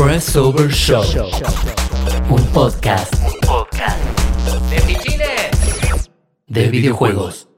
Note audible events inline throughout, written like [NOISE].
Press Over Show. Un podcast. De fichines. De videojuegos.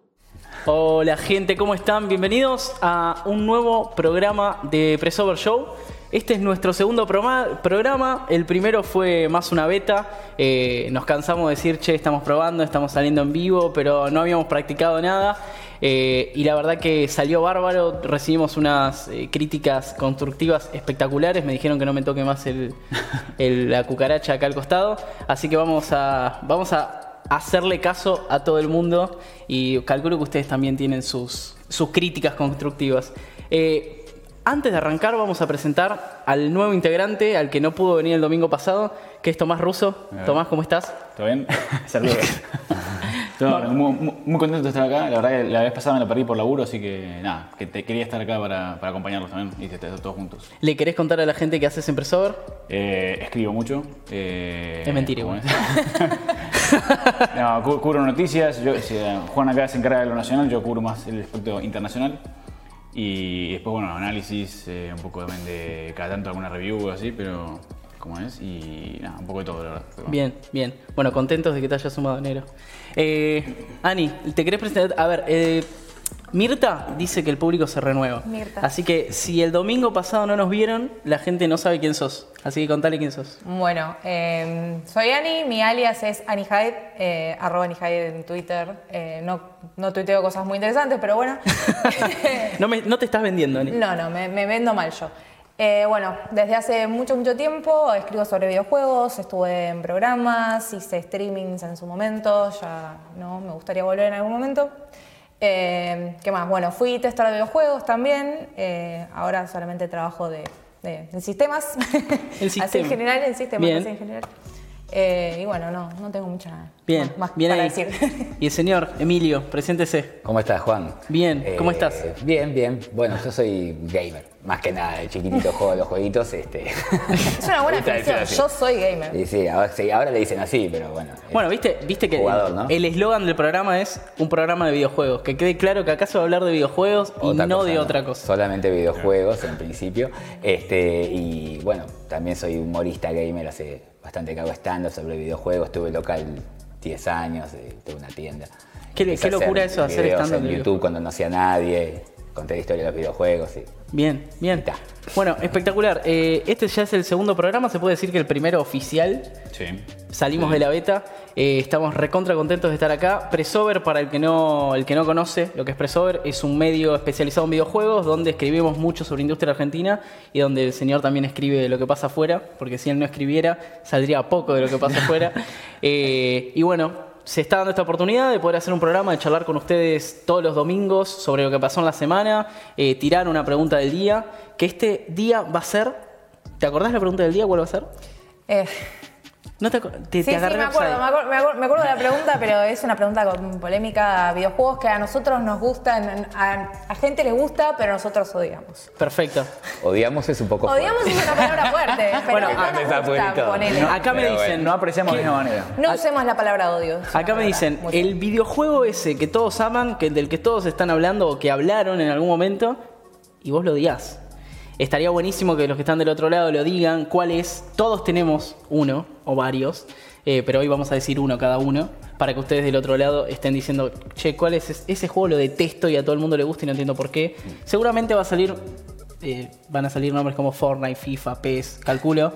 Hola gente, ¿cómo están? Bienvenidos a un nuevo programa de Pressover Show. Este es nuestro segundo programa. El primero fue más una beta. Eh, nos cansamos de decir, che, estamos probando, estamos saliendo en vivo, pero no habíamos practicado nada. Eh, y la verdad que salió bárbaro. Recibimos unas eh, críticas constructivas espectaculares. Me dijeron que no me toque más el, [LAUGHS] el- la cucaracha acá al costado. Así que vamos a, vamos a hacerle caso a todo el mundo. Y calculo que ustedes también tienen sus, sus críticas constructivas. Eh, antes de arrancar, vamos a presentar al nuevo integrante, al que no pudo venir el domingo pasado, que es Tomás Russo. Tomás, ¿cómo estás? ¿Todo bien? [LAUGHS] Saludos. [LAUGHS] Todo bien, muy, muy- contento de estar acá. La verdad que la vez pasada me la perdí por laburo, así que nada, que te- quería estar acá para, para acompañarlos también y estar todos juntos. ¿Le querés contar a la gente qué haces en Presover? Eh, escribo mucho. eh, Es mentira ¿cómo igual. [LAUGHS] no, cu- cubro noticias. Yo, si, eh, Juan acá se encarga de lo nacional, yo cubro más el aspecto internacional. Y después, bueno, análisis, eh, un poco también de cada tanto alguna review o así, pero como es, y nada, un poco de todo, la verdad. Bueno. Bien, bien. Bueno, contentos de que te hayas sumado enero. Eh, Ani, ¿te querés presentar? A ver, eh, Mirta dice que el público se renueva. Mirta. Así que si el domingo pasado no nos vieron, la gente no sabe quién sos. Así que contale quién sos. Bueno, eh, soy Ani, mi alias es Ani Hyde, eh, arroba Ani Hyde en Twitter. Eh, no, no tuiteo cosas muy interesantes, pero bueno. [LAUGHS] No, me- no te estás vendiendo, Ani. no, no, me, me vendo mal yo. Eh, bueno, desde hace mucho, mucho tiempo escribo sobre videojuegos, estuve en programas, hice streamings en su momento, ya no, me gustaría volver en algún momento. Eh, ¿Qué más? Bueno, fui tester de videojuegos también, eh, ahora solamente trabajo de, de- [LAUGHS] en sistemas. Así sistema. en general, en sistemas, así en general. Eh, y bueno, no, no tengo mucha Bien, más, bien para ahí. decir. Y el señor Emilio, preséntese. ¿Cómo estás, Juan? Bien, ¿cómo Eh, estás? Bien, bien. Bueno, yo soy gamer. Más que nada, de chiquitito juego los jueguitos. Este. Es una buena [LAUGHS] definición, yo soy gamer. Y sí, ahora, sí, ahora le dicen así, pero bueno. Bueno, viste, viste que Jugador, el- ¿no? el eslogan del programa es un programa de videojuegos. Que quede claro que acá se va a hablar de videojuegos y Otra no cosa, de otra cosa. Solamente videojuegos en principio. Este, y bueno, también soy humorista gamer, hace bastante que hago stand-up sobre videojuegos. Tuve local 10 años, eh, tuve una tienda. Qué- qué locura eso, hacer stand-up en YouTube cuando no hacía nadie. Conté la historia de los videojuegos. Y, Bien, bien. Está. Bueno, espectacular. Eh, este ya es el segundo programa, se puede decir que el primero oficial. Sí. Salimos de la beta, eh, estamos recontra contentos de estar acá. Pressover, para el que, no, el que no conoce lo que es Pressover, es un medio especializado en videojuegos donde escribimos mucho sobre industria argentina y donde el señor también escribe lo que pasa afuera, porque si él no escribiera, saldría poco de lo que pasa afuera. [LAUGHS] Eh, y bueno, se está dando esta oportunidad de poder hacer un programa, de charlar con ustedes todos los domingos sobre lo que pasó en la semana, eh, tirar una pregunta del día, que este día va a ser... ¿Te acordás la pregunta del día? ¿Cuál va a ser? Eh, No te, te, Sí, te sí, me acuerdo, me acuerdo, me acuerdo- me acuerdo de la pregunta, pero es una pregunta con polémica. Videojuegos que a nosotros nos gustan, a, a gente les gusta, pero nosotros odiamos. Perfecto. odiamos es un poco Odiamos fuerte. es una palabra fuerte, [LAUGHS] pero Bueno, no nos está gusta, ponele. No, Acá me dicen, No apreciamos de la misma manera. No usemos la palabra odio. acá me dicen, el videojuego ese que todos aman, que del que todos están hablando o que hablaron en algún momento, y vos lo odias. Estaría buenísimo que los que están del otro lado lo digan cuál es. Todos tenemos uno o varios, eh, pero hoy vamos a decir uno cada uno, para que ustedes del otro lado estén diciendo, che, ¿cuál es ese, ese juego? Lo detesto y a todo el mundo le gusta y no entiendo por qué. Seguramente va a salir, eh, van a salir nombres como Fortnite, FIFA, PES, calculo.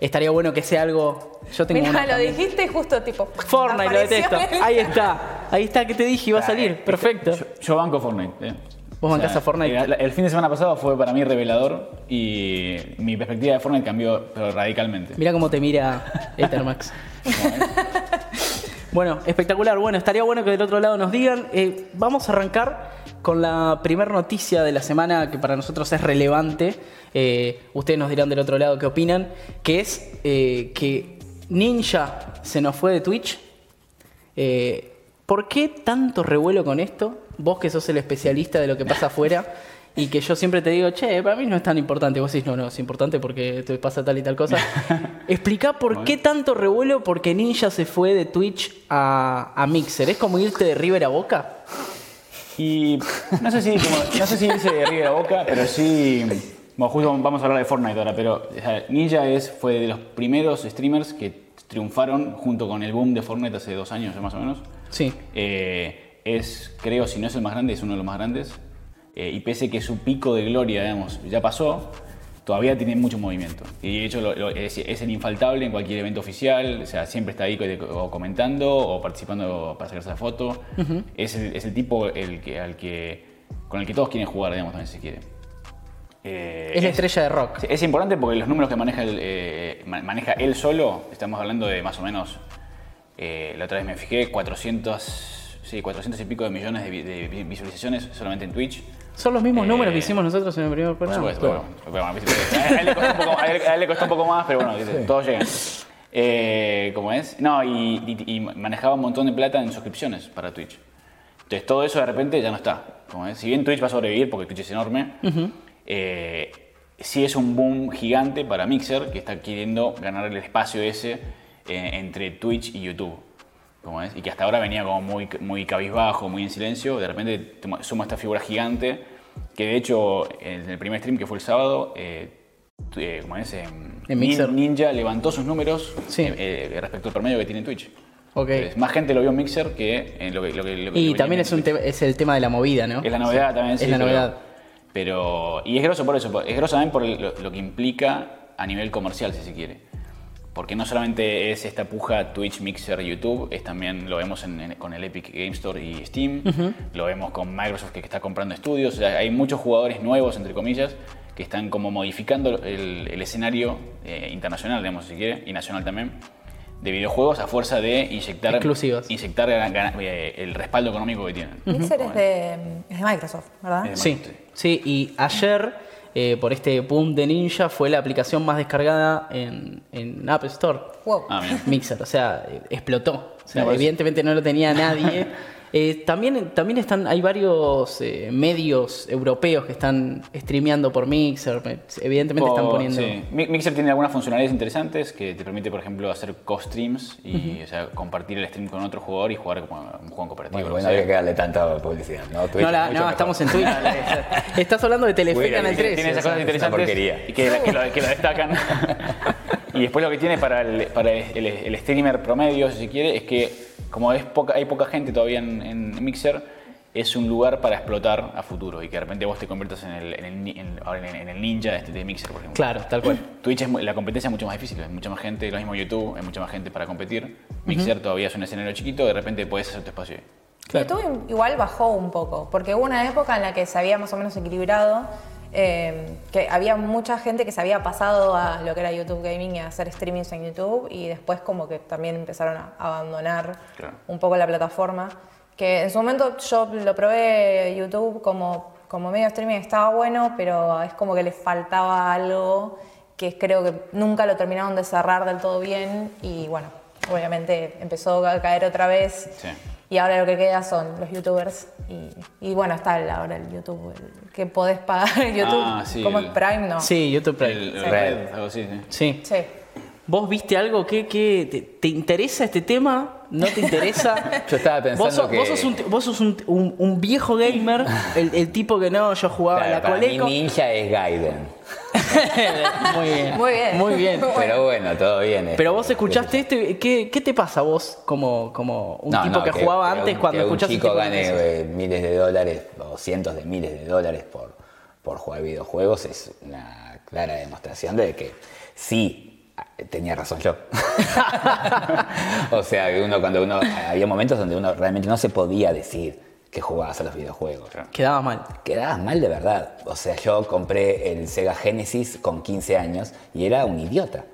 Estaría bueno que sea algo... Yo tengo Mira, uno lo también. dijiste justo tipo. Fortnite, lo detesto. el- Ahí está. Ahí está que te dije, iba a salir. Perfecto. Yo, yo banco Fortnite. eh. Vos bancás a Fortnite. El, el fin de semana pasado fue para mí revelador y mi perspectiva de Fortnite cambió pero radicalmente. Mira cómo te mira Ethermax. [LAUGHS] bueno, espectacular. Bueno, estaría bueno que del otro lado nos digan. Eh, vamos a arrancar con la primera noticia de la semana que para nosotros es relevante. Eh, ustedes nos dirán del otro lado qué opinan. Que es eh, que Ninja se nos fue de Twitch. ¿Por qué tanto revuelo con esto? Vos que sos el especialista de lo que pasa [LAUGHS] afuera y que yo siempre te digo, che, para mí no es tan importante. Vos decís, no, no, es importante porque te pasa tal y tal cosa. [LAUGHS] Explica por qué tanto revuelo porque Ninja se fue de Twitch a, a Mixer. ¿Es como irte de River a Boca? Y no sé si, como- no sé si irse de de la boca, pero sí Bueno, justo vamos a hablar de Fortnite ahora, pero o sea, Ninja es, fue de los primeros streamers que triunfaron junto con el boom de Fortnite hace dos años más o menos. Sí. Eh, es, creo, si no es el más grande, es uno de los más grandes. Eh, y pese que su pico de gloria, digamos, ya pasó, todavía tiene mucho movimiento. Y de hecho lo- lo- es, es el infaltable en cualquier evento oficial, o sea, siempre está ahí o comentando o participando para sacarse la foto. es, el, es el tipo el que, al que, con el que todos quieren jugar, digamos, también si quiere. Eh, Es la estrella de rock. Es importante porque los números que maneja, él, eh, ma- maneja él solo, estamos hablando de más o menos, eh, la otra vez me fijé, 400, sí, 400 y pico de millones de, vi- de vi- visualizaciones solamente en Twitch. Son los mismos Eh, números que hicimos nosotros en el primer Por programa. supuesto, bueno, a, él le costó un poco, a él- a él le costó un poco más, pero bueno, todos llegan. Eh, ¿Cómo es? No, y, y- y manejaba un montón de plata en suscripciones para Twitch. Entonces todo eso de repente ya no está. ¿cómo es? Si bien Twitch va a sobrevivir porque Twitch es enorme, eh, sí es un boom gigante para Mixer que está queriendo ganar el espacio ese eh, entre Twitch y YouTube. ¿Cómo es? Y que hasta ahora venía como muy, muy cabizbajo, muy en silencio. De repente suma esta figura gigante que de hecho en el primer stream que fue el sábado, eh, eh, ¿cómo es? Em, En Mixer. Nin- Ninja levantó sus números Sí. eh, eh, respecto al promedio que tiene en Twitch. Entonces, más gente lo vio en Mixer que en lo que, lo que- lo que Y lo también es, un es el tema de la movida, ¿no? Es la novedad también, sí. Es la pero- novedad. Pero, y es grosso por eso, es grosso también por lo que implica a nivel comercial, si se quiere. Porque no solamente es esta puja Twitch, Mixer, YouTube, es también lo vemos en- en- con el Epic Game Store y Steam, lo vemos con Microsoft que está comprando estudios, o sea, hay muchos jugadores nuevos, entre comillas, que están como modificando el, el escenario eh, internacional, digamos, si quiere, y nacional también, de videojuegos a fuerza de inyectar, Exclusivas. inyectar gana- gana- eh, el respaldo económico que tienen. Mixer ¿Cómo es de, es de Microsoft, ¿verdad? Es de Sí, sí, y ayer, eh, por este boom de Ninja, fue la aplicación más descargada en, en App Store. Wow. Ah. Mixer, o sea, eh, explotó. O sea, evidentemente no lo tenía nadie. [LAUGHS] Eh, también, también están, hay varios eh, medios europeos que están streameando por Mixer. me- Evidentemente están poniendo. sí. Mi- Mixer tiene algunas funcionalidades interesantes que te permite, por ejemplo, hacer co-streams y o sea, compartir el stream con otro jugador y jugar como un juego cooperativo. Bueno, bueno, sea. que darle tanta publicidad, ¿no? Twitch No, la- estamos en Twitch. [LAUGHS] Estás hablando de Bueno, Canal tiene- 13. Tiene esas cosas una interesantes y que, que lo, que lo destacan. [LAUGHS] y después lo que tiene para el, para el, el streamer promedio, si se quiere, es que como es poca, hay poca gente todavía en, en Mixer, es un lugar para explotar a futuro y que de repente vos te conviertas en el, en el, en- ahora en- en el ninja de, este, de Mixer, por ejemplo. Claro, tal cual. [CLEARS THROAT] Twitch es la competencia es mucho más difícil, hay mucha más gente, lo mismo YouTube, hay mucha más gente para competir. Mixer todavía es un escenario chiquito, de repente puedes hacer tu espacio. Claro. YouTube igual bajó un poco, porque hubo una época en la que se había más o menos equilibrado, eh, que había mucha gente que se había pasado a lo que era YouTube Gaming y a hacer streamings en YouTube, y después como que también empezaron a abandonar Claro. un poco la plataforma. Que en su momento yo lo probé YouTube como, como medio streaming, estaba bueno, pero es como que le faltaba algo que creo que nunca lo terminaron de cerrar del todo bien, y bueno, obviamente empezó a caer otra vez. Sí. Y ahora lo que queda son los youtubers. Y, y bueno, está el- ahora el YouTube, el que podés pagar [LAUGHS] el YouTube. Ah, sí, como el- es Prime, no. Sí, YouTube Prime. El, el Sí. Red, algo así, sí. Sí. Sí. ¿Vos viste algo que, que te, te interesa este tema? ¿No te interesa? [LAUGHS] Yo estaba pensando vos sos, que- vos sos un, vos sos un, un- un viejo gamer, [LAUGHS] el, el tipo que no, yo jugaba Claro, a la para Coleco. Ninja es Gaiden. [LAUGHS] Muy bien. Muy bien. Muy bien. Pero bueno, todo bien. Pero esto, vos escuchaste esto, y ¿qué, qué te pasa vos como, como un No, tipo no, que, jugaba que antes un- cuando que escuchás un este chico de gane eh, miles de dólares o cientos de miles de dólares por, por jugar videojuegos es una clara demostración de que sí tenía razón yo. [LAUGHS] o sea, uno cuando uno había momentos donde uno realmente no se podía decir que jugabas a los videojuegos. Quedaba mal. Quedabas mal de verdad. O sea, yo compré el Sega Genesis con 15 años y era un idiota.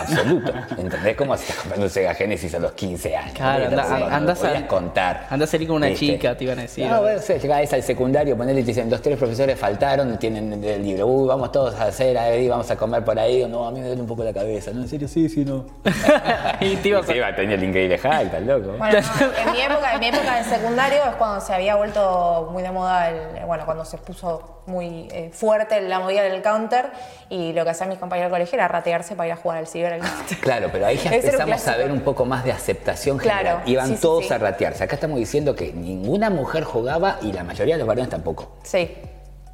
Absoluto. ¿Entendés cómo estás comprando un Sega Genesis a los 15 años? Claro, anda- no andás a- contar. andás a salir con una chica, te iban a decir. No, bueno, o sea, llegás al secundario, ponele y te dicen, los tres profesores faltaron, tienen el libro. Uy, vamos todos a hacer ahí, vamos a comer por ahí. No, a mí me duele un poco la cabeza. No, en serio, sí, sí, no. [LAUGHS] y te ibas a- Sí, iba a tener el increíble Hulk, estás loco. Bueno, no, en mi época, en mi época de secundario es cuando se había vuelto muy de moda el, bueno, cuando se puso muy eh, fuerte la movida del counter y lo que hacían mis compañeros del colegio era ratearse para ir a jugar al ciber al counter. [LAUGHS] Claro, pero ahí ya [LAUGHS] empezamos a ver un poco más de aceptación Claro, general. Iban sí, todos sí. a ratearse. Acá estamos diciendo que ninguna mujer jugaba y la mayoría de los varones tampoco. Sí.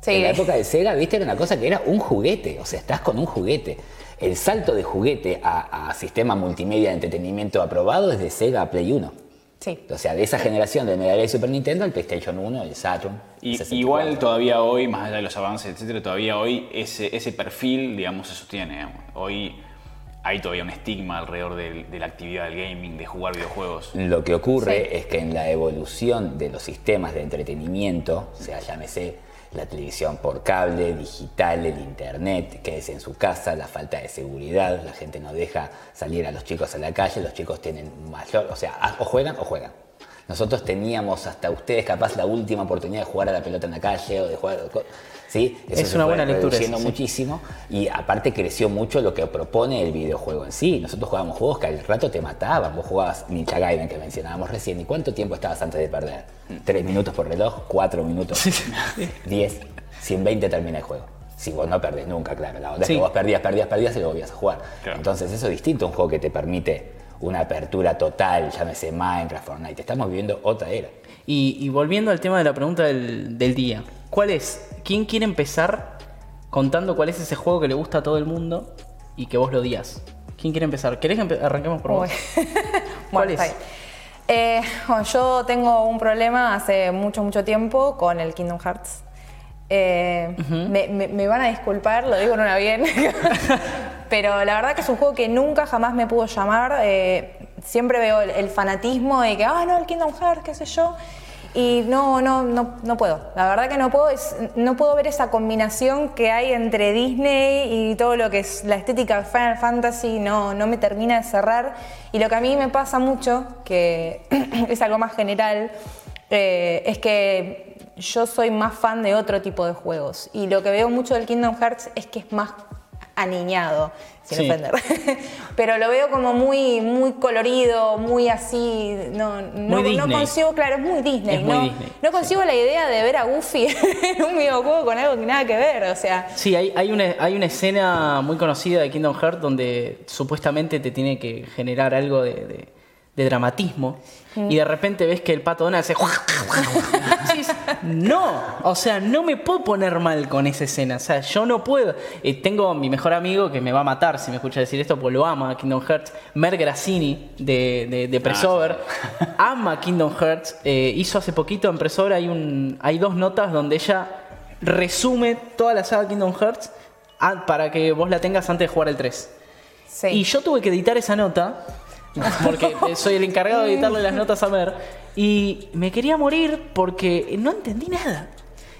Sí. En la época de Sega, viste, era una cosa que era un juguete. O sea, estás con un juguete. El salto de juguete a, a sistema multimedia de entretenimiento aprobado es de Sega a Play 1. Sí. O sea, de esa generación de Mega Drive y Super Nintendo, el PlayStation 1, el Saturn. Y, el 64. igual todavía hoy, más allá de los avances, etcétera, todavía hoy ese, ese perfil, digamos, se sostiene. digamos. Hoy hay todavía un estigma alrededor de, la actividad del gaming, de jugar videojuegos. Lo que ocurre Sí. es que en la evolución de los sistemas de entretenimiento, o sea, llámese la televisión por cable, digital, el internet, que es en su casa, la falta de seguridad, la gente no deja salir a los chicos a la calle, los chicos tienen mayor, o sea, o juegan o juegan. Nosotros teníamos hasta ustedes capaz la última oportunidad de jugar a la pelota en la calle o de jugar... ¿sí? Eso Es se una buena lectura sí. muchísimo y aparte creció mucho lo que propone el videojuego en sí. Nosotros jugábamos juegos que al rato te mataban. Vos jugabas Ninja Gaiden que mencionábamos recién. ¿Y cuánto tiempo estabas antes de perder? ¿Tres minutos por reloj? ¿Cuatro minutos? [LAUGHS] ¿Diez? 120 termina el juego. Si vos no perdés nunca, claro. La onda es Sí. que vos perdías, perdías, perdías y lo volvías a jugar. Claro. Entonces eso es distinto a un juego que te permite una apertura total, llámese Minecraft, Fortnite. Estamos viviendo otra era. Y, y volviendo al tema de la pregunta del, del día, ¿cuál es? ¿Quién quiere empezar contando cuál es ese juego que le gusta a todo el mundo y que vos lo odias? ¿Quién quiere empezar? ¿Querés que empe- arranquemos por vos? [LAUGHS] ¿Cuál es? Eh, bueno, yo tengo un problema hace mucho, mucho tiempo con el Kingdom Hearts. Eh, me, me- me van a disculpar, lo digo en una bien, [LAUGHS] pero la verdad que es un juego que nunca jamás me pudo llamar. eh, siempre veo el, el fanatismo de que, ah, no, el Kingdom Hearts, qué sé yo. Y no, no, no, no puedo. La verdad que no puedo, es- no puedo ver esa combinación que hay entre Disney y todo lo que es la estética de Final Fantasy, no, no me termina de cerrar. Y lo que a mí me pasa mucho, que [CLEARS THROAT] es algo más general, eh, es que yo soy más fan de otro tipo de juegos. Y lo que veo mucho del Kingdom Hearts es que es más aniñado, sin Sí. ofender. [LAUGHS] Pero lo veo como muy, muy colorido, muy así. No, no, Muy no Disney. consigo, claro, es muy Disney. Es muy no, Disney, no consigo la idea de ver a Goofy [LAUGHS] en un videojuego con algo que nada que ver. O sea, Sí, hay, hay, una, hay una escena muy conocida de Kingdom Hearts donde supuestamente te tiene que generar algo de, de- de dramatismo y de repente ves que el pato Donald hace... Decís, no, o sea, no me puedo poner mal con esa escena, o sea, yo no puedo. Eh, tengo a mi mejor amigo que me va a matar si me escucha decir esto, porque lo ama Kingdom Hearts, Mer Grassini de, de, de Pressover, ama Kingdom Hearts, eh, hizo hace poquito en Pressover, hay, un, hay dos notas donde ella resume toda la saga Kingdom Hearts ah, para que vos la tengas antes de jugar el 3. sí. Y yo tuve que editar esa nota, porque soy el encargado de editarle las notas a Mer, y me quería morir porque no entendí nada.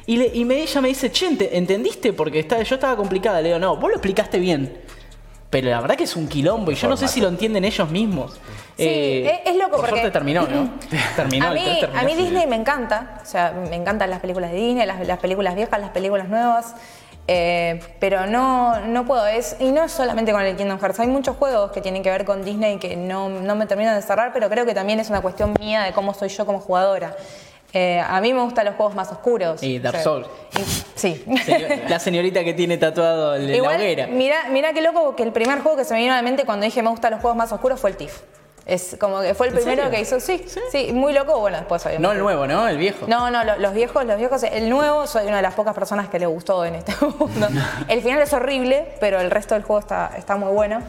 Y, le- y me, ella me dice, che, ¿ente- ¿entendiste? Porque está, yo estaba complicada. Le digo, no, vos lo explicaste bien. Pero la verdad que es un quilombo y yo no sé si lo entienden ellos mismos. Eh, Sí, es- es loco por porque- suerte terminó, ¿no? [LAUGHS] terminó, a mí, terminó. a mí Disney me encanta, o sea, me encantan las películas de Disney, las, las películas viejas, las películas nuevas, eh, pero no, no puedo, es, y no es solamente con el Kingdom Hearts, hay muchos juegos que tienen que ver con Disney que no, no me terminan de cerrar, pero creo que también es una cuestión mía de cómo soy yo como jugadora. Eh, a mí me gustan los juegos más oscuros. Y Dark O sea, Souls. y- sí. La señorita que tiene tatuado el- la Igual, hoguera. mira, mira qué loco que el primer juego que se me vino a la mente cuando dije me gustan los juegos más oscuros fue el TIF. Es como que fue el ¿En primero serio? que hizo, sí, sí, muy loco, bueno, después obviamente. No el nuevo, ¿no? El viejo. No, no, lo- los viejos, los viejos, el nuevo soy una de las pocas personas que le gustó en este [LAUGHS] mundo. El final es horrible, pero el resto del juego está, está muy bueno.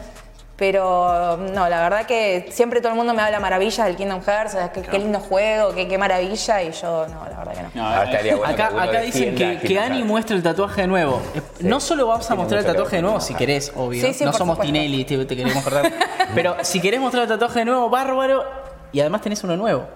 Pero no, la verdad que siempre todo el mundo me habla maravillas del Kingdom Hearts, o sea, qué, qué lindo juego, qué, qué maravilla, y yo no, la verdad que no. No, Ahora estaría bueno Acá, que acá dicen que, que Ani muestre el tatuaje de nuevo. Eh, No solo vamos a mostrar el tatuaje de nuevo si querés, obvio. Sí, sí, no somos supuesto. Tinelli, te, te queremos cortar. Pero si querés mostrar el tatuaje de nuevo, bárbaro. Y además tenés uno nuevo.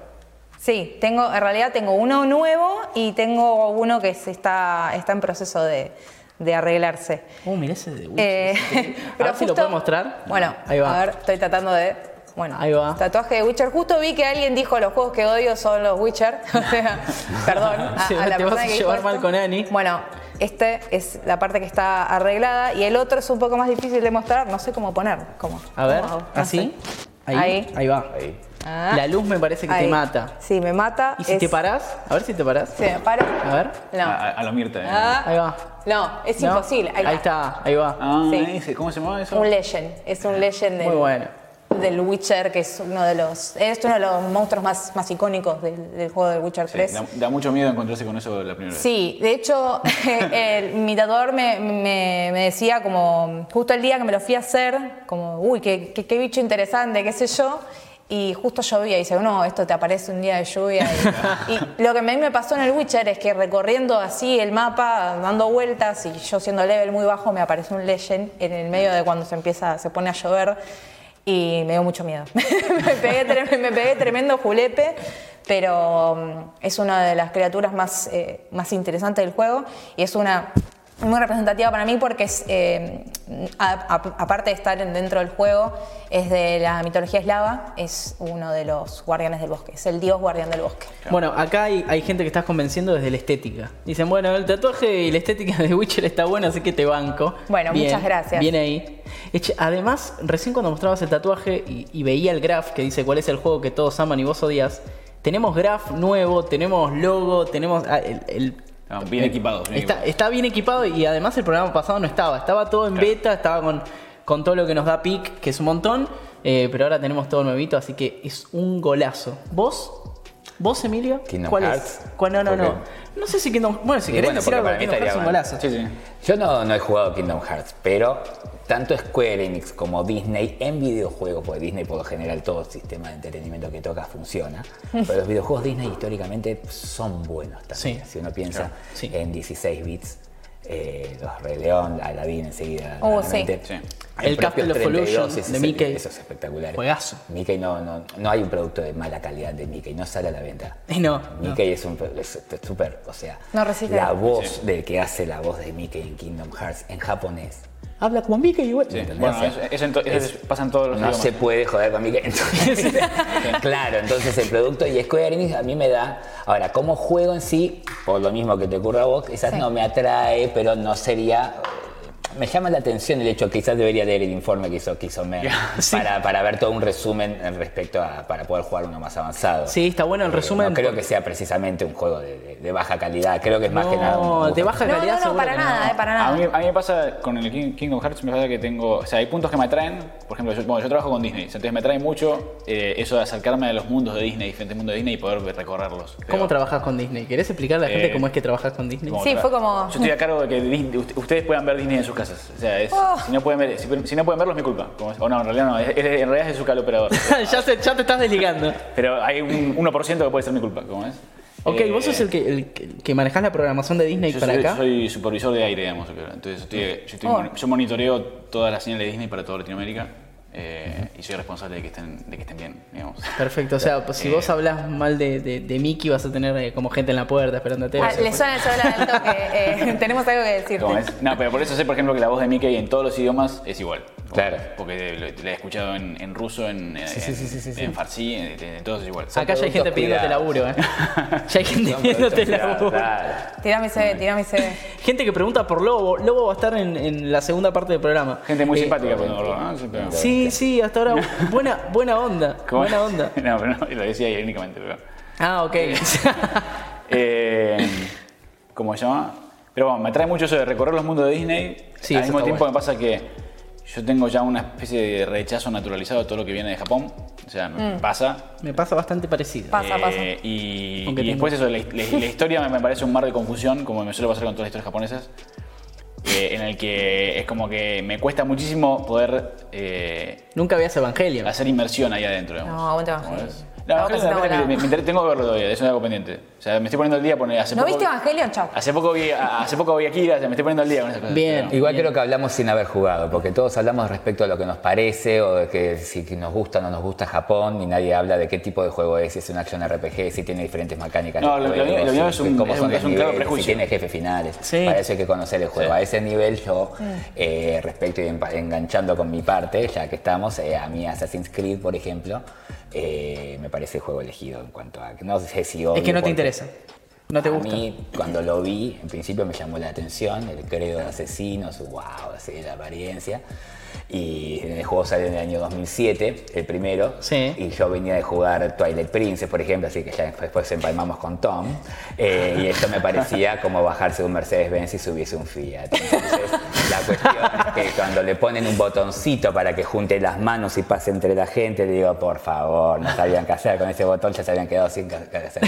Sí, tengo, en realidad tengo uno nuevo y tengo uno que se está, está en proceso de, de arreglarse. Uh, mirá ese de Witcher. Eh, [LAUGHS] a ver si lo puedo mostrar. Bueno, ahí va. a ver, estoy tratando de. Bueno, Ahí va. tatuaje de Witcher. Justo vi que alguien dijo los juegos que odio son los Witcher. [LAUGHS] O sea, perdón. [LAUGHS] A, la te vas a que llevar esto. mal con Ani. Bueno, este es la parte que está arreglada y el otro es un poco más difícil de mostrar. No sé cómo poner. ¿Cómo? A ver, ¿Cómo hago? No así. Ahí. Ahí. Ahí va. Ahí. Ah. La luz me parece que te Ahí. mata. Sí, me mata. ¿Y si Es- te parás? A ver si te parás. ¿Se me para? A ver. No. A, a lo Mirta. eh. Ah, Ahí va. No, es ¿No? imposible. Ahí está, ahí va. Ah, Sí. ese, ¿cómo se llama eso? Un legend. Es un legend del- Muy bueno. del Witcher, que es uno de los, es uno de los monstruos más, más icónicos del, del juego de Witcher Sí, 3. da, da mucho miedo encontrarse con eso la primera vez. Sí, de hecho, [LAUGHS] el- mi tatuador me, me- me decía como, justo el día que me lo fui a hacer, como, uy, qué, qué- qué bicho interesante, qué sé yo, y justo llovía y dice, no, esto te aparece un día de lluvia. Y, [LAUGHS] y lo que a mí me pasó en el Witcher es que recorriendo así el mapa, dando vueltas, y yo siendo level muy bajo, me apareció un Legend en el medio de cuando se empieza, se pone a llover, y me dio mucho miedo. [LAUGHS] me, pegué, tre- me pegué tremendo julepe, pero mm, es una de las criaturas más, eh, más interesantes del juego y es una muy representativa para mí porque es, eh, aparte de estar en- dentro del juego, es de la mitología eslava, es uno de los guardianes del bosque, es el dios guardián del bosque. Bueno, acá hay, hay gente que estás convenciendo desde la estética. Dicen, bueno, el tatuaje y la estética de Witcher está buena, así que te banco. Bueno, Bien, muchas gracias. Bien ahí. Además, recién cuando mostrabas el tatuaje y, y veía el graph que dice cuál es el juego que todos aman y vos odias, tenemos graph nuevo, tenemos logo, tenemos ah, el- el Estamos bien Está, equipados. está bien equipado y además el programa pasado no estaba. Estaba todo en beta, estaba con, con todo lo que nos da PIC, que es un montón. eh, pero ahora tenemos todo nuevito, así que es un golazo. ¿Vos? ¿Vos, Emilio? Kingdom ¿Cuál Hearts. es? ¿Cuál? No, no, no. No sé si Kingdom Bueno, si Y querés bueno, decir algo de para mí Kingdom Hearts, un golazo. Sí, sí. Yo no, no he jugado Kingdom Hearts, pero tanto Square Enix como Disney en videojuegos, porque Disney por lo general todo el sistema de entretenimiento que toca funciona, pero los videojuegos Disney históricamente son buenos también. Sí. Si uno piensa Sí. en 16 bits, eh, los Rey León, Aladdin enseguida. Oh, sí. El propio Castle of 32, Illusion de Mickey. Eso es espectacular. Juegazo. Mickey no, no, no hay un producto de mala calidad de Mickey, no sale a la venta. Y no, no. Mickey es un súper, o sea, No la voz del que hace la voz de Mickey en Kingdom Hearts en japonés. Habla como Mickey igual. Sí. ¿entendés? Bueno, O sea, eso es- pasa en todos los no idiomas. se puede joder con Mickey. Entonces, [LAUGHS] claro, entonces el producto y Square Enix a mí me da. Ahora, como juego en sí, por lo mismo que te ocurre a vos, quizás Sí. no me atrae, pero no sería. Me llama la atención el hecho, quizás debería leer el informe que hizo, que hizo Mer, [LAUGHS] Sí. para, para ver todo un resumen en respecto a. para poder jugar uno más avanzado. Sí, está bueno el Eh, resumen. No creo que sea precisamente un juego de, de- de baja calidad, creo que es más que nada. un- de baja calidad no, no, seguro para nada, eh, para nada. A mí, a mí me pasa con el King- Kingdom Hearts, me pasa que tengo. O sea, hay puntos que me atraen. Por ejemplo, yo, bueno, yo trabajo con Disney. Entonces me atrae mucho eh, eso de acercarme a los mundos de Disney, diferentes mundos de Disney y poder recorrerlos. ¿Cómo trabajas con Disney? ¿Querés explicarle a la gente Eh, cómo es que trabajas con Disney? Sí, fue como- Yo estoy a cargo de que ustedes puedan ver Disney en sus casas. O sea, es- Oh. si, no pueden ver, si, si no pueden verlo es mi culpa. O no, en realidad no. es- es- en realidad es operador. [LAUGHS] ya, se- ya te estás desligando. Pero hay un 1% que puede ser mi culpa. ¿Cómo es? Ok, Eh, vos sos el que, el que- manejás la programación de Disney Yo para soy, acá. soy supervisor de aire, digamos. Entonces, estoy- yo, estoy Oh. yo monitoreo todas las señales de Disney para toda Latinoamérica eh, y soy responsable de que estén, de que estén bien, digamos. Perfecto, o sea, pues, si Eh, vos hablas mal de, de, de Mickey vas a tener eh, como gente en la puerta esperándote. Ah, le suena el toque. eh, [LAUGHS] tenemos algo que decirte. No, pero por eso sé, por ejemplo, que la voz de Mickey en todos los idiomas es igual. Claro. Porque la he escuchado en, en ruso, en, en, sí, sí, sí, sí, sí. en farsi, en, en todos es igual. Acá ya hay gente pidiéndote cuidados. laburo, ¿eh? Ya hay gente pidiéndote laburo. cuidados, claro. Tira mi CV, tira mi CV. Gente que pregunta por Lobo. Lobo va a estar en, en la segunda parte del programa. Gente muy Eh, simpática cuando hablo, ¿no? Sí, pero- Sí, sí, hasta ahora [LAUGHS] buena, buena onda. ¿Cómo? Buena onda. [LAUGHS] No, pero no, lo decía irónicamente, pero... Ah, ok. Eh, ¿Cómo se llama? Pero bueno, me atrae mucho eso de recorrer los mundos de Disney. Sí, Al mismo tiempo bueno. me pasa que yo tengo ya una especie de rechazo naturalizado a todo lo que viene de Japón. O sea, me pasa. Me pasa bastante parecido. Pasa, pasa. Eh, y, Aunque y tengo- después eso, la, la- la [LAUGHS] historia me, me parece un mar de confusión, como me suele pasar con todas las historias japonesas, eh, en el que es como que me cuesta muchísimo poder eh, Nunca veías Evangelion. hacer inmersión ahí adentro. digamos. No, aguante ¿Cómo Evangelion. No, La boca Evangelion se está de repente me, volando. me interesa- tengo que verlo todavía, eso es algo pendiente. O sea, me estoy poniendo al día, pone, hace ¿No poco, viste Evangelion? Chao. Hace poco vi, a- hace poco vi Akira, o sea, me estoy poniendo al día con esas cosas. Bien. pero- Igual creo que hablamos sin haber jugado, porque todos hablamos respecto a lo que nos parece o de que si nos gusta o no nos gusta Japón y nadie habla de qué tipo de juego es, si es un action RPG, si tiene diferentes mecánicas. No, de lo- lo juego, mío- lo mío si- es un- cómo es son un- los es un claro niveles, prejuicio. Si tiene jefes finales. Sí. Para eso hay que conocer el juego. Sí. A ese nivel yo, eh, respecto y empa- enganchando con mi parte, ya que estamos, eh, a mí Assassin's Creed, por ejemplo, eh, me parece el juego elegido en cuanto a... No sé si Es que no te interesa. No te a gusta. mí, cuando lo vi, en principio me llamó la atención el credo de asesinos, wow, así la apariencia. Y el juego salió en el año 2007, el primero. Sí. Y yo venía de jugar Twilight Princess, por ejemplo, así que ya después empalmamos con Tom. Eh, y esto me parecía como bajarse un Mercedes-Benz y subirse un Fiat. Entonces, La cuestión es que cuando le ponen un botoncito para que junte las manos y pase entre la gente, le digo, por favor, no sabían qué hacer con ese botón, ya se habían quedado sin hacer.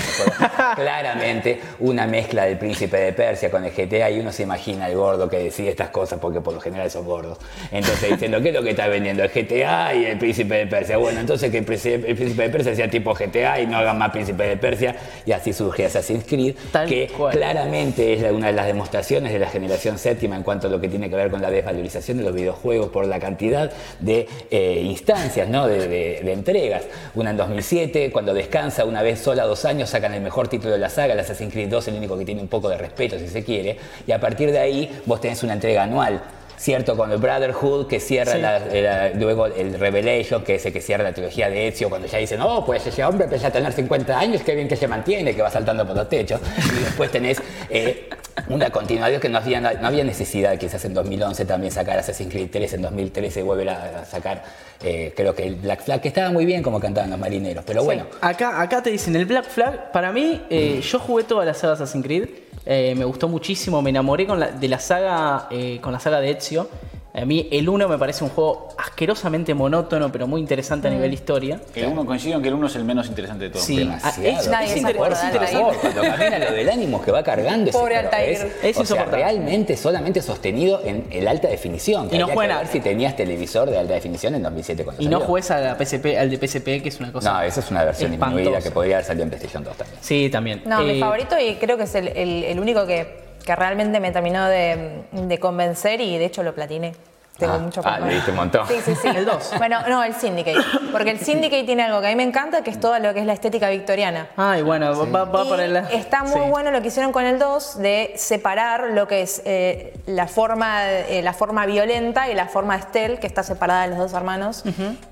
Claramente, una mezcla del príncipe de Persia con el GTA y uno se imagina el gordo que decide estas cosas porque por lo general son gordos. Entonces diciendo, ¿qué es lo que está vendiendo? El GTA y el príncipe de Persia. Bueno, entonces que el príncipe, el príncipe de Persia sea tipo GTA y no hagan más príncipe de Persia. Y así surge Assassin's Creed, Tal que cual. claramente es una de las demostraciones de la generación séptima en cuanto a lo que tiene que ver con la desvalorización de los videojuegos por la cantidad de eh, instancias, ¿no? de, entregas. Una en 2007, cuando descansa una vez sola dos años, sacan el mejor título de la saga, el Assassin's Creed 2, el único que tiene un poco de respeto, si se quiere, y a partir de ahí vos tenés una entrega anual. Cierto, con el Brotherhood que cierra Sí. la- la- luego el Revelation, que es el que cierra la trilogía de Ezio, cuando ya dicen, oh, pues ese hombre empieza a tener 50 años, qué bien que se mantiene, que va saltando por los techos. Y después tenés eh, una continuidad que no había, no había necesidad, quizás en 2011 también sacar Assassin's Creed 3, en 2013 volver a, a sacar, eh, creo que el Black Flag, que estaba muy bien como cantaban los marineros, pero bueno. Acá, acá te dicen el Black Flag. Para mí, eh, yo jugué toda la saga Assassin's Creed. eh, me gustó muchísimo. Me enamoré con la- de la saga con la saga de Ezio. A mí el 1 me parece un juego asquerosamente monótono, pero muy interesante a nivel historia. El uno coincido en que el uno es el menos interesante de todos. Sí. Demasiado. Ah, es- Nadie es se inter- acuerda es interesante. Cuando camina lo del ánimo que va cargando ese Pobre Altair. Es o sea, realmente solamente sostenido en el alta definición. que Y no juega- ver si tenías televisor de alta definición en 2007 cuando Y no salió. juegues a la PSP, al de PSP, que es una cosa. No, esa es una versión disminuida espantosa. que podría haber salido en PlayStation 2 también. Sí, también. No, mi favorito y creo que es el, el- el único que, que realmente me terminó de, convencer y de hecho lo platiné. Tengo Ah, mucho ah, para- le diste un montón. Sí, sí, sí. El dos. Bueno, no, el Syndicate. Porque el Syndicate tiene algo que a mí me encanta, que es todo lo que es la estética victoriana. Ay, bueno, va, va Y por el. está muy sí. bueno lo que hicieron con el 2 de separar lo que es eh, la, forma, eh, la forma violenta y la forma stealth, que está separada de los dos hermanos,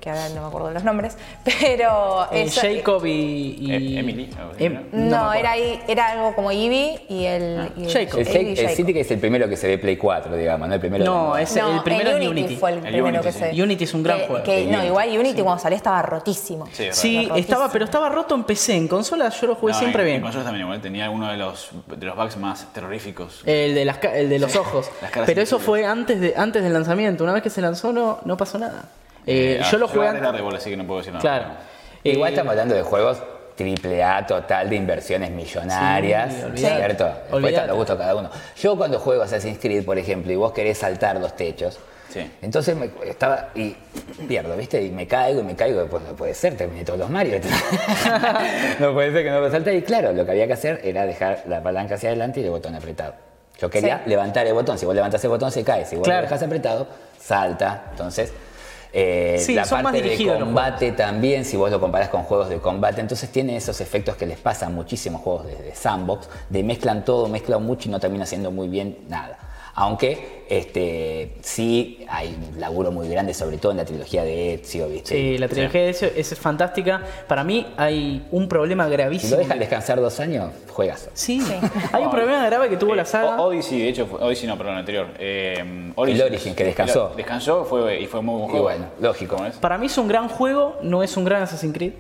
que ahora no me acuerdo de los nombres, [LAUGHS] pero... Eh, eso- Jacob y. y- Eh, Emily, Em- ¿no? no No, era, ahí- era algo como Ivy y el... y el- Jacob. El, el. City que es el primero que se ve Play 4, digamos, ¿no? El primero No, de- es el primero es Unity. fue el, El primero Unity, que sí. se... Unity es un gran que- juego. que- no, Unity, igual Unity cuando salió estaba rotísimo. Sí, estaba, pero estaba roto en PC. En consolas yo lo jugué No, siempre en- bien. En consolas también igual. Tenía uno de los, de los bugs más terroríficos. El de, las, el de los ojos. las caras Pero eso fue antes, de, antes del lanzamiento. Una vez que se lanzó no, no pasó nada. Eh, ah, yo lo jugué antes así que no puedo decir nada. Claro. Igual Eh, estamos hablando de juegos triple A total de inversiones millonarias, Sí. ¿cierto? Después Olvidate. está los gustos cada uno. Yo cuando juego Assassin's Creed, por ejemplo, y vos querés saltar los techos, Sí. entonces me estaba y pierdo, ¿viste? Y me caigo y me caigo, pues no puede ser, terminé todos los Mario. [LAUGHS] no puede ser que no lo salte. Y claro, lo que había que hacer era dejar la palanca hacia adelante y el botón apretado. Yo quería Sí. levantar el botón, si vos levantás el botón se cae, si vos Claro. lo dejás apretado, salta. Entonces, eh, Sí, la parte de combate también, si vos lo comparás con juegos de combate, entonces tiene esos efectos que les pasan muchísimos juegos de, de sandbox, de mezclan todo, mezclan mucho y no termina haciendo muy bien nada. Aunque este, sí hay un laburo muy grande, sobre todo en la trilogía de Ezio, ¿viste? Sí, la trilogía de eso es fantástica. Para mí hay un problema Si gravísimo. lo dejan descansar dos años, juegas. Sí, [LAUGHS] hay un problema grave que tuvo la Eh, saga. O- Odyssey, de hecho, fue- Odyssey no, perdón, el anterior. Eh, Origin, que descansó. Descansó fue, y fue muy buen Y juego. bueno, lógico. Para mí es un gran juego, no es un gran Assassin's Creed.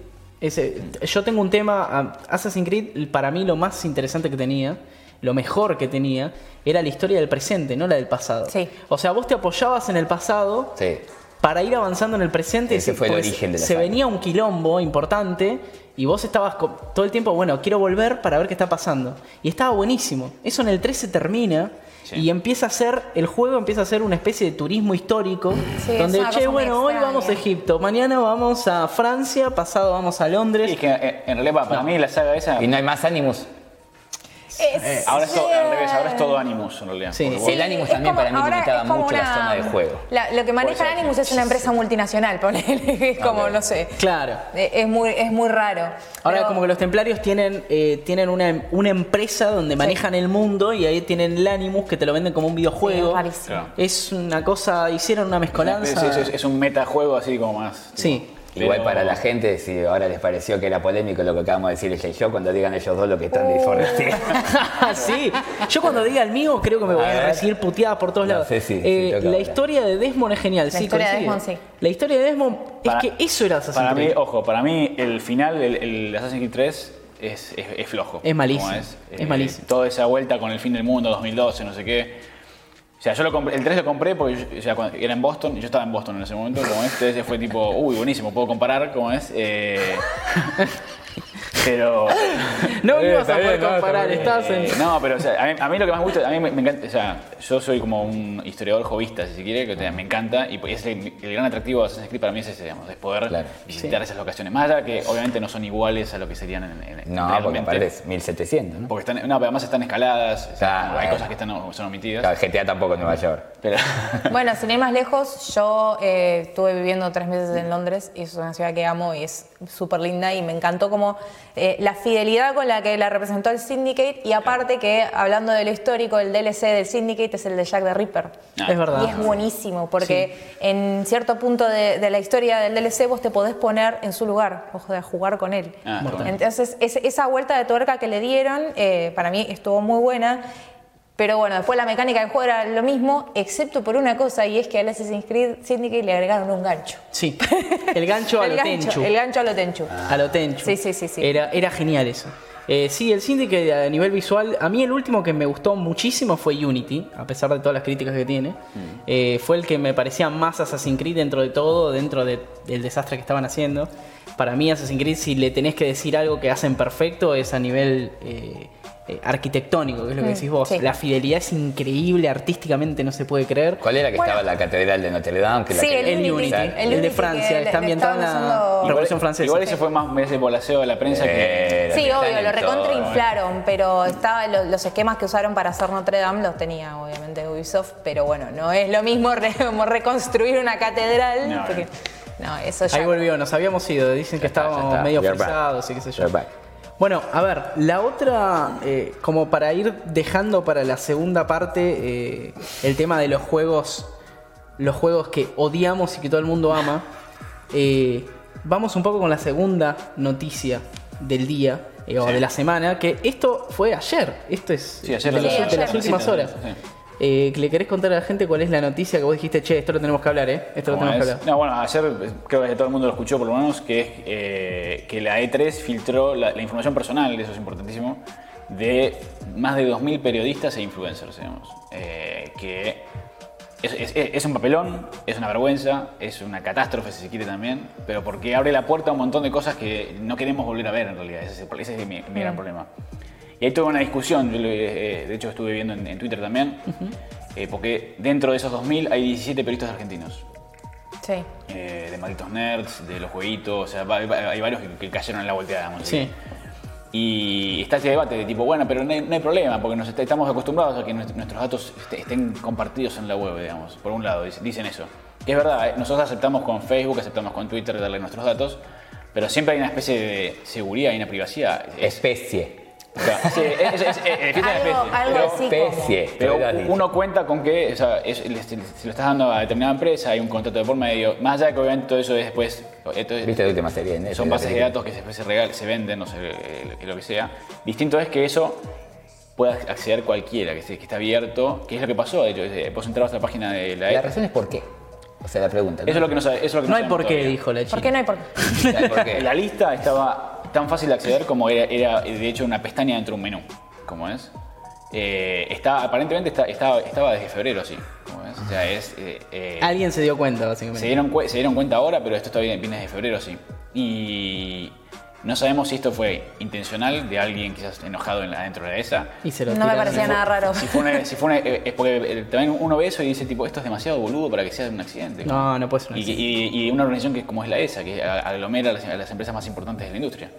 Ese- yo tengo un tema, Assassin's Creed, para mí lo más interesante que tenía, lo mejor que tenía, era la historia del presente, no la del pasado. Sí. O sea, vos te apoyabas en el pasado Sí. para ir avanzando en el presente. Ese fue el porque origen de la Se saga. venía un quilombo importante y vos estabas todo el tiempo, bueno, quiero volver para ver qué está pasando. Y estaba buenísimo. Eso en el 13 termina Sí. y empieza a ser, el juego empieza a ser una especie de turismo histórico. Sí, donde, che, bueno, hoy vamos a Egipto, mañana vamos a Francia, pasado vamos a Londres. Sí, es que eh, en realidad para mí la saga esa. Y no hay más Animus. Es- Ahora es, todo, al revés, ahora es todo Animus en realidad. Sí. El Animus es también para mí limitaba mucho la zona de juego. la- lo que maneja ser, Animus es una empresa multinacional, ponele, [LAUGHS] es como, no sé. Claro. Eh, Es muy, es muy raro. Ahora Pero- como que los templarios tienen, eh, tienen una, una empresa donde manejan el mundo y ahí tienen el Animus que te lo venden como un videojuego. Sí, es. Claro. Es una cosa, hicieron una mezcolanza. es- es- es un metajuego así como más. Sí. Igual para la gente, si ahora les pareció que era polémico lo que acabamos de decir ella y yo, cuando digan ellos dos lo que están de Forrest. [LAUGHS] sí, yo cuando diga el mío creo que me voy A recibir puteadas por todos No lados. sé Eh, la historia de Desmond es genial, La sí, historia de. Desmond, sí. La historia de Desmond para- es que eso era Assassin's Para mí, Creed. ojo, para mí el final, el, el Assassin's Creed 3 es, es, es flojo. Es malísimo, es malísimo. Toda esa vuelta con el fin del mundo, 2012, no sé qué. O sea, yo lo compré, el 3 lo compré porque era en Boston, y yo estaba en Boston en ese momento, como es, fue tipo, uy, buenísimo, puedo comparar, como es. eh, pero. [LAUGHS] No Eh, ibas a poder bien, comparar, está estás en. Eh, no, pero o sea, a, mí, a mí lo que más me gusta, a mí me, me encanta, o sea, yo soy como un historiador jovista, si se quiere, que o sea, me encanta, y pues, es el, el gran atractivo de Assassin's Creed para mí es ese, digamos, es poder Claro. visitar esas locaciones. Más allá que obviamente no son iguales a lo que serían en, en No, porque realmente. aparte es 1700, ¿no? Porque están, no, pero además están escaladas, Claro, hay cosas que están, son omitidas. Claro, GTA tampoco en Nueva York. Pero, [LAUGHS] Bueno, sin ir más lejos, yo eh, estuve viviendo tres meses en Londres y es una ciudad que amo y es súper linda y me encantó como eh, la fidelidad con la que la representó el Syndicate y aparte que, hablando de lo histórico, el DLC del Syndicate es el de Jack the Ripper. Ah. Es verdad. Y es buenísimo porque en cierto punto de, de la historia del DLC vos te podés poner en su lugar, o sea, jugar con él. Ah. Entonces, es- esa vuelta de tuerca que le dieron, eh, para mí estuvo muy buena. Pero bueno, después la mecánica del juego era lo mismo, excepto por una cosa, y es que al Assassin's Creed Syndicate le agregaron un gancho. Sí. El gancho a [LAUGHS] el lo gancho, Tenchu. el gancho a lo Tenchu. A lo Tenchu. Sí, sí, sí, sí. Era, era genial eso. Eh, sí, el Syndicate a nivel visual, a mí el último que me gustó muchísimo fue Unity, a pesar de todas las críticas que tiene. Eh, fue el que me parecía más Assassin's Creed dentro de todo, dentro de- del desastre que estaban haciendo. Para mí Assassin's Creed, si le tenés que decir algo que hacen perfecto, es a nivel eh, eh, arquitectónico, que es lo que Mm, decís vos. sí. La fidelidad es increíble, artísticamente no se puede creer. ¿Cuál era que Bueno. estaba en la Catedral de Notre Dame? Que la Sí, que- el El Unity, Unity, el el, de Francia, que está ambientado en la estaban usando- Revolución Francesa. Igual ese fue más ese bolaseo de la prensa que. Eh, Sí, obvio, lo en todo, recontra ¿eh? inflaron, pero estaba, lo- los esquemas que usaron para hacer Notre Dame los tenía obviamente Ubisoft, pero bueno, no es lo mismo re- [LAUGHS] como reconstruir una catedral. No, porque- no, eso ya. Ahí volvió, nos habíamos ido, dicen que estábamos está. medio frisados y qué sé yo. Bueno, a ver, la otra, eh, como para ir dejando para la segunda parte eh, el tema de los juegos, los juegos que odiamos y que todo el mundo ama, [LAUGHS] eh, vamos un poco con la segunda noticia del día o Sí. de la semana, que esto fue ayer, esto es Sí, ayer de, las- de últimas horas. sí. Eh, ¿Le querés contar a la gente cuál es la noticia que vos dijiste, che, esto lo tenemos que hablar, eh? Esto lo ¿Cómo tenemos que es? hablar. No, bueno, ayer eh, creo que todo el mundo lo escuchó por lo menos, que es eh, que la E3 filtró la, la información personal, eso es importantísimo, de más de 2.000 periodistas e influencers, digamos. Eh, que es, es- es un papelón, es una vergüenza, es una catástrofe si se quiere también, pero porque abre la puerta a un montón de cosas que no queremos volver a ver en realidad, ese ese es mi, mi gran problema. Y ahí tuve una discusión, yo le- eh, de hecho estuve viendo en, en Twitter también, eh, porque dentro de esos 2.000 hay 17 periodistas argentinos. Sí. eh, de malditos nerds, de los jueguitos, o sea, hay varios que, que cayeron en la volteada, digamos. Sí. Y está ese debate de tipo, bueno, pero no hay, no hay problema, porque nos est- estamos acostumbrados a que nuestro- nuestros datos est- estén compartidos en la web, digamos. Por un lado, dic- dicen eso. Que es verdad, ¿eh? nosotros aceptamos con Facebook, aceptamos con Twitter darle nuestros datos, pero siempre hay una especie de seguridad y una privacidad. Es- Especie. O sea, sí, es- es- es- es- Algo- especie, algo pero-. Especie. pero uno cuenta con que, o sea, es- le- se lo estás dando a determinada empresa, hay un contrato de por medio, más allá de que obviamente todo eso es después, esto es- ¿Viste la última serie? en son bases de datos que después se, regal- se venden, no sé, eh, lo que sea. Distinto es que eso pueda acceder cualquiera, que, está abierto, que es lo que pasó, de hecho, eh, vos entrabas a la página de la... La razón es por qué. O sea, la pregunta. ¿no? Eso es lo que no sabe, eso es lo que No hay sabemos por qué, todavía. dijo la chica. ¿Por qué no hay por qué? ¿Sabes por qué? [LAUGHS] La lista estaba tan fácil de acceder como era, era, de hecho una pestaña dentro de un menú, como es. Eh, está, aparentemente está- estaba, estaba desde febrero, sí. Como es. O sea, es... eh, eh, Alguien se dio cuenta, básicamente. se dieron, se dieron cuenta ahora, pero esto todavía viene desde febrero, sí. Y no sabemos si esto fue intencional de alguien quizás enojado en la, dentro de la ESA. Y se lo No me parecía nada raro. Si fue una- si fue una- eh, es porque eh, también uno ve eso y dice, tipo, esto es demasiado boludo para que sea un accidente. No, no puede ser un Y, que- y- y una organización que es como es la ESA, que aglomera a las, a las empresas más importantes de la industria.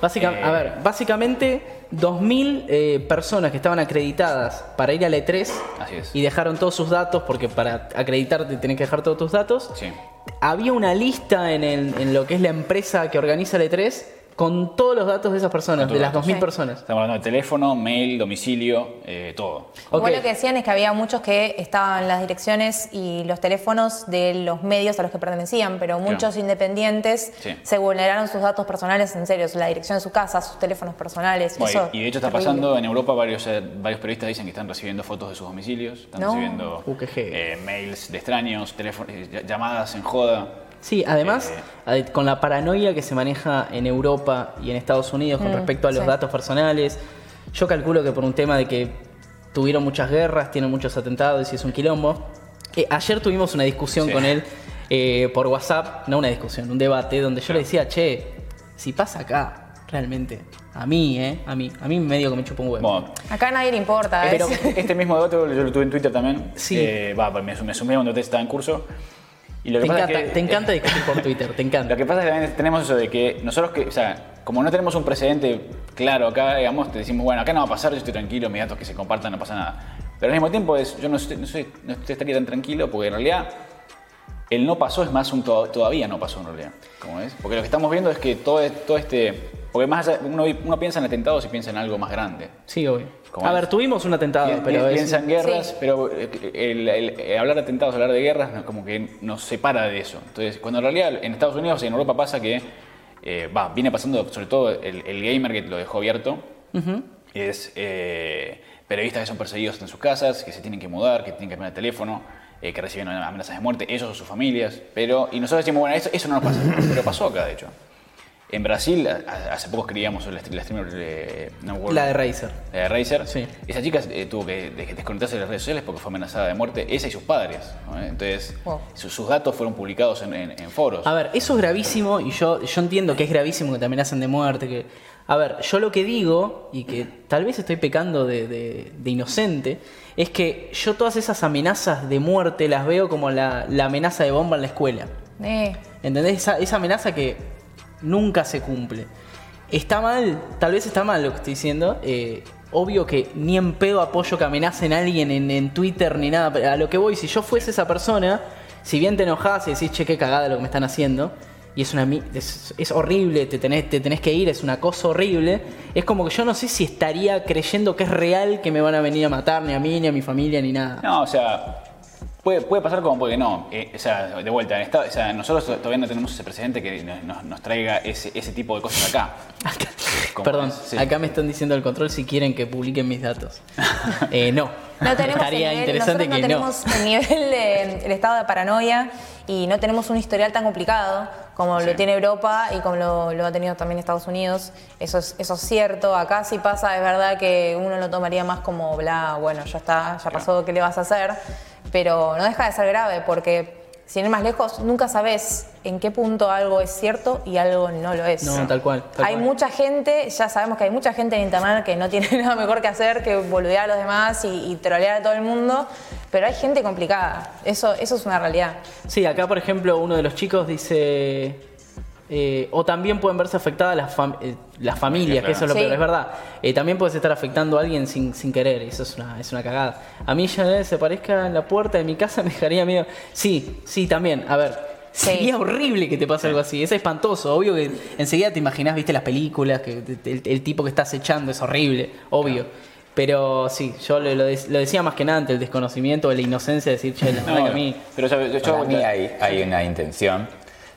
Básica- Eh. A ver, básicamente 2.000 eh, personas que estaban acreditadas para ir a la E3 Así es. y dejaron todos sus datos, porque para acreditarte tenés que dejar todos tus datos. Sí. Había una lista en, el- en lo que es la empresa que organiza la E3 con todos los datos de esas personas, de las los 2.000 Sí. personas. Estamos hablando de teléfono, mail, domicilio, eh, todo. Igual lo que decían es que había muchos que estaban las direcciones y los teléfonos de los medios a los que pertenecían, pero muchos independientes Sí. se vulneraron sus datos personales en serio, la dirección de su casa, sus teléfonos personales. Bueno, eso y de hecho está terrible. pasando en Europa, varios, eh, varios periodistas dicen que están recibiendo fotos de sus domicilios, están No. recibiendo Uh, eh, mails de extraños, eh, ll- llamadas en joda. Sí, además, Eh. con la paranoia que se maneja en Europa y en Estados Unidos con Mm, respecto a los sí. datos personales, yo calculo que por un tema de que tuvieron muchas guerras, tienen muchos atentados y es un quilombo. Eh, ayer tuvimos una discusión Sí. con él eh, por WhatsApp, no una discusión, un debate, donde yo le decía, che, si pasa acá, realmente, a mí, ¿eh? A mí, a mí medio que me chupa un huevo. Bueno, Acá a nadie le importa. pero es- este mismo debate yo lo tuve en Twitter también. Sí. Eh, va, me, me sumé cuando te estaba en curso. Y lo te que pasa encanta, es que, te encanta discutir por Twitter, te encanta. Lo que pasa es que también tenemos eso de que nosotros que, o sea, como no tenemos un precedente claro acá, digamos, te decimos, bueno, acá no va a pasar, yo estoy tranquilo, mis datos que se compartan, no pasa nada. Pero al mismo tiempo es, yo no, estoy- no, soy- no estaría tan tranquilo porque en realidad el no pasó es más un to- todavía no pasó en realidad. ¿Cómo es? Porque lo que estamos viendo es que todo, es- todo este... Porque más allá- uno, uno piensa en atentados y piensa en algo más grande. Sí, obvio. ¿Cómo A es? ver, tuvimos un atentado, Pi- pero pi- es- piensa en guerras, Sí. pero eh, el, el- el hablar de atentados, hablar de guerras, como que nos separa de eso. Entonces, cuando en realidad en Estados Unidos y en Europa pasa que, eh, va, viene pasando sobre todo el, el gamer que lo dejó abierto, es eh, periodistas que son perseguidos en sus casas, que se tienen que mudar, que tienen que poner el teléfono, eh, que reciben amenazas de muerte, ellos o sus familias. Pero, y nosotros decimos, bueno, eso, eso no nos pasa, pero pasó acá, de hecho. En Brasil, hace poco escribíamos sobre la, streamer de... no la de Razer. La de Razer. Sí. Esa chica eh, tuvo que de- desconectarse de las redes sociales porque fue amenazada de muerte, ella y sus padres. ¿no? Entonces, Wow. su- sus datos fueron publicados en, en- en foros. A ver, eso es gravísimo y yo, yo entiendo que es gravísimo que te amenacen de muerte. Que... A ver, yo lo que digo, y que tal vez estoy pecando de, de- de inocente, es que yo todas esas amenazas de muerte las veo como la, la amenaza de bomba en la escuela. Eh, ¿Entendés? Esa, esa amenaza que nunca se cumple. Está mal, tal vez está mal lo que estoy diciendo. eh, obvio que ni en pedo apoyo que amenacen a alguien en, en Twitter ni nada. pero A lo que voy, si yo fuese esa persona, si bien te enojas y decís, che, qué cagada lo que me están haciendo, y es una es, es horrible, te tenés, te tenés que ir, es una cosa horrible, es como que yo no sé si estaría creyendo que es real que me van a venir a matar, ni a mí, ni a mi familia, ni nada. No, o sea, puede, puede pasar como puede que no. Eh, o sea, de vuelta, en esta- o sea, nosotros todavía no tenemos ese precedente que nos, nos- traiga ese, ese tipo de cosas acá. ¿Cómo [LAUGHS] Perdón? Sí. acá me están diciendo el control si quieren que publiquen mis datos. [LAUGHS] Eh, no. No tenemos Estaría el nivel, interesante nosotros que no tenemos el nivel de, el estado de paranoia y no tenemos un historial tan complicado como Sí. lo tiene Europa y como lo, lo ha tenido también Estados Unidos. Eso es, eso es cierto. Acá sí pasa, es verdad que uno lo tomaría más como bla, bueno, ya está, ya pasó, ¿qué le vas a hacer? Pero no deja de ser grave porque sin ir más lejos, nunca sabes en qué punto algo es cierto y algo no lo es. No, tal cual. tal Hay cual. mucha gente, ya sabemos que hay mucha gente en internet que no tiene [LAUGHS] nada mejor que hacer que boludear a los demás y, y trolear a todo el mundo, pero hay gente complicada. Eso, eso es una realidad. Sí, acá por ejemplo uno de los chicos dice... eh, o también pueden verse afectadas las, fam- eh, las familias, que eso es lo Sí. peor, es verdad. Eh, también puedes estar afectando a alguien sin, sin querer, y eso es una, es una cagada. A mí ya se parezca en la puerta de mi casa [LAUGHS] me dejaría miedo. Sí, sí, también. A ver, Sí. sería horrible que te pase algo así. Es espantoso. Obvio que enseguida te imaginás, viste las películas, que te- el, el tipo que estás echando es horrible, obvio. Pero sí, yo lo, lo de- lo decía más que nada ante el desconocimiento o la inocencia de decir, che, la verdad No, que a mí. pero yo, Para mí hay, hay una intención.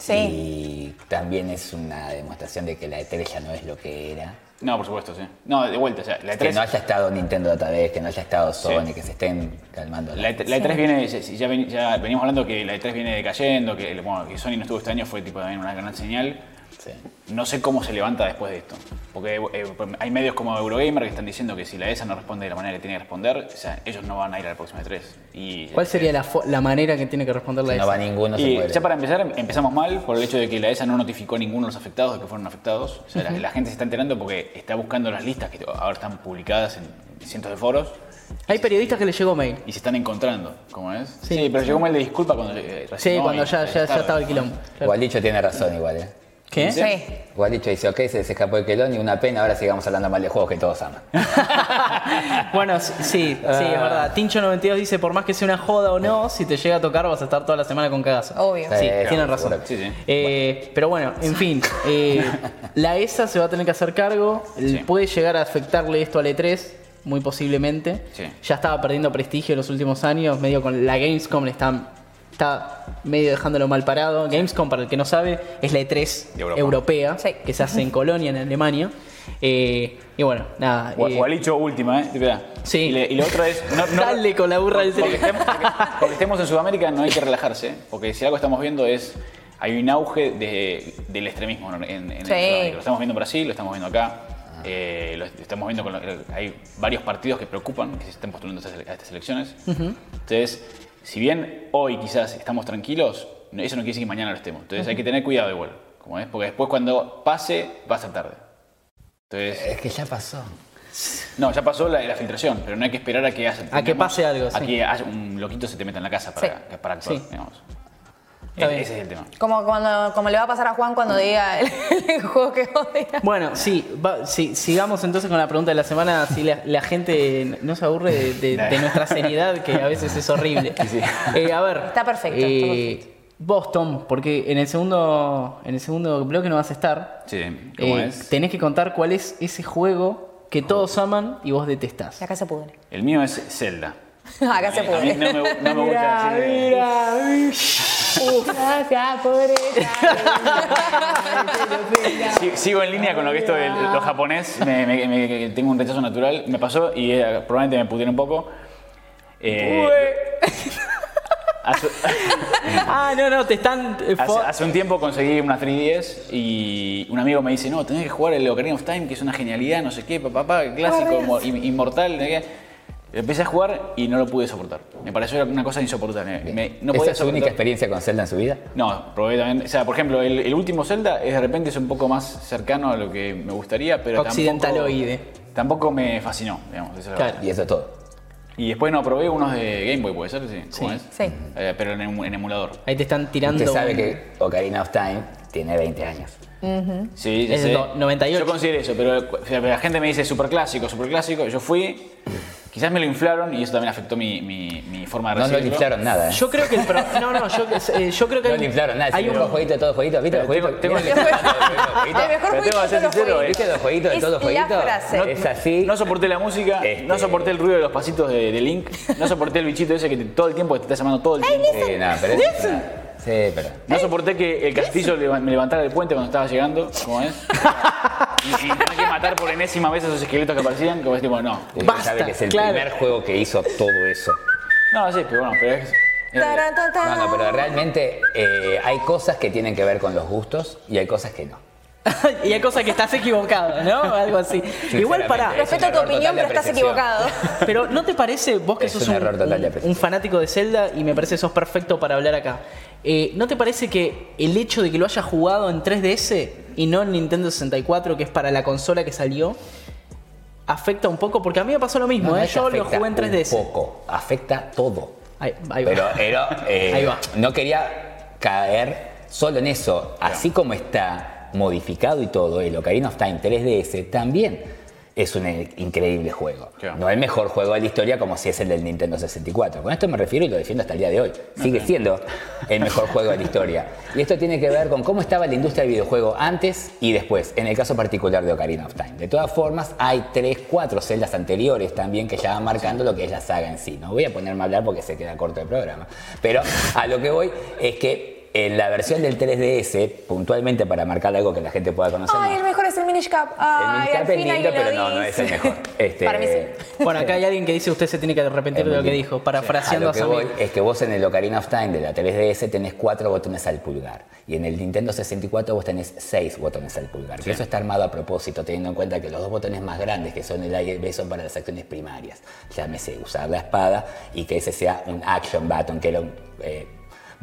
Sí. Y también es una demostración de que la E3 ya no es lo que era. No, por supuesto, sí. No, de vuelta, o sea, la Que E3, no haya estado Nintendo otra vez, que no haya estado Sony, que se estén calmando. la, E3 la E3 viene, ya, ya ven- ya venimos hablando que la E3 viene decayendo, que, bueno, que Sony no estuvo este año fue tipo también una gran señal. Sí. No sé cómo se levanta después de esto. Porque eh, hay medios como Eurogamer que están diciendo que si la ESA no responde de la manera que tiene que responder, o sea, ellos no van a ir a la próxima E3. Y, ¿Cuál sería la, fo- la manera que tiene que responder la Si no va ninguno, se puede. ya para empezar, em- empezamos mal por el hecho de que la ESA no notificó a ninguno de los afectados de que fueron afectados. O sea, la, la gente se está enterando porque está buscando las listas que ahora están publicadas en cientos de foros Hay periodistas que les llegó mail. y se están encontrando, ¿cómo es? Sí. Sí, pero llegó mail de disculpa cuando eh, Sí, cuando ya, ya, ya tarde. estaba el quilombo. Claro. Gualicho tiene razón igual, ¿eh? ¿Qué? Sí. Gualicho dice, ok, se les escapó el quelón y una pena, ahora sigamos hablando mal de juegos que todos aman. [LAUGHS] bueno, sí, sí, es verdad. Tincho92 dice, por más que sea una joda o no, si te llega a tocar vas a estar toda la semana con cagazo. Obvio. Sí, Sí, tienen claro, razón. seguro. Sí, sí. Eh, Pero bueno, en fin, eh, [LAUGHS] la ESA se va a tener que hacer cargo. Sí. Puede llegar a afectarle esto al E3, muy posiblemente. Sí. Ya estaba perdiendo prestigio en los últimos años, medio con la Gamescom le está, está medio dejándolo mal parado. Gamescom, para el que no sabe, es la E3 De Europa. europea, Sí. que se hace en [LAUGHS] Colonia, en Alemania. Eh, y bueno, nada. Gua- eh, última, ¿eh? Sí. Y, le- y lo otro es. No, no- Dale con la burra del porque, cerebro. estemos, porque- porque estemos en Sudamérica no hay que relajarse, porque si algo estamos viendo es. Hay un auge de- del extremismo en, en, Sí. Sudamérica. Lo estamos viendo en Brasil, lo estamos viendo acá. eh, lo estamos viendo, con lo- hay varios partidos que preocupan, que se están postulando a estas, a estas elecciones. Entonces, si bien hoy quizás estamos tranquilos, eso no quiere decir que mañana lo estemos. Entonces hay que tener cuidado igual, como es, porque después cuando pase, va a ser tarde. Entonces, Es que ya pasó. no, ya pasó la, la filtración, pero no hay que esperar a que haya, A que pase algo, A sí. que haya un loquito se te meta en la casa para, Sí. para actuar, Sí. digamos. Está E- bien. Ese es el tema. Como, cuando, como le va a pasar a Juan cuando diga el, el juego que odia. Bueno, sí, va- sí, sigamos entonces con la pregunta de la semana, si la, la gente no se aburre de, de- de nuestra seriedad, que a veces es horrible. Eh, a ver. Está perfecto, está eh, Vos, Tom, porque en el segundo, en el segundo bloque no vas a estar. Sí, ¿cómo eh, es? Tenés que contar cuál es ese juego que todos aman y vos detestás. Acá se pudre. El mío es Zelda. [LAUGHS] acá se A mí- a mí pudre. no me, no me gusta decir- Sí, Sigo en línea con lo que esto de lo japonés, me, me- me- tengo un rechazo natural, me pasó y eh, probablemente me pudiera un poco. Eh, hace, [LAUGHS] Ah, no, no, te están. eh, hace- un tiempo conseguí una 3DS y un amigo me dice, no, tenés que jugar el Ocarina of Time, que es una genialidad, no sé qué, papá, clásico, mo- in- inmortal, no sé qué. Empecé a jugar y no lo pude soportar. Me pareció una cosa insoportable. Me- no ¿Esa podía es su única experiencia con Zelda en su vida? no, probé también. O sea, por ejemplo, el, el último Zelda es de repente es un poco más cercano a lo que me gustaría, pero Occidentaloide. Tampoco, tampoco me fascinó, digamos. esa Claro. Y eso es todo. Y después no probé unos de Game Boy, puede ser, sí. ¿Cómo Sí. es? Sí. Eh, pero en, emu- en emulador. Ahí te están tirando. Usted sabe un- que Ocarina of Time tiene 20 años. Sí, ya Es sé. do- 98. Yo considero eso, pero la gente me dice super clásico, super clásico. Yo fui, quizás me lo inflaron y eso también afectó mi, mi, mi forma de No, no le recibirlo. inflaron nada. ¿eh? Yo creo que el pro- No, no, yo, eh, yo creo que No le inflaron nada. hay un- los jueguitos de todos jueguitos, ¿viste los jueguitos? tengo- ¿Viste tengo-? El mejor jueguito. ¿Viste los jueguitos de todos jueguitos? Es así. No soporté la música, Este- no soporté el ruido de los pasitos de, de Link, no soporté el bichito ese que te- todo el tiempo te está llamando todo el tiempo. Sí, no, pero es Sí, pero. No soporté que el castillo me levantara del puente cuando estaba llegando, como es. [LAUGHS] Y, y tener que matar por enésima vez a esos esqueletos que aparecían, como es tipo, no. Usted Basta, sabe que es el claro. primer juego que hizo todo eso. No, sí, pero bueno, pero es. No, no, pero realmente eh, hay cosas que tienen que ver con los gustos y hay cosas que no. [LAUGHS] y hay cosas que estás equivocado, ¿no? Algo así. Igual para. Respeto tu opinión, pero estás equivocado. [LAUGHS] Pero ¿no te parece, vos que Es sos un un, error total de un- apreciación. un fanático de Zelda y me parece sos perfecto para hablar acá? eh, ¿No te parece que el hecho de que lo hayas jugado en 3DS y no en Nintendo 64, que es para la consola que salió, afecta un poco? Porque a mí me pasó lo mismo, No, no ¿eh? que yo lo afecta jugué en 3DS. Un poco, afecta todo. Ahí, ahí va. Pero, pero, [LAUGHS] eh, Ahí va. no quería caer solo en eso. Así como está modificado y todo, el Ocarina of Time 3DS también es un increíble juego. Claro. No el mejor juego de la historia como si es el del Nintendo 64. Con esto me refiero y lo defiendo hasta el día de hoy. Sigue siendo el mejor juego de la historia. Y esto tiene que ver con cómo estaba la industria del videojuego antes y después, en el caso particular de Ocarina of Time. De todas formas, hay tres, cuatro celdas anteriores también que ya van marcando lo que es la saga en sí. No voy a ponerme a hablar porque se queda corto el programa. Pero a lo que voy es que en la versión del 3DS, puntualmente para marcar algo que la gente pueda conocer, Ay, el mejor es el Minish Cap. el Ay, Minicap al es fin alguien lindo, pero no, no es el mejor. [LAUGHS] Este, Para mí sí. Bueno, acá hay alguien que dice usted se tiene que arrepentir Es de lo que dijo, parafraseando a lo que voy es que vos en el Ocarina of Time de la 3DS tenés cuatro botones al pulgar y en el Nintendo 64 vos tenés seis botones al pulgar. Que eso está armado a propósito, teniendo en cuenta que los dos botones más grandes, que son el A y el B, son para las acciones primarias. Llámese usar la espada y que ese sea un action button, que era un eh,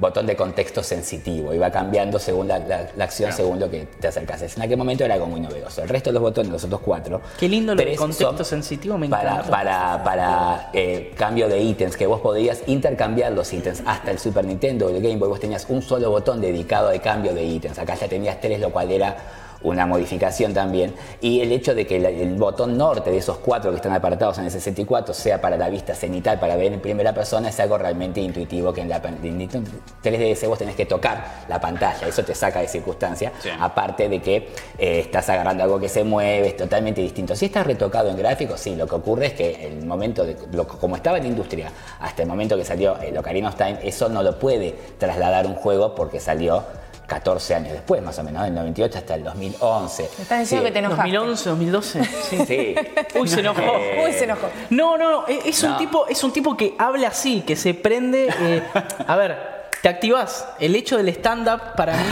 botón de contexto sensitivo y va cambiando según la, la- la acción, según lo que te acercas. En aquel momento era algo muy novedoso. El resto de los botones, los otros cuatro, Qué lindo tres contexto sensitivo, me para, encanta. para, para eh, cambio de ítems, que vos podías intercambiar los ítems. Hasta el Super Nintendo o el Game Boy vos tenías un solo botón dedicado al cambio de ítems. Acá ya tenías tres, lo cual era una modificación también. Y el hecho de que el, botón norte de esos cuatro que están apartados en el 64 sea para la vista cenital, para ver en primera persona, es algo realmente intuitivo que en la en Nintendo 3DS vos tenés que tocar la pantalla. Eso te saca de circunstancia. Sí. Aparte de que eh, estás agarrando algo que se mueve, es totalmente distinto. Si está retocado en gráficos, sí, lo que ocurre es que el momento de lo- como estaba en la industria hasta el momento que salió el Ocarina of Time, eso no lo puede trasladar un juego porque salió 14 años después, más o menos, del 98 hasta el 2011. Me estás diciendo Sí. que te enojaste. 2011, 2012. Sí. Sí. Uy, se enojó. Eh, Uy, se enojó. No, no, es, es un No. tipo, es un tipo que habla así, que se prende. eh, a ver, te activás. El hecho del stand-up para mí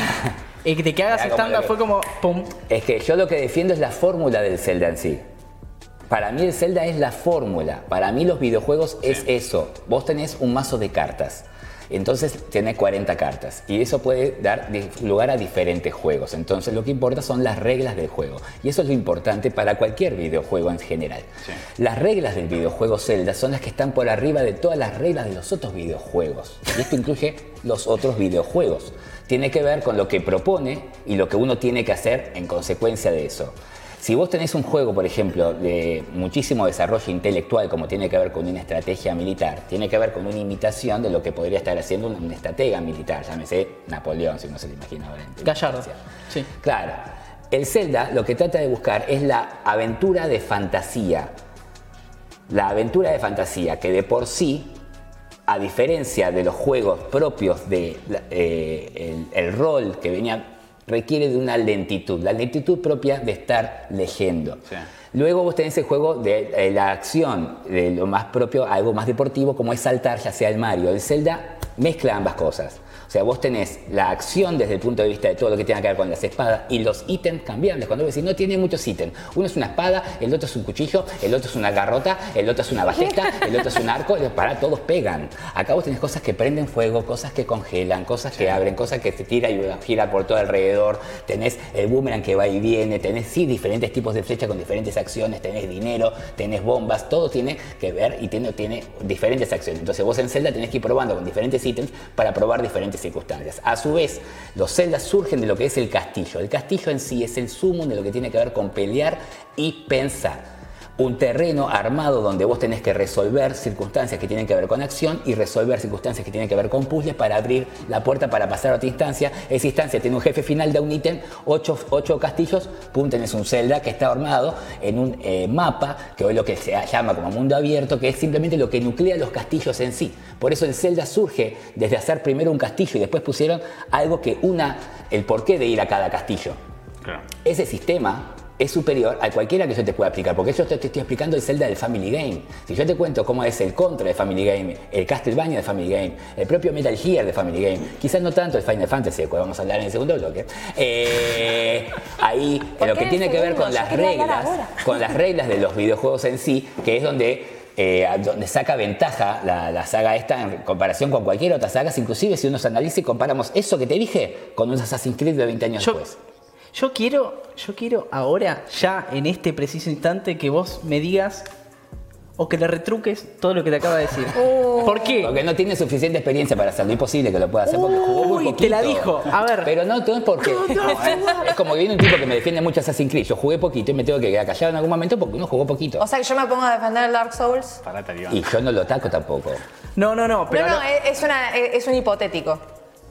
eh, de que hagas [LAUGHS] lo- fue como pum. Es que yo lo que defiendo es la fórmula del Zelda en sí. Para mí el Zelda es la fórmula. Para mí los videojuegos es eso. Vos tenés un mazo de cartas. Entonces tenés 40 cartas y eso puede dar lugar a diferentes juegos. Entonces lo que importa son las reglas del juego. Y eso es lo importante para cualquier videojuego en general. Sí. Las reglas del videojuego Zelda son las que están por arriba de todas las reglas de los otros videojuegos. Y esto incluye los otros videojuegos. Tiene que ver con lo que propone y lo que uno tiene que hacer en consecuencia de eso. Si vos tenés un juego, por ejemplo, de muchísimo desarrollo intelectual, como tiene que ver con una estrategia militar, tiene que ver con una imitación de lo que podría estar haciendo un, estratega militar, llámese Napoleón, si uno se lo imagina ahora. en Gallardo. Sí. Claro. El Zelda lo que trata de buscar es la aventura de fantasía. La aventura de fantasía que de por sí, a diferencia de los juegos propios de eh, el, el rol que venía, requiere de una lentitud. La lentitud propia de estar leyendo. Sí. Luego vos tenés el juego de eh, la acción, de lo más propio, algo más deportivo, como es saltar, ya sea el Mario. El Zelda mezcla ambas cosas. O sea, vos tenés la acción desde el punto de vista de todo lo que tenga que ver con las espadas y los ítems cambiables. Cuando vos decís, no tiene muchos ítems. Uno es una espada, el otro es un cuchillo, el otro es una garrota, el otro es una ballesta, [LAUGHS] el otro es un arco. Para, todos pegan. Acá vos tenés cosas que prenden fuego, cosas que congelan, cosas que abren, cosas que se tira y gira por todo alrededor. Tenés el boomerang que va y viene, tenés sí diferentes tipos de flecha con diferentes acciones, tenés dinero, tenés bombas, todo tiene que ver y tiene, tiene diferentes acciones. Entonces vos en Zelda tenés que ir probando con diferentes ítems para probar diferentes circunstancias. A su vez, los Zeldas surgen de lo que es el castillo. El castillo en sí es el sumo de lo que tiene que ver con pelear y pensar un terreno armado donde vos tenés que resolver circunstancias que tienen que ver con acción y resolver circunstancias que tienen que ver con puzzles para abrir la puerta para pasar a otra instancia. Esa instancia tiene un jefe final de un ítem, ocho, ocho castillos, pum, tenés un Zelda que está armado en un eh, mapa, que hoy lo que se llama como mundo abierto, que es simplemente lo que nuclea los castillos en sí. Por eso el Zelda surge desde hacer primero un castillo y después pusieron algo que una el porqué de ir a cada castillo. Claro. Ese sistema es superior a cualquiera que yo te pueda explicar, porque yo te, te estoy explicando el Zelda del Family Game. Si yo te cuento cómo es el Contra de Family Game, el Castlevania de Family Game, el propio Metal Gear de Family Game, quizás no tanto el Final Fantasy, del cual vamos a hablar en el segundo bloque, eh, ahí ¿Por [LAUGHS] lo que en tiene que ver con las reglas, con las reglas de los videojuegos en sí, que es donde eh, donde saca ventaja la, la saga esta en comparación con cualquier otra saga, inclusive si uno se analiza y comparamos eso que te dije con un Assassin's Creed de 20 años Yo, después. Yo quiero, yo quiero ahora, ya en este preciso instante, que vos me digas o que le retruques todo lo que te acaba de decir. [LAUGHS] ¿Por qué? Porque no tiene suficiente experiencia para hacerlo. Imposible que lo pueda hacer porque jugó muy Uy, poquito. te la dijo. A ver. Pero no, no es porque. no, es, es como que viene un tipo que me defiende mucho Assassin's Creed. Yo jugué poquito y me tengo que quedar callado en algún momento porque uno jugó poquito. O sea que yo me pongo a defender el Dark Souls. Parate. Y yo no lo ataco tampoco. No, no, no, pero no, no, es una, es un hipotético.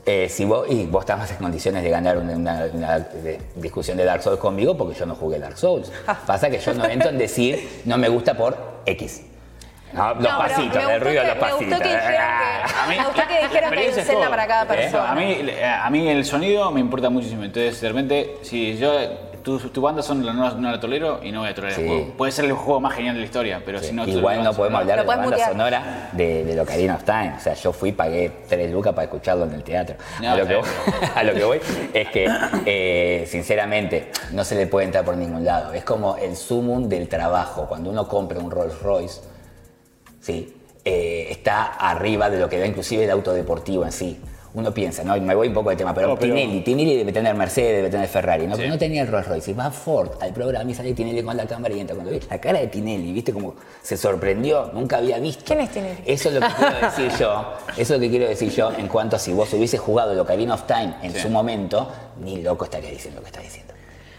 Eh, si vos, y vos estás más en condiciones de ganar una, una- una, eh, discusión de Dark Souls conmigo porque yo no jugué Dark Souls. Pasa que yo no entro en decir no me gusta por X. No, los No, pasitos, el ruido de los me gustó pasitos. que dijeran que- A mí- Me gustó que dijeron que hay un Zelda para cada ¿Eh? persona. A mí, a mí el sonido me importa muchísimo. Entonces, de repente, si yo. Tu, tu banda son, no, no la tolero y no voy a tolerar Sí. el juego. Puede ser el juego más genial de la historia, pero si no. Igual no podemos hablar de la banda mutear. sonora de, de Ocarina of Time. O sea, yo fui, pagué 3 lucas para escucharlo en el teatro. No, a, lo que voy, [LAUGHS] a lo que voy es que, eh, sinceramente, no se le puede entrar por ningún lado. Es como el sumum del trabajo. Cuando uno compra un Rolls Royce, ¿sí? Eh, está arriba de lo que da inclusive el auto deportivo en sí. Uno piensa, no, me voy un poco del tema, pero, No, pero- Tinelli, Tinelli debe tener Mercedes, debe tener Ferrari, ¿no? Sí. Pero no tenía el Rolls Royce. Va Ford al programa y sale Tinelli con la cámara y entra. Cuando vi la cara de Tinelli, ¿viste? Como se sorprendió, nunca había visto. ¿Quién es Tinelli? Eso es lo que [LAUGHS] quiero decir yo. Eso es lo que quiero decir yo en cuanto a si vos hubiese jugado el Ocarina of Time en Sí. su momento, ni loco estaría diciendo lo que está diciendo.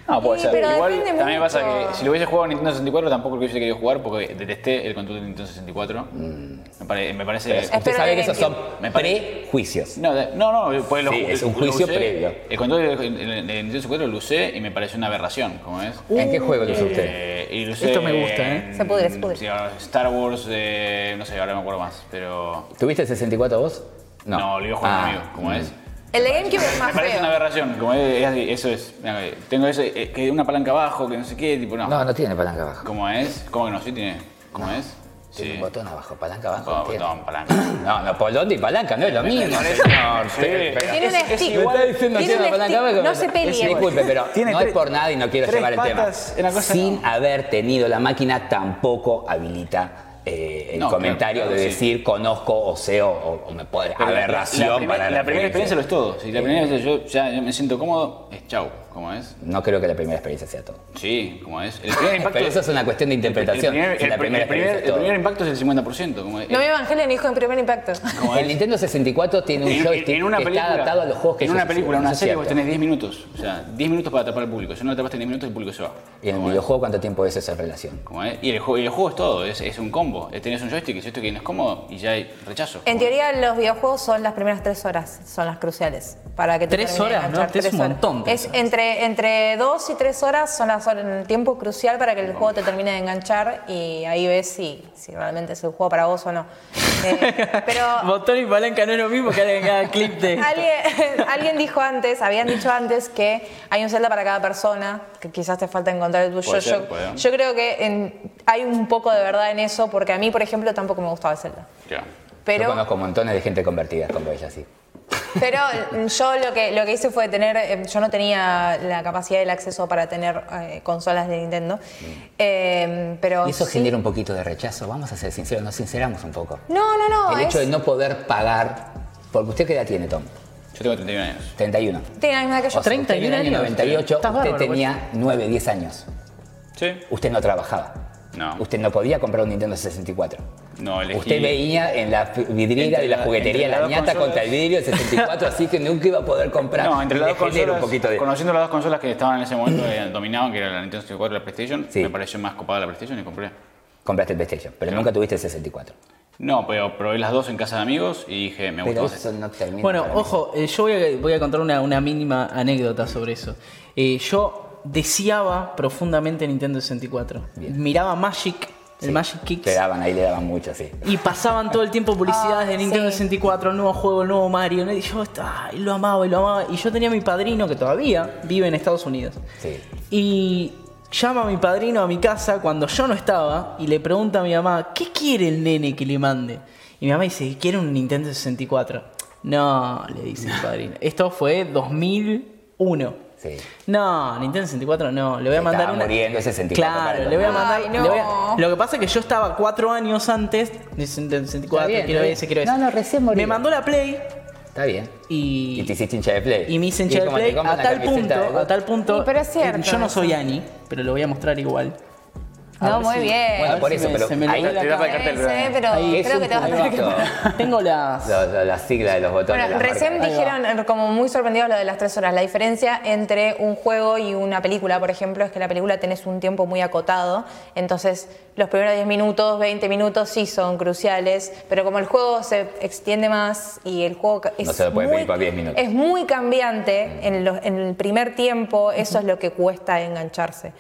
No, puede ser. pero Igual también mucho. pasa que si lo hubiese jugado en Nintendo 64 tampoco lo hubiese querido jugar porque detesté el control de Nintendo 64. Me, pare- me parece. Pero Espero usted sabe que esos son. Me pare- prejuicios. No, no, no, pues lo, Sí, es un lo juicio usé, previo. El control de, de- de Nintendo 64 lo usé y me pareció una aberración, como es. ¿En qué juego lo usó usted? Eh, y lo usé Esto me gusta, ¿eh? en- Se pudre, se pudre. sí, ahora Star Wars, eh, no sé, ahora no me acuerdo más, pero. ¿Tuviste el 64 vos? No, lo iba a jugar Ah, conmigo, como es. El de GameCube es Me más parece una aberración, como es, es- eso es. mira, Tengo eso, eh, que una palanca abajo, que no sé qué, tipo, no. No, no tiene palanca abajo. ¿Cómo es? ¿Cómo que no? Sí tiene. ¿Cómo es? Tiene Sí. un botón abajo, palanca abajo. Botón, tiene. botón, palanca. No, no, botón y palanca no es lo mismo, señor. Sí. Pero- Tiene un Es- es stick. Me está diciendo Tiene un palanca stick. abajo. No se pelee. Disculpe, pero Tiene no tres- es por nada y no quiero tres llevar el tema. patas, una cosa Sin no. haber tenido la máquina tampoco habilita eh, el No, comentario claro, de sí. decir conozco o sé o, me puede la- aberración la, primer- para la primera experiencia lo es todo. Si la Sí. primera vez yo ya me siento cómodo, es chau, es. No creo que la primera experiencia sea todo. Sí, como es. El primer impacto. Pero eso es una cuestión de interpretación. El, primer, el- el es el impacto es el 50%. Como es. No me Evangelion dijo en primer impacto. El es. Nintendo 64 tiene un En- joystick en una que película, está adaptado a los juegos que En una película, una es serie, vos tenés 10 minutos. O sea, 10 minutos para atrapar al público. Si no lo atrapaste en 10 minutos, el público se va. Y en el es. videojuego, ¿cuánto tiempo es esa relación? Como es. Y el, juego, y el juego es todo, es, es un combo. Eh, Tenés un joystick, el joystick no es cómodo y ya hay rechazo. En teoría, los videojuegos son las primeras tres horas, son las cruciales. Para que te Tres horas, ¿no? enganchar, Es un tres horas. montón, tres Es horas. Entre, entre dos y tres horas son las horas, el tiempo crucial para que el juego te termine de enganchar y ahí ves si, si realmente es el juego para vos o no. Eh, [LAUGHS] pero Botón y palanca no es lo mismo que alguien haga clip de. alguien, [LAUGHS] alguien dijo antes, habían dicho antes que hay un Zelda para cada persona, que quizás te falta encontrar el tuyo. Puede ser, yo, puede. yo creo que en- hay un poco de verdad en eso, porque a mí, por ejemplo, tampoco me gustaba el Zelda. Ya. Pero, Yo conozco montones de gente convertida como ella, sí. Pero yo lo que, lo que hice fue tener, eh, yo no tenía la capacidad y el acceso para tener eh, consolas de Nintendo. Eh, pero Y eso sí- genera un poquito de rechazo. Vamos a ser sinceros, nos sinceramos un poco. No, no, no. el hecho de no poder pagar. Porque usted qué edad tiene, Tom? Yo tengo 31 años. 31. Tiene la misma edad que yo. O sea, 31 usted en el año años. 98, Estás usted bárbaro, tenía 9, 10 años. Sí. Usted no trabajaba. No. Usted no podía comprar un Nintendo 64. No, elegí. Usted veía en la vidriera Entre de la juguetería la ñata consolas. contra el vidrio del 64, así que nunca iba a poder comprar. No, entre las dos consolas, un poquito de... conociendo las dos consolas que estaban en ese momento eh, dominaban, que era la Nintendo 64 y la PlayStation, Sí. me pareció más copada la PlayStation y compré. Compraste el PlayStation, pero nunca tuviste el 64. No, pero probé las dos en casa de amigos y dije, me Pero gustó. eso no termina. Bueno, ojo, eh, yo voy a, voy a contar una, una mínima anécdota sobre eso. Eh, yo deseaba profundamente Nintendo 64. Bien. Miraba Magic, el Sí, Magic Kicks. Le daban, ahí le daban mucho, sí. Y pasaban todo el tiempo publicidades Ah, de Nintendo sí. 64, el nuevo juego, el nuevo Mario. ¿no? Y yo ay, lo amaba y lo amaba. Y yo tenía a mi padrino, que todavía vive en Estados Unidos. Sí. Y llama a mi padrino a mi casa cuando yo no estaba y le pregunta a mi mamá, ¿qué quiere el nene que le mande? Y mi mamá dice, quiere un Nintendo 64. No, le dice mi padrino. Esto fue 2001. Sí. No, Nintendo 64 no, le voy a mandar estaba una. muriendo ese 64 para Claro, le voy a 2000. mandar. Ay, le voy a- no. Lo que pasa es que yo estaba cuatro años antes de Nintendo 64, Está bien, quiero ese, quiero ese. No, no, recién murió. Me mandó la Play Está bien. y. Y te hiciste hincha de play. Y me hice hincha de Play a tal punto, a tal punto. Sí, pero es que cierto Yo no soy Ani, pero lo voy a mostrar igual. No, muy si- bien. Bueno, por si eso, me- pero se me ahí- te la para el cartel, Sí, ¿verdad? pero Ahí Es creo un que te vas a tener que... puntito. Tengo las. Lo- Las siglas de los botones. Bueno, recién dijeron, eh, como muy sorprendidos lo de las tres horas. La diferencia entre un juego y una película, por ejemplo, es que la película tenés un tiempo muy acotado. Entonces, los primeros 10 minutos, 20 minutos sí son cruciales. Pero como el juego se extiende más y el juego es, No se lo puede muy, pedir por 10 minutos. es muy cambiante en, los- en el primer tiempo, eso es lo que cuesta engancharse.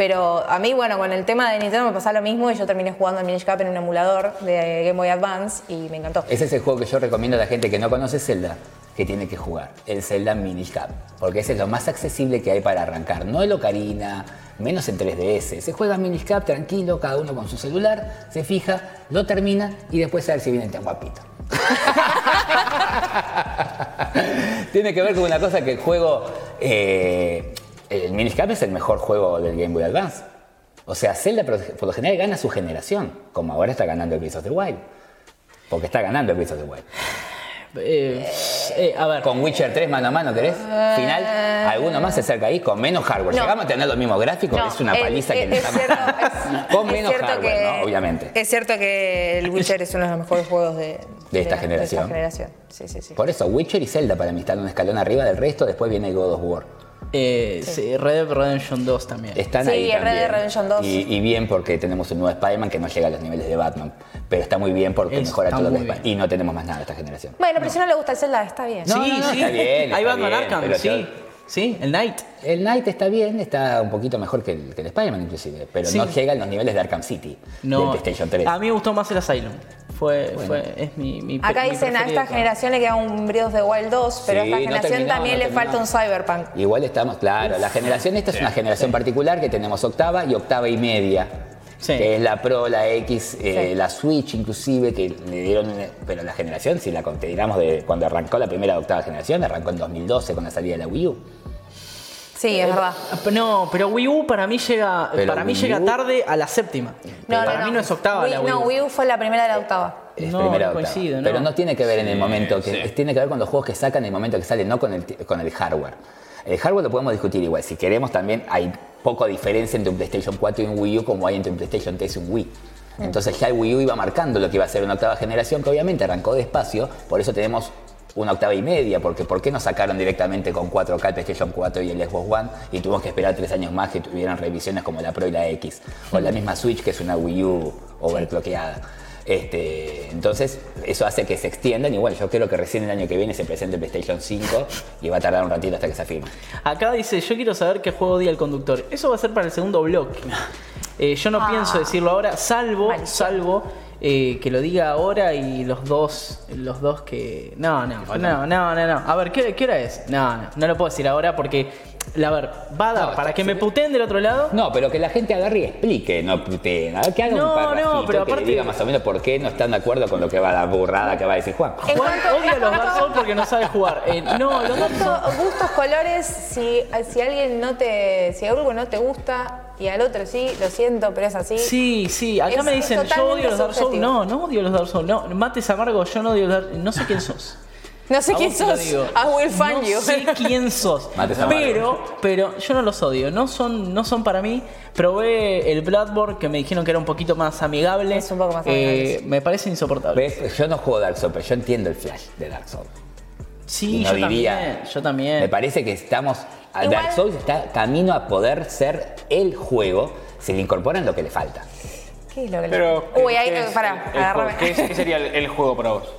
Pero a mí, bueno, con el tema de Nintendo me pasa lo mismo y yo terminé jugando al Minish Cap en un emulador de Game Boy Advance y me encantó. Ese es el juego que yo recomiendo a la gente que no conoce Zelda, que tiene que jugar. El Zelda Minish Cap. Porque ese es lo más accesible que hay para arrancar. No el Ocarina, menos en 3DS. Se juega Minish Cap tranquilo, cada uno con su celular, se fija, lo termina y después a ver si viene tan guapito. [LAUGHS] tiene que ver con una cosa que el juego. eh, el Minish Cap es el mejor juego del Game Boy Advance. O sea, Zelda por lo general gana su generación, como ahora está ganando el Breath of the Wild. Porque está ganando el Breath of the Wild. Eh, eh, a ver. Con Witcher 3 mano a mano, ¿querés? Final, alguno más se acerca ahí con menos hardware. No. Llegamos a tener los mismos gráficos, No, es una es- paliza que es, le es estamos cierto, es- Con es menos hardware, que- ¿no? Obviamente. Es cierto que el Witcher es uno de los mejores juegos de, De esta generación. generación. Sí, sí, sí. Por eso, Witcher y Zelda para mí están un escalón arriba del resto, después viene God of War. Eh, sí, Red Dead Redemption 2 también. Están Sí, ahí el Red Dead. Redemption 2. Y, y bien porque tenemos un nuevo Spider-Man que no llega a los niveles de Batman. Pero está muy bien porque Está mejora todo lo que es. Y no tenemos más nada de esta generación. Bueno, pero si no le gusta el Zelda, está bien. No, sí, no, no, sí. está bien, Hay está Batman bien, Arkham, pero sí. yo- Sí, el Knight. El Knight está bien, está un poquito mejor que el, que el Spider-Man inclusive, pero Sí. no llega a los niveles de Arkham City No. del PlayStation 3. A mí me gustó más el Asylum. Fue, fue, es mi, mi Acá mi dicen a esta generación le queda un Breath of the Wild 2, pero a esta no generación terminó, también no le falta un Cyberpunk. Igual estamos, claro, la generación esta es una generación particular que tenemos octava y octava y media. Sí. que es la Pro, la X, eh, Sí. la Switch inclusive, que le dieron, pero la generación, si la consideramos de cuando arrancó la primera o octava generación, arrancó en 2012 con la salida de la Wii U. Sí, es verdad. Ah, No, pero Wii U para mí llega, Pero para mí Wii llega U- tarde a la séptima. para mí no es octava Wii, la Wii No, U. Wii U fue la primera de la octava. Es No, primera no octava. coincido, no. Pero no tiene que ver en el momento, que sí. es- tiene que ver con los juegos que sacan en el momento que salen, no con el, con el hardware. El hardware lo podemos discutir igual. Si queremos también hay poca diferencia entre un PlayStation 4 y un Wii U como hay entre un PlayStation 3 y un Wii. Entonces ya el Wii U iba marcando lo que iba a ser una octava generación, que obviamente arrancó despacio, por eso tenemos una octava y media, porque ¿por qué no sacaron directamente con 4K el PlayStation 4 y el Xbox One y tuvimos que esperar tres años más que tuvieran revisiones como la Pro y la X? O la misma Switch que es una Wii U overclockeada. Este, entonces, eso hace que se extiendan y bueno, yo creo que recién el año que viene se presente el PlayStation 5 y va a tardar un ratito hasta que se afirme. Acá dice, yo quiero saber qué juego odia el conductor. Eso va a ser para el segundo bloque. Eh, yo no Ah. pienso decirlo ahora, salvo, Maldición. salvo eh, que lo diga ahora y los dos, los dos que... No, no, no, no, no, no. A ver, ¿qué, qué hora es? No, no, no lo puedo decir ahora porque, la ver, va a dar No, para que me puteen del otro lado. No, pero que la gente agarre y explique, no puteen. A ver, que haga No, un parrafito no, pero que aparte- le diga más o menos por qué no están de acuerdo con lo que va la burrada que va a decir Juan. Juan cuanto- odia los Souls porque no sabe jugar. Eh, no, los gustos, colores, si, si alguien no te, si algo no te gusta y al otro sí, lo siento, pero es así. Sí, sí, acá Es me dicen, yo odio los Dark Souls. No, no odio los Dark Souls. No, mates amargo, yo no odio los Dark No sé quién sos. No sé A quién sos. I will find no you. sé [LAUGHS] quién sos. Pero, pero yo no los odio. No son, no son para mí. Probé el Bloodborne que me dijeron que era un poquito más amigable. Es un poco más Eh, amigable, sí. me parece insoportable. ¿Ves? Yo no juego Dark Souls, pero yo entiendo el flash de Dark Souls. Sí, no yo diría- también. Yo también. Me parece que estamos. a Igual- Dark Souls está camino a poder ser el juego si le incorporan lo que le falta. ¿Qué es lo que le- Pero, Uy, ahí, ¿qué es pará, agárrame. ¿Qué, sería el, el juego para vos?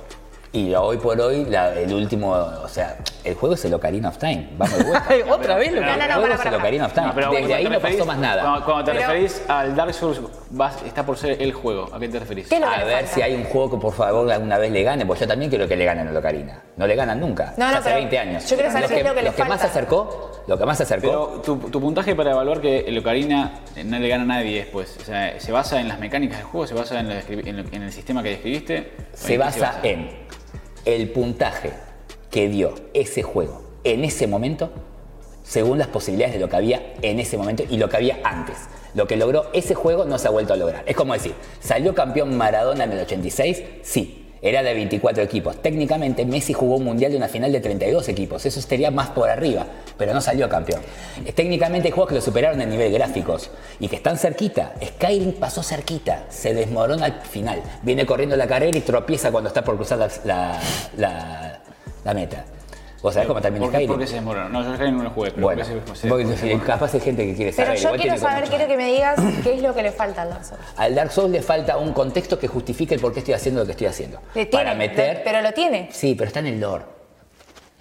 Y hoy por hoy, la- el último. O sea, el juego es el Ocarina of Time. Vamos de vuelta. [LAUGHS] Otra vez. No, no, el juego es el Ocarina of Time. No, pero Desde cuando ahí te no pasó más nada. Cuando, cuando te Pero- referís al Dark Souls, vas- está por ser el juego. ¿A qué te referís? ¿Qué es lo que A ver falta? si hay un juego que por favor alguna vez le gane, pues yo también quiero que le ganen a Ocarina. No le ganan nunca. No, no, Ya hace pero 20 años. yo quiero saber Lo qué es lo que le lo que más se acercó, lo que más se acercó, Pero tu, tu puntaje para evaluar que el Ocarina eh, no le gana a nadie después. O sea, ¿se basa en las mecánicas del juego? ¿Se basa en, lo en lo- en el sistema que describiste? se ¿En qué basa en el puntaje que dio ese juego en ese momento, según las posibilidades de lo que había en ese momento y lo que había antes. Lo que logró ese juego no se ha vuelto a lograr. Es como decir, ¿salió campeón Maradona en el 86? Sí. Era de 24 equipos. Técnicamente Messi jugó un mundial de una final de 32 equipos. Eso estaría más por arriba, pero no salió campeón. Técnicamente hay juegos que lo superaron en nivel gráficos y que están cerquita. Skyrim pasó cerquita, se desmorona al final. Viene corriendo la carrera y tropieza cuando está por cruzar la- la meta. ¿Vos sabés cómo termina ¿Por qué, Skyrim? por qué se desmorona? No, yo Skyrim no lo jugué, pero Bueno, ¿por qué se- se- porque se- capaz hay gente que quiere Pero saber. yo igual quiero saber, quiero que me digas qué es lo que le falta al Dark Souls. Al Dark Souls le falta un contexto que justifique el por qué estoy haciendo lo que estoy haciendo. Le tiene, Para meter. lo- pero lo tiene. Sí, pero está en el lore.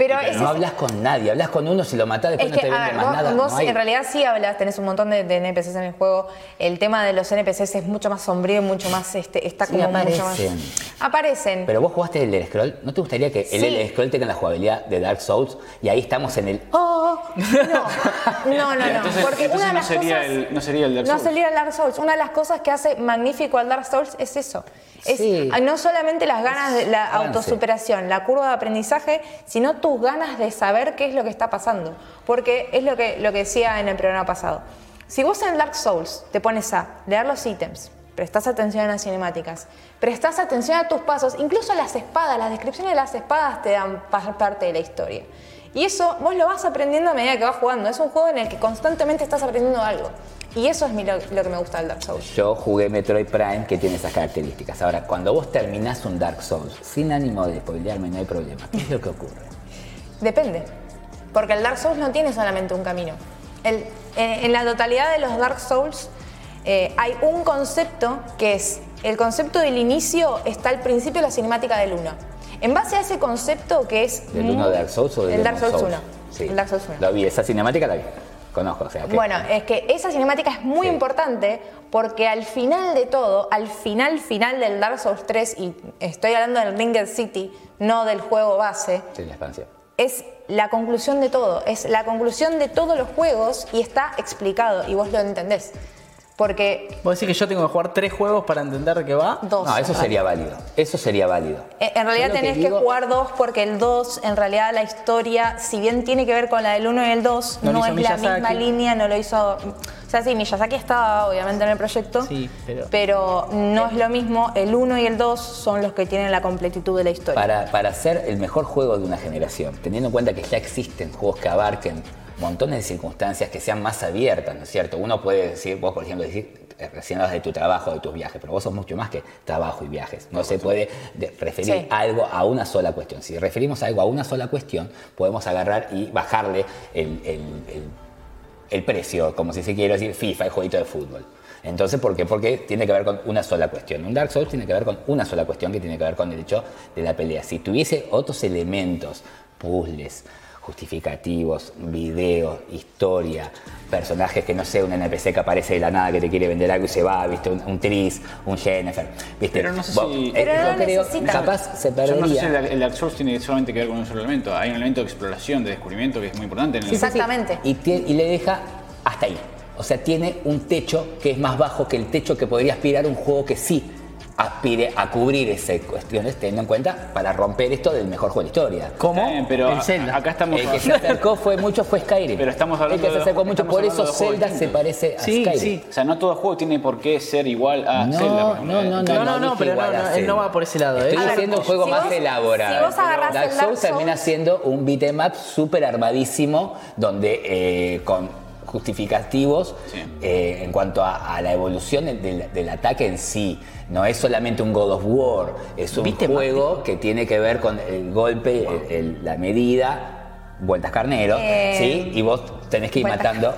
Pero no es- hablas con nadie, hablas con uno, si lo matás después Es no que, te a vende ver, más vos, nada. vos no hay. en realidad sí hablas, tenés un montón de, de NPCs en el juego. El tema de los NPCs es mucho más sombrío, mucho más, este, está Sí, como mucho más... aparecen. Aparecen. Pero vos jugaste el Elder Scroll, ¿no te gustaría que el Sí. Elder Scroll tenga la jugabilidad de Dark Souls? Y ahí estamos en el. Oh, no, no, no, no. Entonces, porque entonces una de no, las sería cosas... el, no sería el Dark No Souls. sería el Dark Souls. Una de las cosas que hace magnífico al Dark Souls es eso. Es Sí. no solamente las ganas de la autosuperación, la curva de aprendizaje, sino tus ganas de saber qué es lo que está pasando. Porque es lo que, lo que decía en el programa pasado. Si vos en Dark Souls te pones a leer los ítems, prestás atención a las cinemáticas, prestás atención a tus pasos, incluso las espadas, las descripciones de las espadas te dan pa- parte de la historia. Y eso vos lo vas aprendiendo a medida que vas jugando. Es un juego en el que constantemente estás aprendiendo algo. Y eso es mi- lo, lo que me gusta del Dark Souls. Yo jugué Metroid Prime que tiene esas características. Ahora, cuando vos terminás un Dark Souls, sin ánimo de spoilearme, no hay problema. ¿Qué es lo que ocurre? Depende. Porque el Dark Souls no tiene solamente un camino. El- en, en la totalidad de los Dark Souls eh, hay un concepto que es, el concepto del inicio está al principio de la cinemática del 1. En base a ese concepto que es... ¿Del muy- 1 de Dark Souls o del El Dark Souls 1. Sí. El Dark Souls 1. Lo vi, esa cinemática la vi. Conozco, o sea que. Bueno, es que esa cinemática es muy Sí. importante porque al final de todo, al final final del Dark Souls 3, y estoy hablando del Ringed City, no del juego base, Sí, la expansión. es la conclusión de todo, es la conclusión de todos los juegos y está explicado y vos lo entendés. Porque ¿Vos decís que yo tengo que jugar tres juegos para entender de qué va? dos. No, eso sería válido. Eso sería válido. Eh, En realidad tenés que, digo- jugar dos porque el 2, en realidad la historia, si bien tiene que ver con la del 1 y el 2, No es la misma línea, no lo hizo... O sea, sí, Miyazaki estaba obviamente en el proyecto, Sí, pero- no es lo mismo, el 1 y el 2 son los que tienen la completitud de la historia. Para, para ser el mejor juego de una generación, teniendo en cuenta que ya existen juegos que abarquen montones de circunstancias que sean más abiertas, ¿no es cierto? Uno puede decir, vos por ejemplo, decir, eh, recién hablas de tu trabajo, de tus viajes, pero vos sos mucho más que trabajo y viajes. No se puede de- referir Sí. algo a una sola cuestión. Si referimos algo a una sola cuestión, podemos agarrar y bajarle el, el- el- el precio, como si se quiere decir FIFA, el jueguito de fútbol. Entonces, ¿por qué? Porque tiene que ver con una sola cuestión. Un Dark Souls tiene que ver con una sola cuestión que tiene que ver con el hecho de la pelea. Si tuviese otros elementos, puzzles, justificativos, videos, historia, personajes que no sé, un NPC que aparece de la nada que te quiere vender algo y se va, viste, un, un Tris, un Jennifer, viste. Pero no sé Vos- si- eh, Pero no creo, necesita. capaz se Yo no sé si el, el Dark Souls tiene solamente que ver con un solo elemento. Hay un elemento de exploración, de descubrimiento que es muy importante en el. Exactamente. Y, y le deja hasta ahí. O sea, tiene un techo que es más bajo que el techo que podría aspirar un juego que sí aspire a cubrir esas cuestiones, teniendo en cuenta para romper esto del mejor juego de la historia. ¿Cómo? Pero el Zelda. acá estamos El que se acercó fue mucho fue Skyrim. Pero estamos hablando El que se de- acercó mucho, por eso Zelda se parece a Sí, Skyrim. sí. O sea, no todo juego tiene por qué ser igual a No, Zelda. no, no, No, no, no, pero no, no, él no va por ese lado, ¿eh? Estoy ver, diciendo un juego si más vos- elaborado. si vos agarrás Dark Souls termina siendo un beat'em up súper armadísimo, donde eh, con justificativos Sí. eh, en cuanto a, a la evolución del, del- del ataque en sí. No es solamente un God of War, es un juego que tiene que ver con el golpe, el- el- la medida, vueltas carnero, Eh, ¿sí? Y vos tenés que ir matando,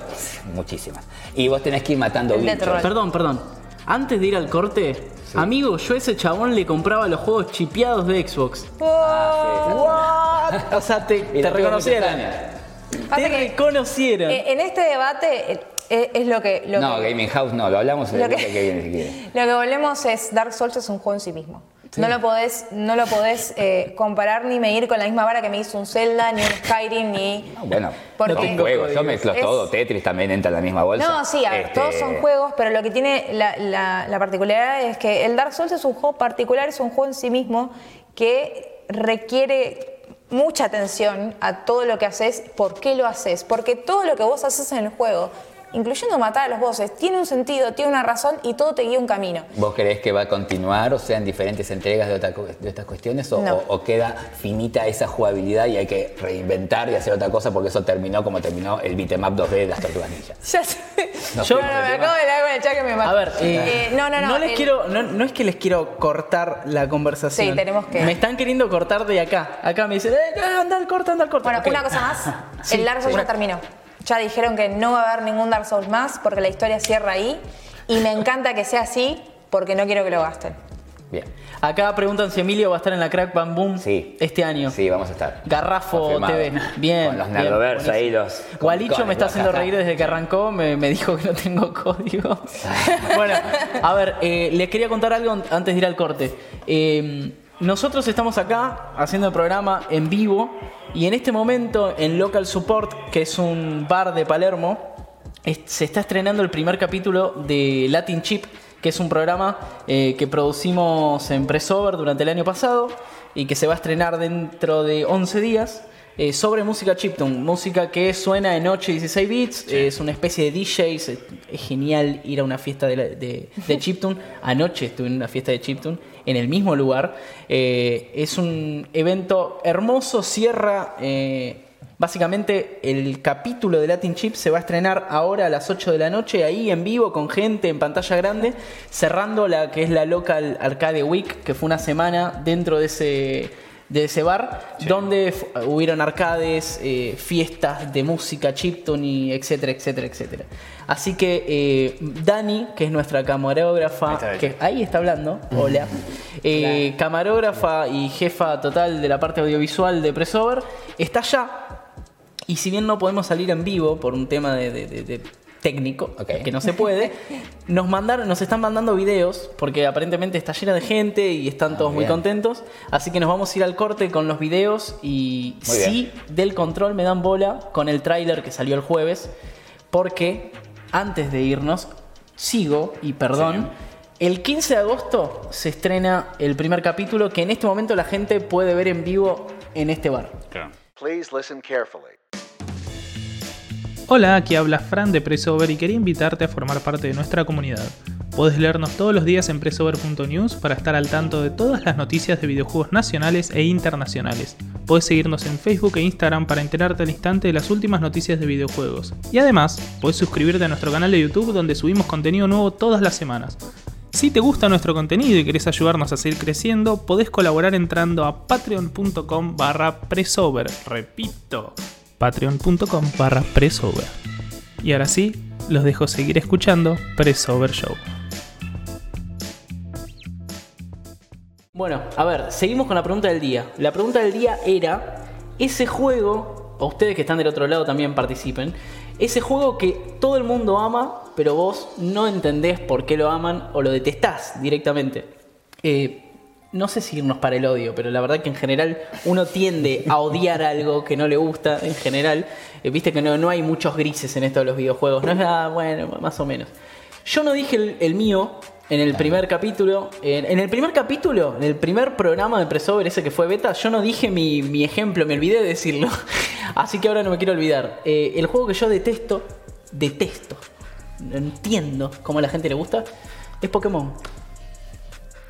muchísimas. Y vos tenés que ir matando bichos. Perdón, perdón. Antes de ir al corte, amigo, yo a ese chabón le compraba los juegos chipeados de Xbox. Ah, sí, What? O sea, te, te reconocieron. Te que- reconocieron. Eh, en este debate eh, eh, es lo que... Lo No, que- Gaming House no, lo hablamos el Lo que- que... viene si quieres. [LAUGHS] Lo que volvemos es, Dark Souls es un juego en sí mismo. No lo podés, no lo podés eh, comparar ni medir con la misma vara que me hizo un Zelda, ni un Skyrim, ni... No, bueno, Porque- no tengo juegos, yo mezclo Es- todo, Tetris también entra en la misma bolsa. No, sí, a ver, Este, todos son juegos, pero lo que tiene la, la- la particularidad es que el Dark Souls es un juego particular, es un juego en sí mismo que requiere mucha atención a todo lo que haces, por qué lo haces, porque todo lo que vos haces en el juego, incluyendo matar a los bosses, tiene un sentido, tiene una razón y todo te guía un camino. ¿Vos creés que va a continuar, o sea, en diferentes entregas de, otra cu- de estas cuestiones, o, No. o- o queda finita esa jugabilidad y hay que reinventar y hacer otra cosa porque eso terminó como terminó el beat'em up 2D de las Tortugas Ninja? [LAUGHS] Ya sé. No, Yo- No, no, me acabo de dar con el chat que me mata. A ver, eh, no, no, no. les el- quiero, no, no es que les quiero cortar la conversación. Sí, tenemos que- Me están queriendo cortar de acá. Acá me dicen, eh, anda al corte, anda al corte. Bueno, Ok. una cosa más. [LAUGHS] Sí, el sí. ya terminó. Ya dijeron que no va a haber ningún Dark Souls más porque la historia cierra ahí. Y me encanta que sea así porque no quiero que lo gasten. Bien. Acá preguntan si Emilio va a estar en la Crack Bam Boom Sí. este año. Sí, vamos a estar. Garrafo Confirmado. TV. Bien. Con los bien, nerdoverse ahí, los. Gualicho me está haciendo acá reír desde que arrancó, me, me dijo que no tengo [LAUGHS] código. [LAUGHS] bueno, a ver, eh, les quería contar algo antes de ir al corte. Eh, nosotros estamos acá haciendo el programa en vivo y en este momento en Local Support, que es un bar de Palermo, es- se está estrenando el primer capítulo de Latin Chip, que es un programa eh, que producimos en Pressover durante el año pasado y que se va a estrenar dentro de 11 días. eh, sobre música chiptune, música que suena en 8 y 16 bits, eh, es una especie de DJs, es, es genial ir a una fiesta de, la- de, de [LAUGHS] chiptune, anoche estuve en una fiesta de chiptune en el mismo lugar, Eh, es un evento hermoso, cierra eh, Básicamente el capítulo de Latin Chip se va a estrenar ahora a las 8 de la noche, ahí en vivo, con gente en pantalla grande, cerrando la que es la Local Arcade Week, que fue una semana dentro de ese, de ese bar, donde hubieron arcades, eh, fiestas de música, chiptune, y etcétera, etcétera, etcétera. Así que eh, Dani, que es nuestra camarógrafa, Ahí que ahí está hablando, hola, eh, camarógrafa y jefa total de la parte audiovisual de Pressover, está allá. Y si bien no podemos salir en vivo por un tema de, de- de- de técnico, Ok. que no se puede, [LAUGHS] nos mandaron, nos están mandando videos, porque aparentemente está llena de gente y están todos muy contentos. Así que nos vamos a ir al corte con los videos y Muy sí del control me dan bola con el tráiler que salió el jueves, porque antes de irnos sigo, y perdón, el 15 de agosto se estrena el primer capítulo que en este momento la gente puede ver en vivo en este bar. Claro. Please listen carefully. Hola, aquí habla Fran de Pressover y quería invitarte a formar parte de nuestra comunidad. Puedes leernos todos los días en pressover.news para estar al tanto de todas las noticias de videojuegos nacionales e internacionales. Puedes seguirnos en Facebook e Instagram para enterarte al instante de las últimas noticias de videojuegos. Y además, puedes suscribirte a nuestro canal de YouTube donde subimos contenido nuevo todas las semanas. Si te gusta nuestro contenido y querés ayudarnos a seguir creciendo, podés colaborar entrando a patreon.com barra. Repito, patreon.com barra. Y ahora sí, los dejo seguir escuchando Presover Show. Bueno, a ver, seguimos con la pregunta del día. La pregunta del día era, ese juego, o ustedes que están del otro lado también participen, ese juego que todo el mundo ama, pero vos no entendés por qué lo aman o lo detestás directamente. Eh, no sé si irnos para el odio, pero la verdad que en general uno tiende a odiar algo que no le gusta, en general. Eh, Viste que no, no hay muchos grises en esto de los videojuegos, no es nada, bueno, más o menos. Yo no dije el, mío en el primer capítulo. En, el primer capítulo, en el primer programa de Pressover, ese que fue beta, yo no dije mi, mi ejemplo, me olvidé de decirlo. [LAUGHS] Así que ahora no me quiero olvidar. Eh, el juego que yo detesto, detesto, no entiendo cómo a la gente le gusta, es Pokémon.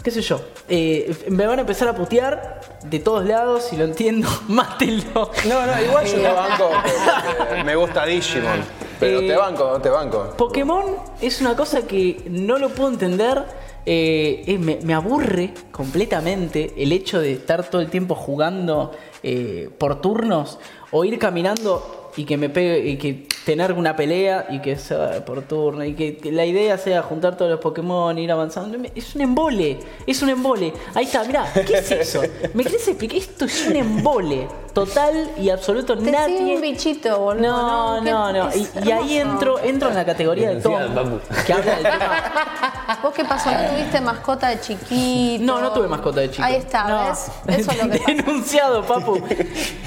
¿Qué sé yo? Eh, me van a empezar a putear de todos lados, si lo entiendo, [LAUGHS] mátenlo. No, no, igual yo te banco porque [LAUGHS] me gusta Digimon. Pero Eh, te banco, te banco. Pokémon es una cosa que no lo puedo entender. eh, eh, me, me aburre completamente el hecho de estar todo el tiempo jugando eh, por turnos o ir caminando y que me pegue y que tener una pelea y que sea por turno y que, la idea sea juntar todos los Pokémon, ir avanzando. Es un embole, es un embole. Ahí está, mirá, ¿qué es eso? ¿Me querés explicar? Esto es un embole total y absoluto. Te Nadie. sigue un bichito, boludo. No, ¿Qué- no, no. Y, ahí entro, entro en la categoría de Tom, que habla del tema. [LAUGHS] ¿Vos qué pasó? ¿No tuviste mascota de chiquito? No, no tuve mascota de chico. Ahí está, No. ¿ves? Eso es lo que [LAUGHS] pasa. Denunciado, papu.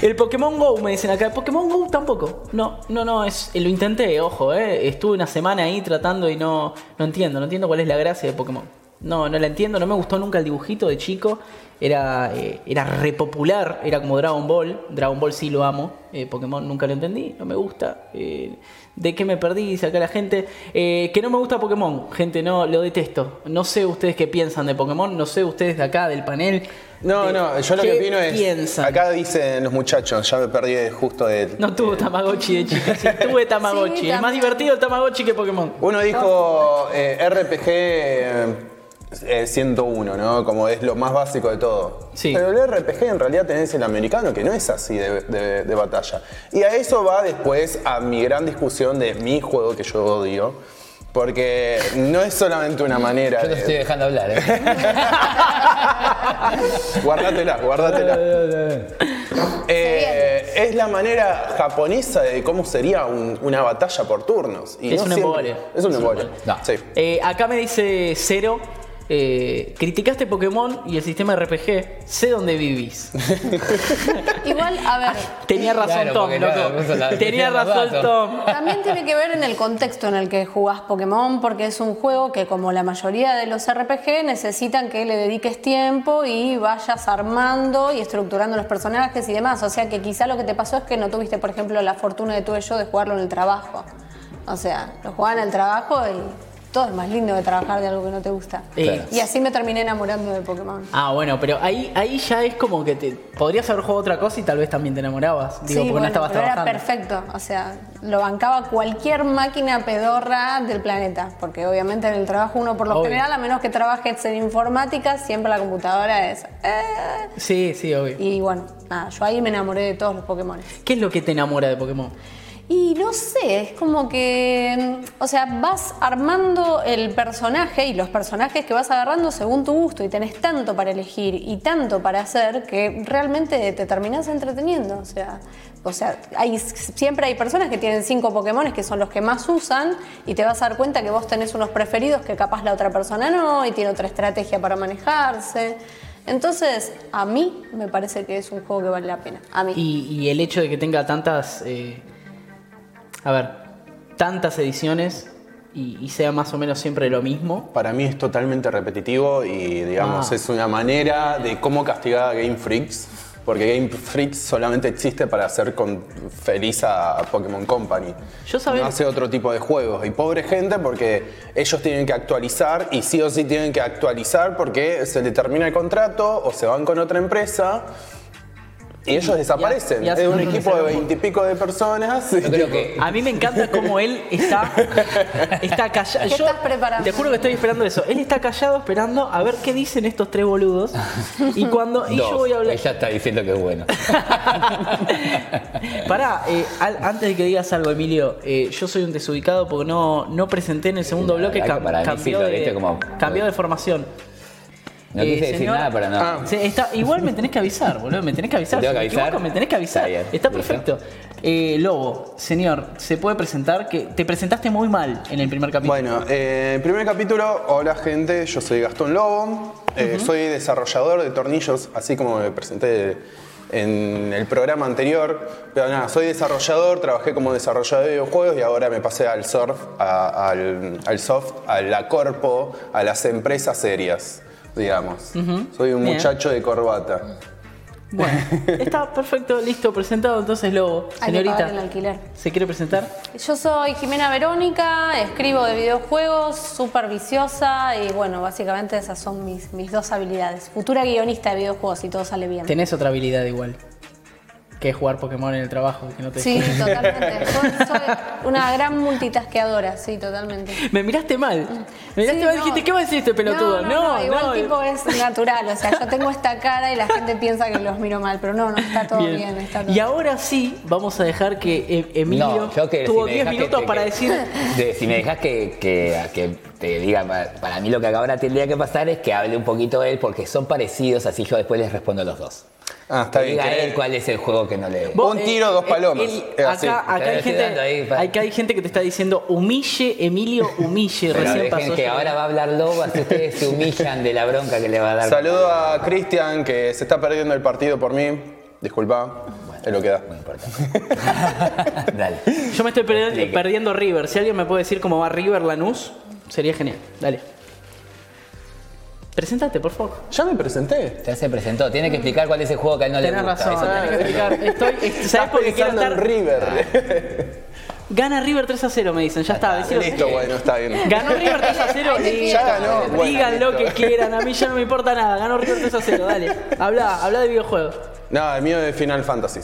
El Pokémon Go, me dicen acá. El Pokémon Go tampoco. No, no, no. Es, lo intenté, ojo, eh. Estuve una semana ahí tratando y no, no entiendo. No entiendo cuál es la gracia de Pokémon. No, no la entiendo. No me gustó nunca el dibujito de chico. Era, eh, era re popular. Era como Dragon Ball. Dragon Ball sí lo amo. Eh, Pokémon nunca lo entendí. No me gusta. Eh, ¿De qué me perdí? Dice acá la gente. Eh, que no me gusta Pokémon. Gente, no, lo detesto. No sé ustedes qué piensan de Pokémon. No sé ustedes de acá, del panel. No, no, yo lo ¿qué que opino es. piensan? Acá dicen los muchachos, ya me perdí justo de. No tuvo Tamagotchi de chica. Sí, [LAUGHS] tuve Tamagotchi. Sí, es más divertido el Tamagotchi que Pokémon. Uno dijo RPG eh, eh, 101, ¿no? Como es lo más básico de todo. Sí. Pero el RPG en realidad tenés el americano que no es así de, de- de batalla. Y a eso va después a mi gran discusión de mi juego que yo odio. Porque no es solamente una manera Yo te de. estoy dejando hablar, ¿eh? [LAUGHS] guárdatela, guárdatela. Eh, es la manera japonesa de cómo sería un- una batalla por turnos. Y Es no un siempre- embole. Es un Es un embole. embole. No. Sí. Eh, acá me dice Cero. Eh, criticaste Pokémon y el sistema RPG. Sé dónde vivís. [LAUGHS] Igual, a ver, Tenía razón Claro, Tom, loco. la- Tenía [LAUGHS] razón. Tom. también tiene que ver en el contexto en el que jugás Pokémon, porque es un juego que, como la mayoría de los RPG, necesitan que le dediques tiempo y vayas armando y estructurando los personajes y demás. O sea que quizá lo que te pasó es que no tuviste, por ejemplo, la fortuna que tuve yo de jugarlo en el trabajo. O sea, lo jugaba en el trabajo y todo es más lindo de trabajar de algo que no te gusta. Y así me terminé enamorando de Pokémon. Ah, bueno, pero ahí, ahí ya es como que te podrías haber jugado otra cosa y tal vez también te enamorabas. Digo, sí, porque bueno, no estabas pero trabajando. era perfecto. O sea, lo bancaba cualquier máquina pedorra del planeta. Porque obviamente en el trabajo uno por lo Obvio. general, a menos que trabajes en informática, siempre la computadora es... eh. Sí, sí, obvio. Y bueno, nada, yo ahí me enamoré de todos los Pokémon. ¿Qué es lo que te enamora de Pokémon? Y no sé, es como que, mm, o sea, vas armando el personaje y los personajes que vas agarrando según tu gusto y tenés tanto para elegir y tanto para hacer que realmente te terminás entreteniendo. O sea, o sea siempre hay personas que tienen cinco Pokémon que son los que más usan y te vas a dar cuenta que vos tenés unos preferidos que capaz la otra persona no y tiene otra estrategia para manejarse. Entonces, a mí me parece que es un juego que vale la pena. A mí. Y, y el hecho de que tenga tantas. eh, a ver, tantas ediciones y, y sea más o menos siempre lo mismo. Para mí es totalmente repetitivo y digamos Ah. es una manera de cómo castigar a Game Freaks. Porque Game Freaks solamente existe para hacer con feliz a Pokémon Company. Yo saber- No hace otro tipo de juegos. Y pobre gente porque ellos tienen que actualizar y sí o sí tienen que actualizar porque se le termina el contrato o se van con otra empresa y ellos desaparecen. y es un equipo de veintipico de personas. Yo creo que A mí me encanta cómo él está, está callado. ¿Qué Yo estás preparando? Te juro que estoy esperando eso. Él está callado esperando a ver qué dicen estos tres boludos. Y cuando. Y dos, yo voy a hablar. ella está diciendo que es bueno. [LAUGHS] Pará, eh, al- antes de que digas algo, Emilio, eh, yo soy un desubicado porque no, no presenté en el segundo bloque, cam- cambió, de, como- cambió de formación. No Eh, quise decir señor- nada para no. Ah. Sí, está, igual me tenés que avisar, boludo. Me tenés que avisar. ¿Te tengo Si que me avisar? equivoco, me tenés que avisar. Está bien, Está listo. perfecto. Eh, Lobo, señor, ¿se puede presentar? Que te presentaste muy mal en el primer capítulo. Bueno, eh, el primer capítulo, hola gente, yo soy Gastón Lobo, eh, soy desarrollador de tornillos, así como me presenté en el programa anterior, pero nada, soy desarrollador, trabajé como desarrollador de videojuegos y ahora me pasé al surf, a- al, al soft, a la corpo, a las empresas serias, digamos. Soy un Bien. muchacho de corbata. Bueno, [LAUGHS] está perfecto, listo, presentado entonces Lobo. Hay que pagar el Señorita, alquiler. ¿se quiere presentar? Yo soy Jimena Verónica, escribo de videojuegos, súper viciosa y bueno, básicamente esas son mis, mis dos habilidades. Futura guionista de videojuegos y todo sale bien. Tenés otra habilidad igual. Que es jugar Pokémon en el trabajo, que no te Sí, totalmente. [LAUGHS] Soy, soy una gran multitasqueadora, sí, totalmente. Me miraste mal. Me miraste Sí, mal y no. dijiste, ¿qué va a decir este pelotudo? No, no, no, igual no. tipo es natural, o sea, yo tengo esta cara y la gente piensa que los miro mal, pero no, no, está todo bien, está todo Y bien. ahora sí, vamos a dejar que eh, Emilio No, yo que tuvo si me 10 dejas que minutos para que- decir. de- si me dejas que, que, que te diga, para- mí lo que ahora tendría que pasar es que hable un poquito él, porque son parecidos, así yo después les respondo a los dos. Ah, está Que bien. diga él cuál es el juego que no le. Un tiro, dos palomas. Es así. acá, acá hay ahí, gente, pa- acá hay gente que te está diciendo humille, Emilio, humille. Pero Recién dejen pasó. que yo. ahora va a hablar Lobo, así ustedes se humillan de la bronca que le va a dar. Saludo a Cristian que se está perdiendo el partido por mí. Disculpa, es lo que da. No importa. [LAUGHS] Dale. Yo me estoy perdiendo River. Si alguien me puede decir cómo va River Lanús, sería genial. Dale. Preséntate, por favor. Ya me presenté. Ya se presentó. Tiene que explicar cuál es el juego que a él no le Tenés gusta. razón, Eso- tenés que explicar. Estoy, est- ¿Sabes por qué quiero estar? en River. Gana River 3 a 0, me dicen. Ya está, decilo. Listo, bueno, está bien. Ganó River 3 a 0 [LAUGHS] y Ya ganó, bueno, digan lo que quieran, a mí ya no me importa nada. Ganó River 3 a 0, dale. Habla, habla de videojuegos. No, el mío es Final Fantasy.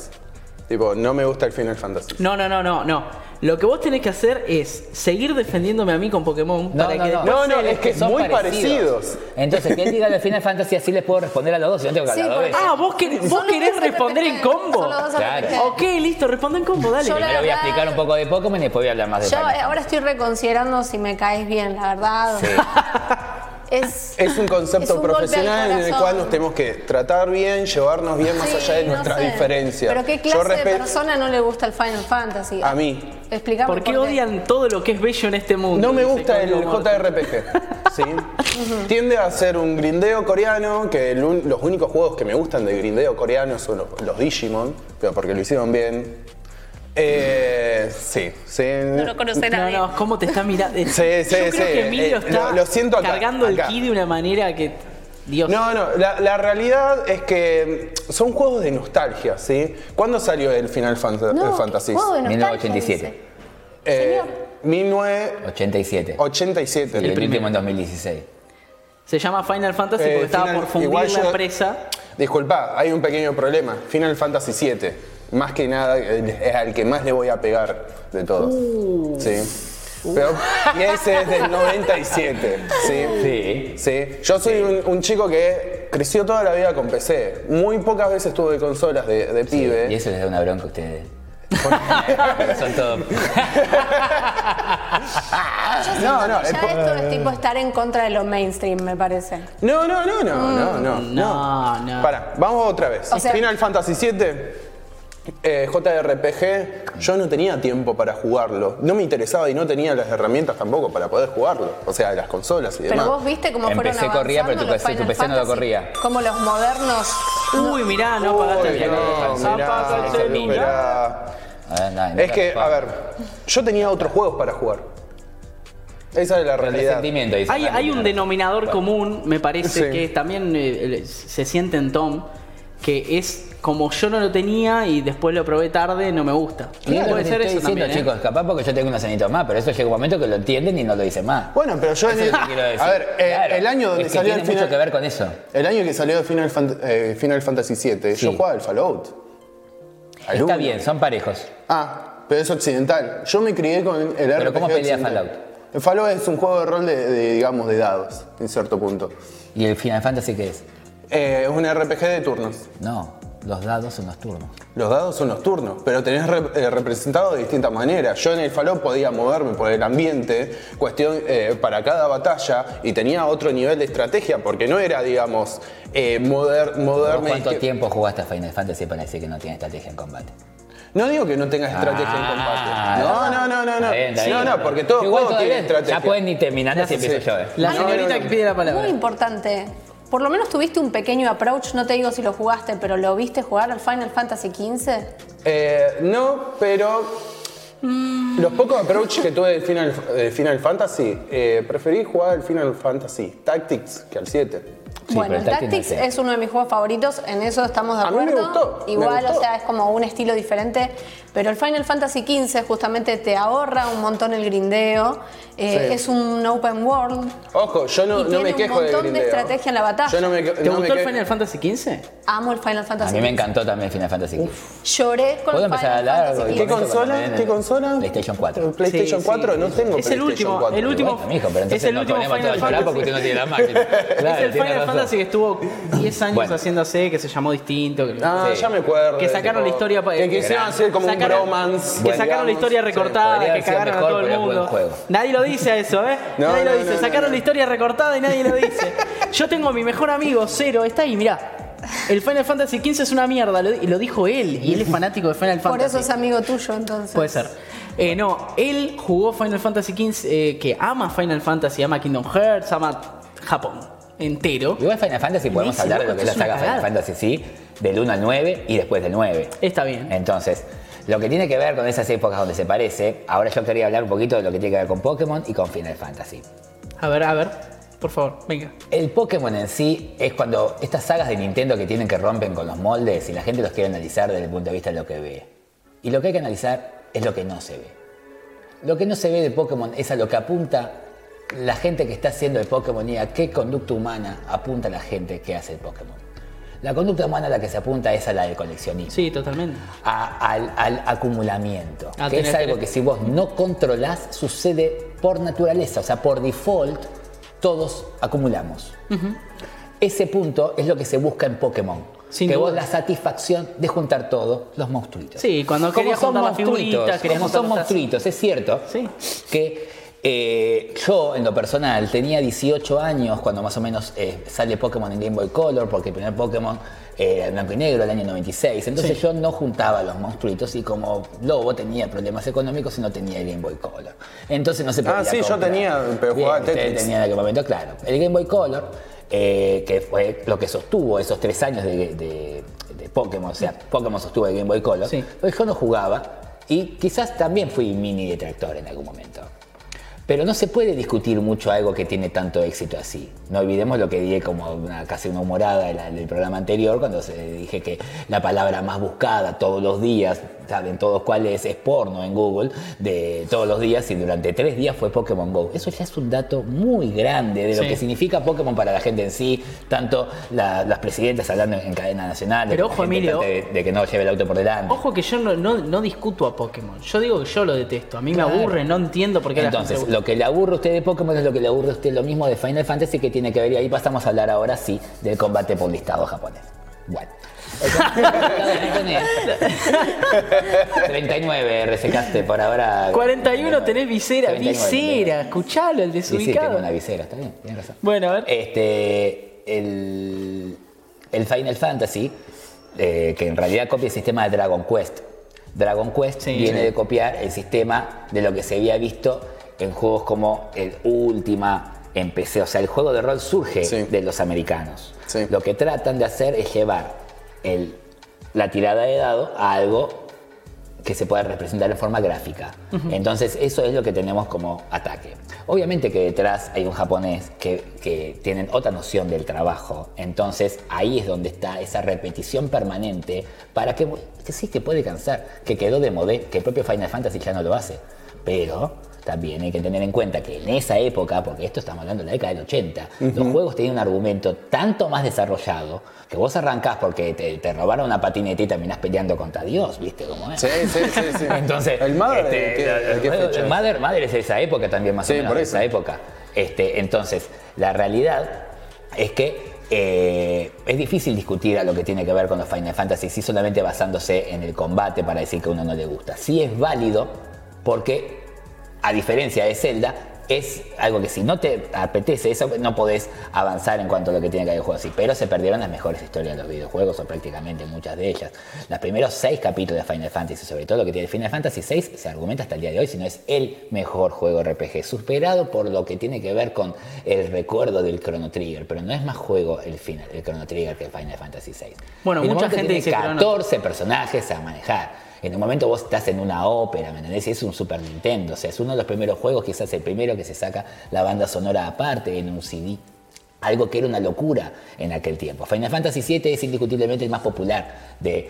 Tipo, no me gusta el Final Fantasy. No, no, no, no, no. Lo que vos tenés que hacer es seguir defendiéndome a mí con Pokémon No, para no, que no. después No, no, es que son muy parecidos. Entonces, que él diga el Final Fantasy así les puedo responder a los dos. Si no tengo que Sí, hablar dos porque- veces. Ah, vos, querés- vos querés responder en combo. Claro. Ok, listo, responde en combo, dale. Yo Primero voy a explicar un poco de Pokémon y después voy a hablar más de Yo Final eh, ahora estoy reconsiderando si me caes bien, la verdad. Sí. [LAUGHS] Es, Es un concepto Es un profesional en el cual nos tenemos que tratar bien, llevarnos bien más Sí, allá de no nuestras sé. diferencias. Pero qué Yo clase de respeto- persona no le gusta el Final Fantasy. A mí. Explícame ¿Por qué odian todo lo que es bello en este mundo? No me gusta el. JRPG. ¿sí? [LAUGHS] Tiende a ser un grindeo coreano, que el los únicos juegos que me gustan de grindeo coreano son los, los Digimon, pero porque lo hicieron bien. Eh, sí, sí. No lo conoce No, nadie. no, ¿cómo te está mirando? Sí, sí, Yo creo sí, que Emilio eh, está lo- lo siento acá, cargando acá. el ki de una manera que. Dios. No, no, la, la realidad es que son juegos de nostalgia, ¿sí? ¿Cuándo salió el Final Fanta- No, Fantasy? juego de nostalgia, 1987. dice. Eh, señor. 1987. 87. Y el el último en 2016. Se llama Final Fantasy Eh, porque estaba Final- por fundir la yo- empresa. Disculpa, hay un pequeño problema. Final Fantasy VII, más que nada, eh, es al que más le voy a pegar de todos. Uh. Sí. Pero, y ese es del 97. Sí. Sí. Sí. Yo soy un, un chico que creció toda la vida con PC. Muy pocas veces tuve consolas de, de pibe. Y eso les da una bronca a ustedes. [LAUGHS] Son todos. No, no, Ya esto es tipo estar en contra de lo mainstream, me parece. no, no, no, no, no, no. No, no. Para, vamos otra vez. O sea- Final Fantasy VII. Eh, JRPG, yo no tenía tiempo para jugarlo. No me interesaba y no tenía las herramientas tampoco para poder jugarlo. O sea, las consolas y demás. Pero vos viste cómo En fueron PC corría, pero tu PC tu Final PC no lo corría. Como los modernos. Uy, mirá, no apagaste el celular. mirá. A ver, nada, no Es que, a ver, yo tenía otros juegos para jugar. Esa es la realidad. Hay, un ¿no? denominador común, me parece, Sí. que también eh, se siente en Tom, que es como yo no lo tenía y después lo probé tarde, no me gusta. Lo Puede ser eso diciendo, también. ¿eh? chicos, capaz porque yo tengo unos añitos más, pero eso llega un momento que lo entienden y no lo dicen más. Bueno, pero yo en el- quiero decir. A ver, eh, Claro, el año donde es que salió tiene el mucho final, que ver con eso. el año que salió Final, Fant- eh, Final Fantasy VII, Sí. yo jugaba el Fallout. Al Está uno. bien, son parejos. Ah, pero es occidental. Yo me crié con el Pero RPG ¿cómo pelea occidental. Fallout? El Fallout es un juego de rol de, de, digamos, de dados, en cierto punto. ¿Y el Final Fantasy qué es? Eh, es un RPG de turnos. No, los dados son los turnos. Los dados son los turnos, pero tenés re- eh, representado de distintas maneras. Yo en el Fallout podía moverme por el ambiente, cuestión eh, para cada batalla, y tenía otro nivel de estrategia, porque no era, digamos, eh, mover, ¿Vos moverme. ¿Cuánto que- tiempo jugaste a Final Fantasy para decir que no tiene estrategia en combate? No digo que no tenga estrategia en Ah, combate. No, no, no, no, no. Bien, no, bien. no, porque todo juego tiene estrategia. Ya pueden ni terminar si empiezo yo, eh. La No, señorita no, no. que pide la Muy palabra. importante. Por lo menos tuviste un pequeño approach, no te digo si lo jugaste, pero ¿lo viste jugar al Final Fantasy XV? Eh, no, pero los pocos approach que tuve del Final, de Final Fantasy, eh, preferí jugar al Final Fantasy Tactics que al 7. Sí, bueno, el el Tactics Tactics no sé. es uno de mis juegos favoritos, en eso estamos de A mí me acuerdo. gustó, me Igual, gustó. o sea, es como un estilo diferente. Pero el Final Fantasy XV justamente te ahorra un montón el grindeo. eh, Sí. Es un open world. Ojo, yo no, Y no tiene me un quejo de montón de estrategia en la batalla. Yo no me, que- ¿Te no me gustó el Final Fantasy XV? Amo el Final A Fantasy mí me XV. encantó también Final Fantasy XV. Lloré con ¿Puedo el empezar a Final hablar? Fantasy ¿Qué ¿Qué XV. con- consola? ¿Qué consola? PlayStation 4. PlayStation Sí, 4 sí. no tengo Es el último, 4. el último- Bueno, mijo, pero es el último Final a Fantasy. porque usted no tiene la [LAUGHS] máquina. Claro, el Final. Fantasy que estuvo 10 años Bueno. haciéndose, que se llamó distinto. Que, Ah, Sí. ya me acuerdo. que sacaron la historia pa- Que quisieron hacer como sacaron- un bromance. Que sacaron la historia Sí. recortada, podría que cagaron mejor, a todo el mundo. Nadie lo dice a eso, ¿eh? [LAUGHS] No, nadie lo dice. no, sacaron no. la historia recortada y nadie lo [LAUGHS] dice. Yo tengo a mi mejor amigo, Cero, está ahí, mirá. El Final Fantasy XV es una mierda, lo, y lo dijo él, y él es fanático de Final Por Fantasy. eso es amigo tuyo, entonces. Puede ser. Eh, no, él jugó Final Fantasy XV, eh, que ama Final Fantasy, ama Kingdom Hearts, ama Japón entero. Igual Final Fantasy podemos hablar de lo que es la saga Final. Fantasy, sí, del 1 al 9 y después del 9. Está bien. Entonces, lo que tiene que ver con esas épocas donde se parece, ahora yo quería hablar un poquito de lo que tiene que ver con Pokémon y con Final Fantasy. A ver, a ver, por favor, venga. El Pokémon en sí es cuando estas sagas de Nintendo que tienen que rompen con los moldes y la gente los quiere analizar desde el punto de vista de lo que ve. Y lo que hay que analizar es lo que no se ve. Lo que no se ve de Pokémon es a lo que apunta la gente que está haciendo el Pokémon y a qué conducta humana apunta la gente que hace el Pokémon. La conducta humana a la que se apunta es a la del coleccionismo. Sí, totalmente. a- al, al acumulamiento, A que es algo que si vos no controlás sucede por naturaleza, o sea, por default todos acumulamos. Ese punto es lo que se busca en Pokémon. Sin que vos duda. la satisfacción de juntar todo, los monstruitos. Sí, cuando querías son juntar las monstruitos, figuritas, como son monstruitos, es cierto Sí. que eh, yo en lo personal tenía 18 años cuando más o menos eh, sale Pokémon en Game Boy Color, porque el primer Pokémon eh, era blanco y negro, el año 96. Entonces Sí. yo no juntaba los monstruitos y como Lobo tenía problemas económicos y no tenía el Game Boy Color. Entonces no se podía Ah, sí, yo tenía, pero jugaba Tetris. tenía en aquel momento, claro. El Game Boy Color, que fue lo que sostuvo esos tres años de, de- de Pokémon, o sea, Pokémon sostuvo el Game Boy Color, Sí. pues yo no jugaba y quizás también fui mini detractor en algún momento. Pero no se puede discutir mucho algo que tiene tanto éxito así. No olvidemos lo que dije como una, casi una humorada del programa anterior, cuando se dije que la palabra más buscada todos los días, saben todos cuál es, es porno en Google, de todos los días y durante tres días fue Pokémon Go. Eso ya es un dato muy grande de lo Sí. que significa Pokémon para la gente en sí, tanto la- las presidentes hablando en cadena nacional, de Pero ojo, Emilio. de, de que no lleve el auto por delante. Ojo que yo no, no, no discuto a Pokémon. Yo digo que yo lo detesto. A mí Claro. me aburre, no entiendo por qué a la Entonces, gente lo que le aburre a usted de Pokémon es lo que le aburre a usted lo mismo de Final Fantasy que tiene que ver, y ahí pasamos a hablar ahora sí del combate por listado japonés. Bueno. El combate por listado japonés. 39 resecaste por ahora. 41 tenés visera, 39, visera, escuchalo, el Sí, sí, desubicado. tengo una visera, está bien, tienes razón. Bueno, a ver. Este, el, el Final Fantasy, eh, que en realidad copia el sistema de Dragon Quest. Dragon Quest Sí. viene Sí. de copiar el sistema de lo que se había visto en juegos como el Ultima, en PC. O sea, el juego de rol surge Sí. de los americanos. Sí. Lo que tratan de hacer es llevar el- la tirada de dado a algo que se pueda representar en forma gráfica. Entonces eso es lo que tenemos como ataque. Obviamente que detrás hay un japonés que, que tienen otra noción del trabajo. Entonces ahí es donde está esa repetición permanente para que, que sí que puede cansar, que quedó de modé, que el propio Final Fantasy ya no lo hace. Pero también hay que tener en cuenta que en esa época, porque esto estamos hablando de la década del 80, los juegos tenían un argumento tanto más desarrollado que vos arrancás porque te, te robaron una patineta y terminás peleando contra Dios, ¿viste cómo es? Sí, sí, sí, sí. [LAUGHS] Entonces, ¿El Mother este, qué, qué el- fecha el es? Mother, Mother es esa época también, más Sí, o menos por eso. esa época. Este, entonces, la realidad es que eh, es difícil discutir a lo que tiene que ver con los Final Fantasy, si solamente basándose en el combate para decir que a uno no le gusta. Sí es válido porque, a diferencia de Zelda, es algo que si no te apetece eso, no podés avanzar en cuanto a lo que tiene que ver el juego así. Pero se perdieron las mejores historias de los videojuegos, o prácticamente muchas de ellas. Los primeros seis capítulos de Final Fantasy, sobre todo lo que tiene Final Fantasy VI, se argumenta hasta el día de hoy, si no es el mejor juego RPG, superado por lo que tiene que ver con el recuerdo del Chrono Trigger, pero no es más juego el, final, el Chrono Trigger que el Final Fantasy VI. Bueno, En mucha gente tiene dice Chrono- 14 personajes a manejar. En un momento vos estás en una ópera, ¿me entendés? Es un Super Nintendo. O sea, es uno de los primeros juegos, quizás el primero que se saca la banda sonora aparte en un CD. Algo que era una locura en aquel tiempo. Final Fantasy VII es indiscutiblemente el más popular de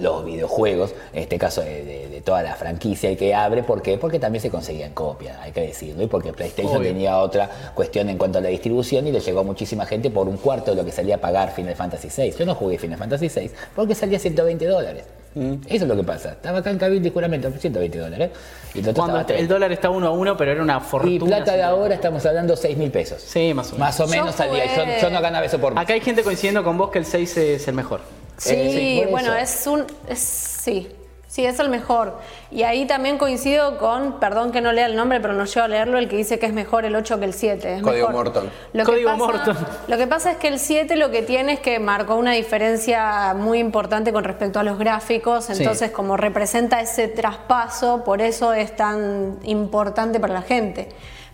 los videojuegos, en este caso de, de- de toda la franquicia y que abre, ¿por qué? Porque también se conseguían copias, hay que decirlo, y porque PlayStation Obvio. tenía otra cuestión en cuanto a la distribución y le llegó a muchísima gente por un cuarto de lo que salía a pagar Final Fantasy VI. Yo no jugué Final Fantasy VI porque salía 120 dólares. Eso es lo que pasa. Estaba acá en Cabildo y juramento, 120 dólares. Y el otro Cuando el 30. dólar está uno a uno, pero era una fortuna. Y plata de ahora estamos hablando 6 mil pesos. Sí, más o menos. Más o menos salía. Yo, jugué- yo no ganaba eso por Acá hay gente coincidiendo con vos que el 6 es el mejor. Sí, Eh, bueno, eso. es un. es- sí, sí, es el mejor. Y ahí también coincido con, perdón que no lea el nombre, pero no llego a leerlo, el que dice que es mejor el 8 que el 7. es Código mejor. Morton. Lo Código pasa- Morton. Lo que pasa es que el 7 lo que tiene es que marcó una diferencia muy importante con respecto a los gráficos, Sí. entonces como representa ese traspaso, por eso es tan importante para la gente.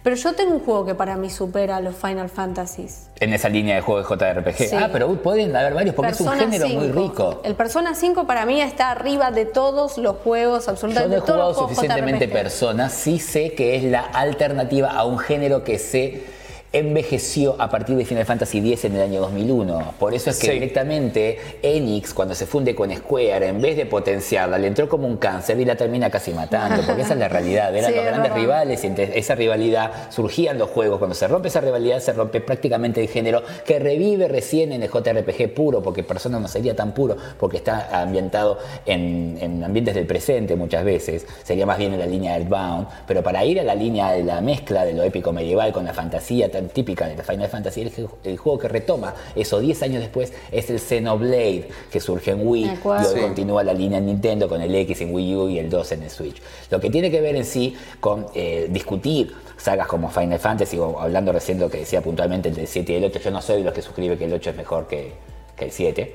Pero yo tengo un juego que para mí supera los Final Fantasies. En esa línea de juegos de JRPG. Sí. Ah, pero pueden haber varios porque es un género muy 5. rico. El Persona 5 para mí está arriba de todos los juegos, Yo absolutamente no he todos jugado los suficientemente. Persona, sí sé que es la alternativa a un género que se envejeció a partir de Final Fantasy X en el año 2001. Por eso es que Sí. directamente Enix, cuando se funde con Square, en vez de potenciarla, le entró como un cáncer y la termina casi matando, porque esa es la [LAUGHS] realidad. Eran Sí, los es grandes verdad. rivales y entre esa rivalidad surgían los juegos. Cuando se rompe esa rivalidad, se rompe prácticamente el género que revive recién en el JRPG puro, porque Persona no sería tan puro, porque está ambientado en, en ambientes del presente muchas veces. Sería más bien en la línea Earthbound. Pero para ir a la línea de la mezcla de lo épico medieval con la fantasía tan típica de Final Fantasy, el, el juego que retoma eso 10 años después es el Xenoblade, que surge en Wii. Luego Sí. continúa la línea en Nintendo con el X en Wii U y el 2 en el Switch. Lo que tiene que ver en sí con eh, discutir sagas como Final Fantasy, o hablando recién de lo que decía puntualmente el del 7 y el 8, yo no soy de los que suscribe que el 8 es mejor que, que el 7.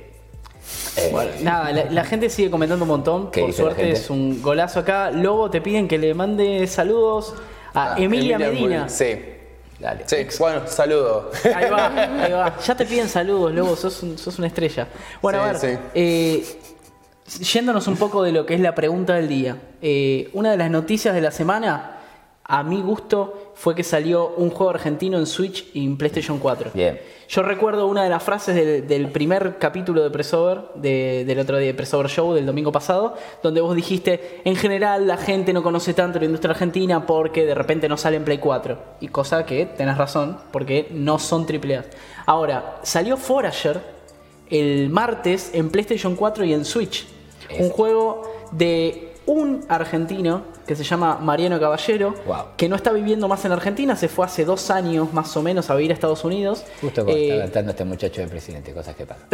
Eh, Nada, la, la gente sigue comentando un montón. ¿Qué Por suerte es un golazo acá. Lobo, te piden que le mande saludos a Ah, Emilia, Medina. Sí. Dale. Sí, bueno, saludo. Ahí va, ahí va. [LAUGHS] Ya te piden saludos, Lobo, sos, un- sos una estrella. Bueno, a ver, sí. eh, yéndonos un poco de lo que es la pregunta del día. Eh, una de las noticias de la semana, a mi gusto, fue que salió un juego argentino en Switch y en PlayStation 4. Bien. Yo recuerdo una de las frases del, del primer capítulo de Pressover, de- del otro día de Pressover Show del domingo pasado, donde vos dijiste, en general la gente no conoce tanto la industria argentina porque de repente no sale en Play 4. Y cosa que tenés razón, porque no son AAA. Ahora, salió Forager el martes en PlayStation 4 y en Switch. Un juego de un argentino que se llama Mariano Caballero, Wow. que no está viviendo más en Argentina, se fue hace dos años más o menos a vivir a Estados Unidos. Justo cuando Eh, está cantando este muchacho de presidente, cosas que pasan.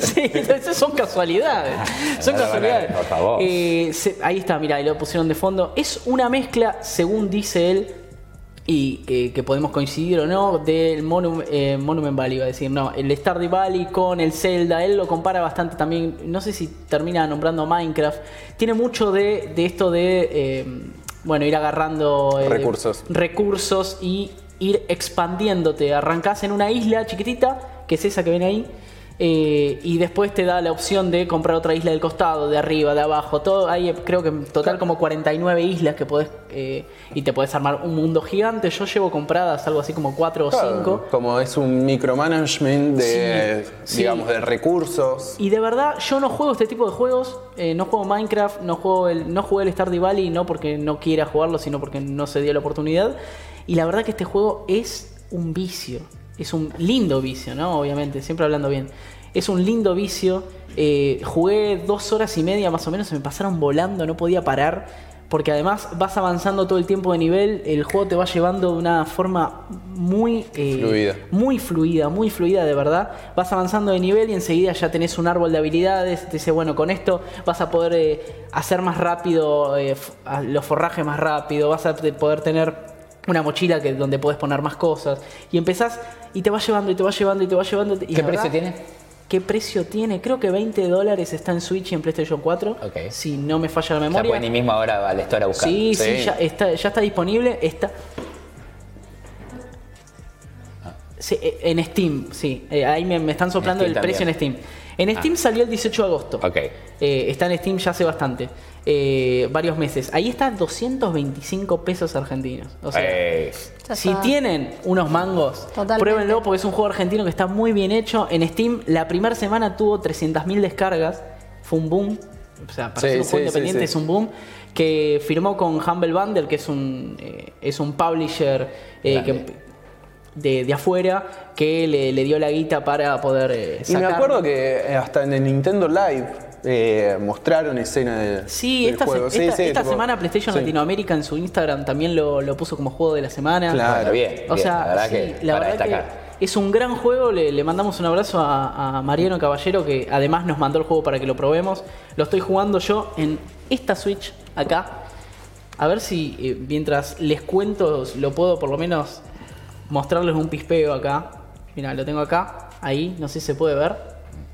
sí, [LAUGHS] esas son casualidades. Son casualidades. por favor. Eh, se- ahí está, mira, lo pusieron de fondo. Es una mezcla, según dice él, y que, que podemos coincidir o no, del eh, Monument Valley, iba a decir, no, el Stardew Valley con el Zelda, él lo compara bastante también, no sé si termina nombrando Minecraft, tiene mucho de, de esto de, eh, bueno, ir agarrando eh, Recursos. recursos y ir expandiéndote, arrancás en una isla chiquitita, que es esa que ven ahí, Eh, y después te da la opción de comprar otra isla del costado, de arriba, de abajo, todo. Hay creo que en total como 49 islas que podés eh, y te podés armar un mundo gigante. Yo llevo compradas algo así como 4 o 5. Como es un micromanagement de, Sí, sí. digamos, de recursos. Y de verdad, yo no juego este tipo de juegos. eh, no juego Minecraft, no juego el, no jugué el Stardew Valley, no porque no quiera jugarlo, sino porque no se dio la oportunidad. Y la verdad que este juego es un vicio. Es un lindo vicio, ¿no? Obviamente, siempre hablando bien. Es un lindo vicio. eh, jugué dos horas y media más o menos, se me pasaron volando, no podía parar. Porque además vas avanzando todo el tiempo de nivel, el juego te va llevando de una forma muy eh, Fluida. muy fluida, muy fluida de verdad. Vas avanzando de nivel y enseguida ya tenés un árbol de habilidades. Te dice, bueno, con esto vas a poder eh, hacer más rápido los forrajes más rápido, vas a poder tener una mochila que, donde puedes poner más cosas. Y empezás y te va llevando y te va llevando y te va llevando. y ¿Qué precio verdad, tiene? ¿Qué precio tiene? Creo que 20 dólares está en Switch y en PlayStation 4. Ok. Si no me falla la Ya memoria. pueden ir mismo ahora al store a buscar. Sí, sí, Sí. ya, está, ya está disponible. Está. Sí, eh, en Steam, sí. Eh, ahí me, me están soplando el precio en Steam. En Steam salió el 18 de agosto. Ok. Eh, está en Steam ya hace bastante. Eh, varios meses. Ahí está 225 pesos argentinos. O sea, Eh, si tienen unos mangos, Totalmente. pruébenlo porque es un juego argentino que está muy bien hecho. En Steam, la primera semana tuvo 300.000 descargas. Fue un boom. O sea, para Sí, ser un sí, juego sí, independiente sí. es un boom. Que firmó con Humble Bundle, que es un, eh, es un publisher eh, que- de, de afuera que le, le dio la guita para poder eh, Y me sacar. acuerdo que eh, hasta en el Nintendo Live eh, mostraron escena de, Sí, del esta, se- juego. Sí, esta, sí, esta tipo- semana PlayStation sí. Latinoamérica en su Instagram también lo, lo puso como juego de la semana. Claro. bueno, bien, O bien, sea, la verdad sí, que la para verdad destacar. que es un gran juego. Le, le mandamos un abrazo a, a Mariano Caballero, que además nos mandó el juego para que lo probemos. Lo estoy jugando yo en esta Switch acá. A ver si eh, mientras les cuento, lo puedo por lo menos mostrarles un pispeo acá. Mira, lo tengo acá. Ahí, no sé si se puede ver.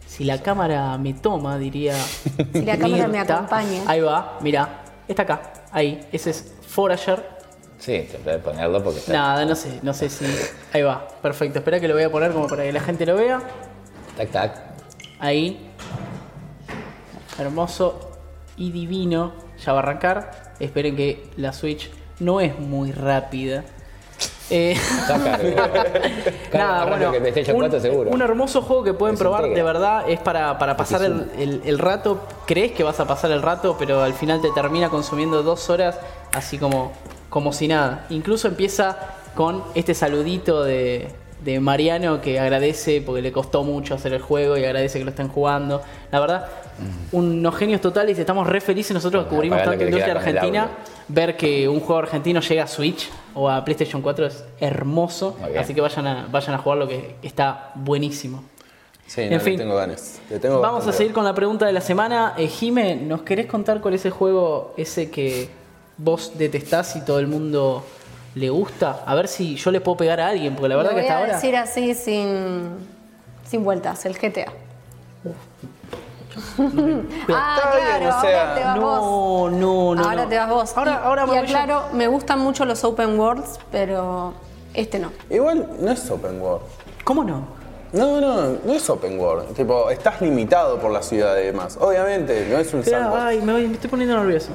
Si la cámara me toma, diría. [LAUGHS] Si la cámara me acompaña. Ahí va, mira. Está acá. Ahí. Ese es Forager. sí, se puede ponerlo porque está. Nada, no sé, no sé si. Ahí va, perfecto. Espera que lo voy a poner como para que la gente lo vea. Tac, tac. Ahí. Hermoso y divino. Ya va a arrancar. Esperen que la Switch no es muy rápida. Eh, [LAUGHS] Nada, bueno, que PlayStation un, 4 seguro. un hermoso juego que pueden probar, de verdad, es para, para pasar el, el- el rato. Crees que vas a pasar el rato, pero al final te termina consumiendo dos horas, así como, como si nada. Incluso empieza con este saludito de, de Mariano que agradece porque le costó mucho hacer el juego y agradece que lo estén jugando. La verdad, unos genios totales y estamos re felices nosotros que cubrimos tanto industria argentina. Ver que un juego argentino llega a Switch o a PlayStation 4 es hermoso. Así que vayan a, vayan a jugarlo que está buenísimo. Sí, En no, le fin. tengo ganas. Le tengo Vamos a seguir con la pregunta de la semana. Eh, Jime, ¿nos querés contar cuál es el juego ese que vos detestás y todo el mundo le gusta? A ver si yo le puedo pegar a alguien, porque la verdad Lo que voy hasta a ahora. decir así sin, sin vueltas, el GTA. Ah, claro, o sea, ahora te vas vos. No, no, no. ahora no. te vas vos. Ahora, y, ahora y yo. aclaro, me gustan mucho los open worlds, pero este no. Igual no es open world. ¿Cómo no? No, no, no es open world. Tipo, estás limitado por la ciudad y demás. Obviamente, no es un sandbox. ay, me, voy- me estoy poniendo nervioso.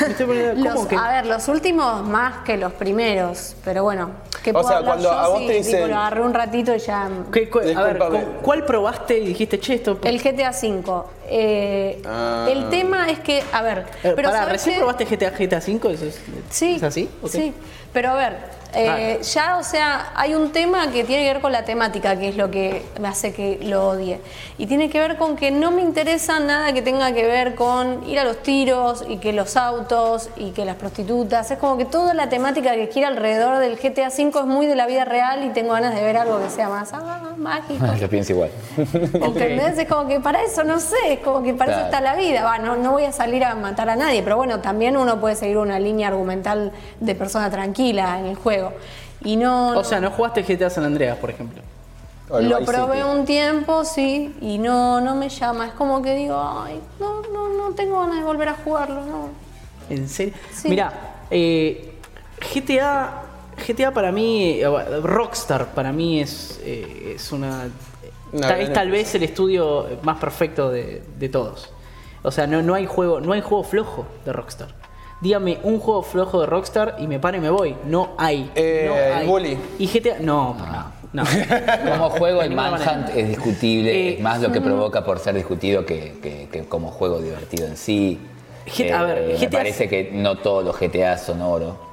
Me estoy poniendo. [LAUGHS] ¿Cómo Los- que? A ver, los últimos más que los primeros, pero bueno. ¿Qué O puedo sea, hablar cuando yo a vos si, te dicen- lo agarré un ratito y ya... ¿Qué- cu- a ver, Discúlpame. ¿cu- ¿cuál probaste y dijiste, che, esto. El GTA V. Eh, Ah. El tema es que, a ver, Eh, pero pará, ¿sabes ¿recién probaste GTA, GTA 5? ¿Eso es, Sí. ¿Es así? Sí. Pero a ver, eh, ya, o sea, hay un tema que tiene que ver con la temática, que es lo que me hace que lo odie. Y tiene que ver con que no me interesa nada que tenga que ver con ir a los tiros y que los autos y que las prostitutas. Es como que toda la temática que quiere alrededor del GTA V es muy de la vida real y tengo ganas de ver algo que sea más ah, mágico. Yo pienso igual. ¿Entendés? Es como que para eso, no sé, es como que para eso Claro. está la vida. Va, no, no voy a salir a matar a nadie, pero bueno, también uno puede seguir una línea argumental de persona tranquila en el juego. Y no. O sea, no jugaste GTA San Andreas, por ejemplo. Lo probé un tiempo, sí, y no, no me llama. Es como que digo, ay, no, no, no tengo ganas de volver a jugarlo, no. ¿En serio? Sí. Mira, eh, GTA, GTA para mí, eh, Rockstar para mí es, eh, es una No, ta- no, es tal no. vez el estudio más perfecto de, de todos. O sea, no, no hay juego, no hay juego flojo de Rockstar. Dígame un juego flojo de Rockstar y me paro y me voy. No hay. Eh, no el hay. Bully. Y GTA. No, no. no. [LAUGHS] Como juego el Manhunt es discutible, Eh, es más lo que provoca por ser discutido que, que- que como juego divertido en sí. G- a ver, me GTA parece que no todos los GTA son oro.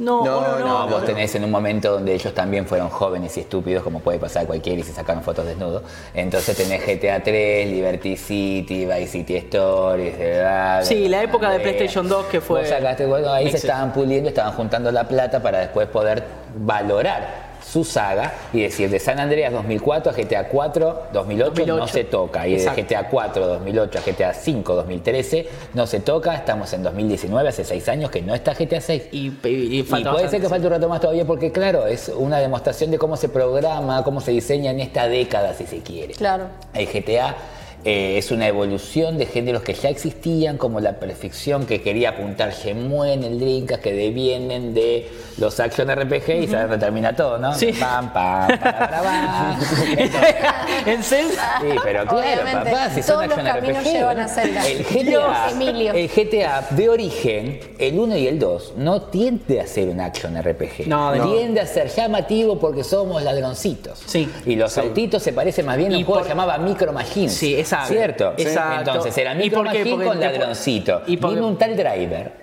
No, No, no, vos tenés en un momento donde ellos también fueron jóvenes y estúpidos, como puede pasar a cualquiera y se sacaron fotos desnudos. Entonces tenés GTA 3, Liberty City, Vice City Stories, ¿verdad? Sí, la época de. PlayStation 2 que fue- Vos sacaste, bueno, ahí se estaban puliendo, estaban juntando la plata para después poder valorar su saga y decir de San Andreas 2004 a GTA 4 2008, no 2008. se toca y de Exacto. GTA 4 2008 a GTA 5 2013 no se toca, estamos en 2019, hace 6 años que no está GTA 6. Y, y- y Y falta puede bastante, ser que falte un rato más todavía porque claro, es una demostración de cómo se programa, cómo se diseña en esta década si se quiere. Claro. El GTA eh, es una evolución de géneros que ya existían, como la perfección que quería apuntar Shenmue en el Dreamcast, que devienen de los action RPG y saben dónde termina todo, ¿no? Sí. Pam, pam, para, [LAUGHS] en. Sí, pero claro, Obviamente, papá, si son action RPG. a. El GTA, Dios, Emilio. el GTA de origen, el 1 y el 2, no tiende a ser un action RPG. No, No. tiende a ser llamativo porque somos ladroncitos. Sí. Y los autitos se parecen más bien a un juego por- que llamaba Micro Machines. Sí, ¿Cierto? Exacto. Entonces era ¿Y por qué? Porque con ladroncito. y porque- Vino un tal driver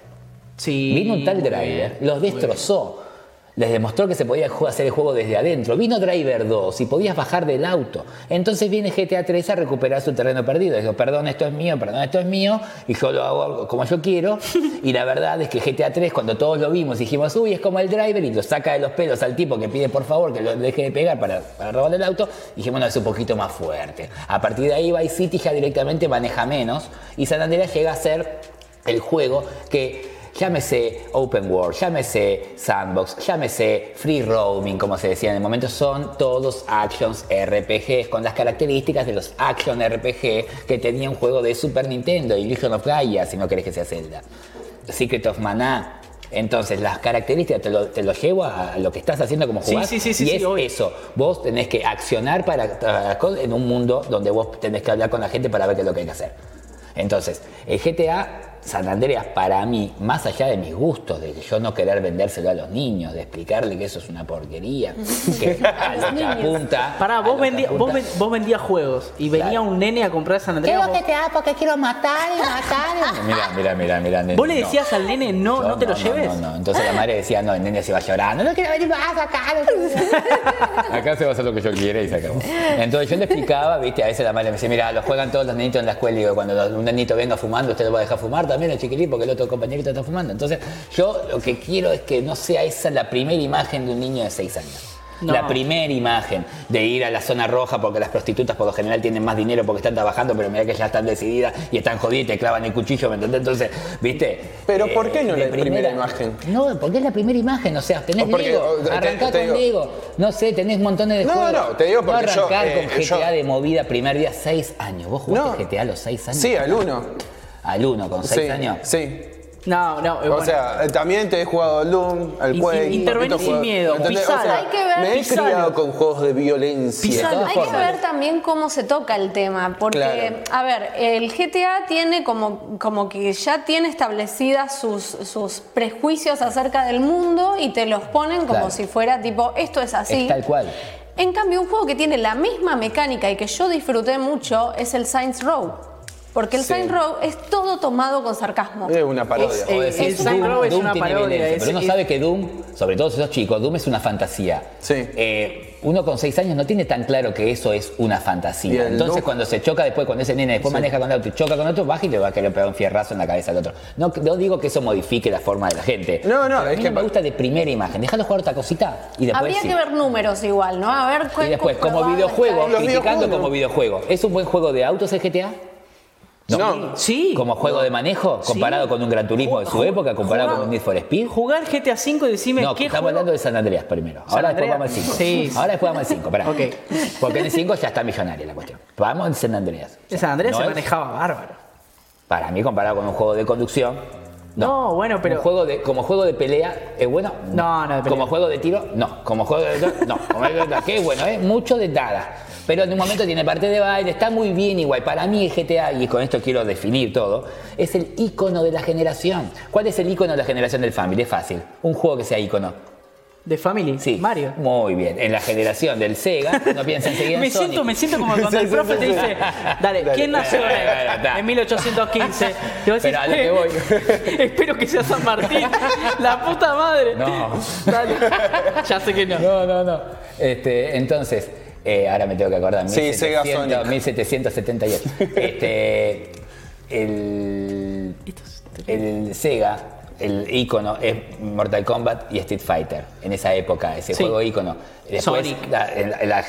Sí. Vino un tal Driver, los destrozó. Les demostró que se podía hacer el juego desde adentro. Vino Driver 2 y podías bajar del auto. Entonces viene GTA 3 a recuperar su terreno perdido. Dijo, perdón, esto es mío, perdón, esto es mío, y yo lo hago como yo quiero. [LAUGHS] Y la verdad es que GTA 3, cuando todos lo vimos, dijimos, uy, es como el Driver, y lo saca de los pelos al tipo que pide por favor que lo deje de pegar para, para robar el auto, dijimos, no, es un poquito más fuerte. A partir de ahí, Vice City ya directamente maneja menos, y San Andreas llega a ser el juego que llámese open world, llámese sandbox, llámese free roaming, como se decía en el momento, son todos actions RPGs con las características de los action RPG que tenía un juego de Super Nintendo, Illusion of Gaia, si no querés que sea Zelda, Secret of Mana. Entonces, las características te lo, te lo llevo a, lo que estás haciendo como jugar. sí, sí, sí, y es eso. Vos tenés que accionar para, para- en un mundo donde vos tenés que hablar con la gente para ver qué es lo que hay que hacer. Entonces, el GTA San Andreas, para mí, más allá de mis gustos, de que yo no querer vendérselo a los niños, de explicarle que eso es una porquería, que [LAUGHS] a lo que apunta. Pará, vos, lo que vendí- vos, apunta- ven- vos vendías juegos y venía Claro. un nene a comprar San Andreas. vos- GTA porque quiero matar y matar. Mira, [LAUGHS] mira, mira, mira. nene, ¿Vos le no. decías al nene, no, no, te lo lleves? No, no, Entonces la madre decía, no, el nene se va llorando, no quiero venir más acá. no quiero". [LAUGHS] Acá se va a hacer lo que yo quiera y se acabó. Entonces yo le explicaba, viste, a veces la madre me decía, mira, lo juegan todos los nenitos en la escuela y digo, cuando un nenito venga fumando, usted lo va a dejar fumar también, el chiquilín, porque el otro compañerito está fumando. Entonces yo lo que quiero es que no sea esa la primera imagen de un niño de 6 años. No. La primera imagen de ir a la zona roja porque las prostitutas por lo general tienen más dinero porque están trabajando, pero mira que ya están decididas y están jodidas y te clavan el cuchillo, ¿me entendés? Entonces, ¿viste? Pero ¿por qué no la primera imagen? No, porque es la primera imagen, o sea, tenés O porque, Lego, o, te- arrancá te con digo- Lego, no sé, tenés montones de No, juegos. no, te digo porque no yo, arrancar eh, con GTA yo- de movida primer día, 6 años. ¿Vos jugaste No. GTA a los 6 años? Sí, al uno. Al 1 con 6 Sí, años. sí. No, no, O bueno. sea, también te he jugado al Doom, al Quake. poquito sin miedo. O sea, Hay que ver- me he pisalo. criado con juegos de violencia. Hay que ver también cómo se toca el tema, porque, Claro. a ver, el GTA tiene como, como que ya tiene establecidas sus, sus prejuicios acerca del mundo y te los ponen como Claro. si fuera tipo, esto es así. Es tal cual. En cambio, un juego que tiene la misma mecánica y que yo disfruté mucho es el Saints Row. Porque el Sí. Saints Row es todo tomado con sarcasmo. Es una parodia. Es, O eh, decir, el Saints Row es una tiene parodia, es- pero uno es- sabe que Doom, sobre todo si sos chico, Doom es una fantasía. Sí. Eh, uno con 6 años no tiene tan claro que eso es una fantasía. Entonces Doom- cuando se choca después, cuando ese nene después maneja con el auto y choca con otro, baja y le va a querer pegar un fierrazo en la cabeza al otro. No, no digo que eso modifique la forma de la gente. No, no, Pero a es mí que me gusta de primera imagen. Déjalo jugar otra cosita y después Habría sí. que ver números igual, ¿no? A ver Y después, como videojuego, criticando como videojuego. ¿Es un buen juego de autos el GTA? No. Sí. Como juego de manejo, comparado con un Gran Turismo de su época, comparado jugar- con un Need for Speed. Jugar GTA V y decime No, qué estamos juego- hablando de San Andreas primero. ¿San Ahora después Andreas? vamos al 5. Sí. Ahora después vamos al 5, pará. [LAUGHS] Porque en el 5 ya está millonaria la cuestión. Vamos en San Andreas. En San Andrés No se es- manejaba bárbaro. Para mí, comparado con un juego de conducción. No, bueno, pero- juego de, como juego de pelea, ¿es bueno? No, no, de pelea. Como juego de tiro, no. Como juego de. No. Como juego de- ¿Qué es bueno? ¿eh? Mucho de nada. Pero en un momento tiene parte de baile, está muy bien igual. Para mí el GTA, y con esto quiero definir todo, es el icono de la generación. ¿Cuál es el icono de la generación del Family? Es fácil. Un juego que sea icono. De Family. Sí. Mario. Muy bien. En la generación del Sega, no piensa enseguida en [LAUGHS] Me Sonic. siento, me siento como cuando [LAUGHS] el profe te dice, dale, ¿quién nació [LAUGHS] en, dale. en 1815? Te vas a Pero a lo que voy. espero que sea San Martín. La puta madre. No. Dale. Ya sé que no. No, no, no. Este, entonces, eh, ahora me tengo que acordar. Sí, Sega 1700, Sonic. 1778. Este, el, el Sega, el icono es Mortal Kombat y Street Fighter. En esa época, ese Sí. juego icono. Después, la- la-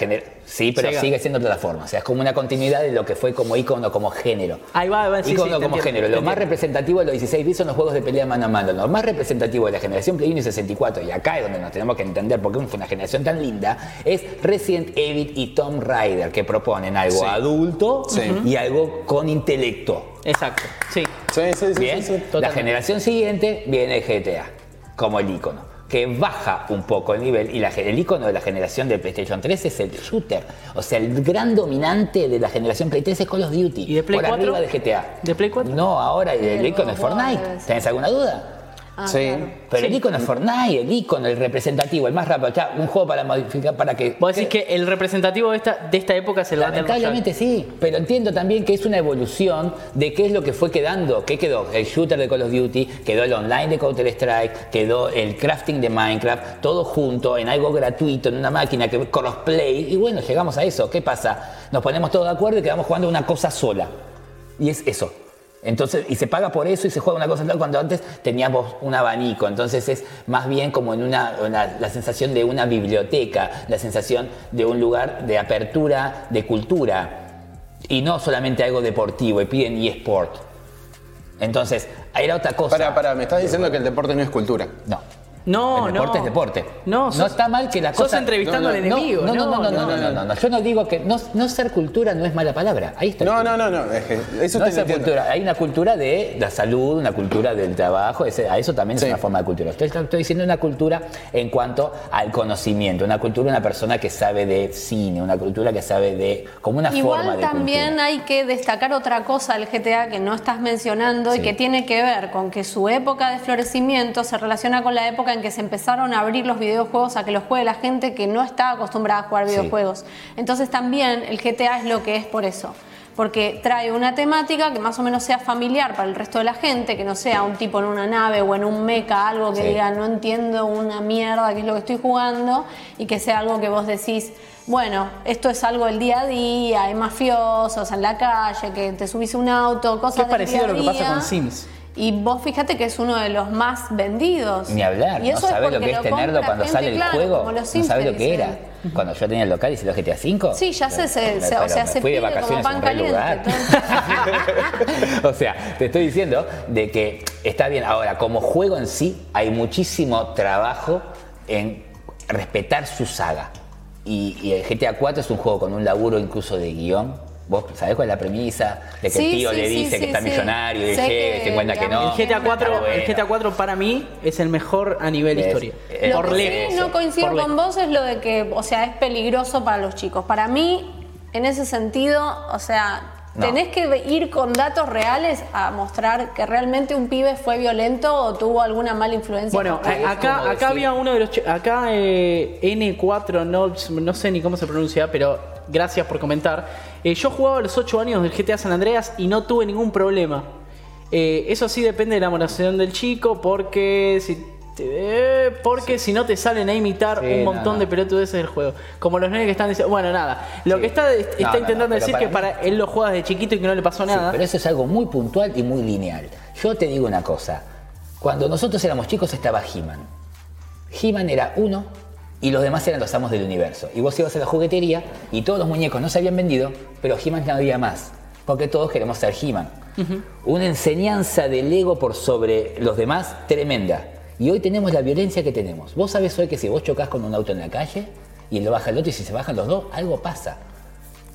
sí, pero Sega. sigue siendo plataforma. O sea, es como una continuidad de lo que fue como icono, como género. Ahí va, va, sí, como entiendo, género. Lo más representativo de los 16 bits son los juegos de pelea mano a mano. Lo más representativo de la generación Play 1 y 64, y acá es donde nos tenemos que entender por qué fue una generación tan linda, es Resident Evil y Tomb Raider, que proponen algo adulto y algo con intelecto. Exacto. Sí. Sí, sí, sí. Bien, sí, sí. la generación siguiente viene GTA, como el icono que baja un poco el nivel y la, el icono de la generación de PlayStation 3 es el shooter. O sea, el gran dominante de la generación Play 3 es Call of Duty. ¿Y de Play por 4? arriba de GTA. ¿De Play 4? No, ahora el, el icono es Fortnite. ¿Tenés alguna duda? Ah, Sí. claro. Pero el icono es Fortnite, el icono, el representativo, el más rápido. Ya, un juego para modificar, para que... Vos decís que el representativo de esta, de esta época es el Lamentablemente sí, pero entiendo también que es una evolución de qué es lo que fue quedando. ¿Qué quedó? El shooter de Call of Duty, quedó el online de Counter Strike, quedó el crafting de Minecraft, todo junto en algo gratuito, en una máquina que crossplay. Y bueno, llegamos a eso. ¿Qué pasa? Nos ponemos todos de acuerdo y quedamos jugando una cosa sola. Y es eso. Entonces, y se paga por eso y se juega una cosa sola cuando antes teníamos un abanico. Entonces es más bien como en una, una- la sensación de una biblioteca, la sensación de un lugar de apertura, de cultura. Y no solamente algo deportivo, y piden eSport. Entonces, era otra cosa. Para, para, me estás diciendo que el deporte no es cultura. No. No, el deporte es deporte. No, sos, no está mal que la cosa. Sos entrevistando no, no, al enemigo. No, no, no, no, no, no, Yo no digo que no, ser cultura no es mala palabra. Ahí está. No, no, no, no. No es cultura. Hay una cultura de la salud, una cultura del trabajo. A eso también es una forma de cultura. Estoy, diciendo una cultura en cuanto al conocimiento, una cultura de una persona que sabe de cine, una cultura que sabe de como una Igual forma de también hay que destacar otra cosa del GTA que no estás mencionando y que tiene que ver con que su época de florecimiento se relaciona con la época en que se empezaron a abrir los videojuegos a que los juegue la gente que no está acostumbrada a jugar Sí. videojuegos. Entonces también el GTA es lo que es por eso. Porque trae una temática que más o menos sea familiar para el resto de la gente, que no sea un tipo en una nave o en un mecha, algo que Sí. diga no entiendo una mierda qué es lo que estoy jugando, y que sea algo que vos decís, bueno, esto es algo del día a día, hay mafiosos en la calle, que te subís un auto, cosas es parecido día a lo que pasa día. con Sims. Y vos fíjate que es uno de los más vendidos. Ni hablar, Y no eso es sabes lo que es tenerlo cuando gente, sale el claro, juego. como los No que lo que era. Cuando yo tenía el local y si los GTA 5. Sí, ya sé, se- se- o sea, se fui de pide como vacaciones pan a un re lugar. caliente, [LAUGHS] o sea, te estoy diciendo de que está bien. Ahora, como juego en sí, hay muchísimo trabajo en respetar su saga. Y, y el GTA 4 es un juego con un laburo incluso de guion. ¿Vos sabés cuál es la premisa? De que Sí, el tío sí, le dice sí, que está sí. millonario y que, se encuentra que no. El GTA 4, Está bueno. el GTA 4 para mí es el mejor a nivel Es- historia. es- Lo por que sí no coincido por con vos es lo de que, o sea, es peligroso para los chicos. Para mí, en ese sentido, o sea, No. tenés que ir con datos reales a mostrar que realmente un pibe fue violento o tuvo alguna mala influencia. Bueno, acá, acá había uno de los. Acá eh, N4, no, no sé ni cómo se pronuncia, pero gracias por comentar. Eh, yo jugaba a los 8 años del GTA San Andreas y no tuve ningún problema. Eh, eso sí depende de la motivación del chico, porque si. Eh, porque si no te salen a imitar Sí, un no, montón no. de pelotudeces del juego. Como los nenes que están diciendo. Bueno, nada. Lo Sí. que está, está No, no, intentando no, decir para que mí- para él lo juega de chiquito y que no le pasó nada. pero eso es algo muy puntual y muy lineal. Yo te digo una cosa. Cuando nosotros éramos chicos estaba He-Man. He-Man era uno y los demás eran los amos del universo. Y vos ibas a la juguetería y todos los muñecos no se habían vendido, pero He-Man no había más. Porque todos queremos ser He-Man. Una enseñanza del ego por sobre los demás tremenda. Y hoy tenemos la violencia que tenemos. Vos sabés hoy que si vos chocas con un auto en la calle y lo baja el otro y si se bajan los dos, algo pasa.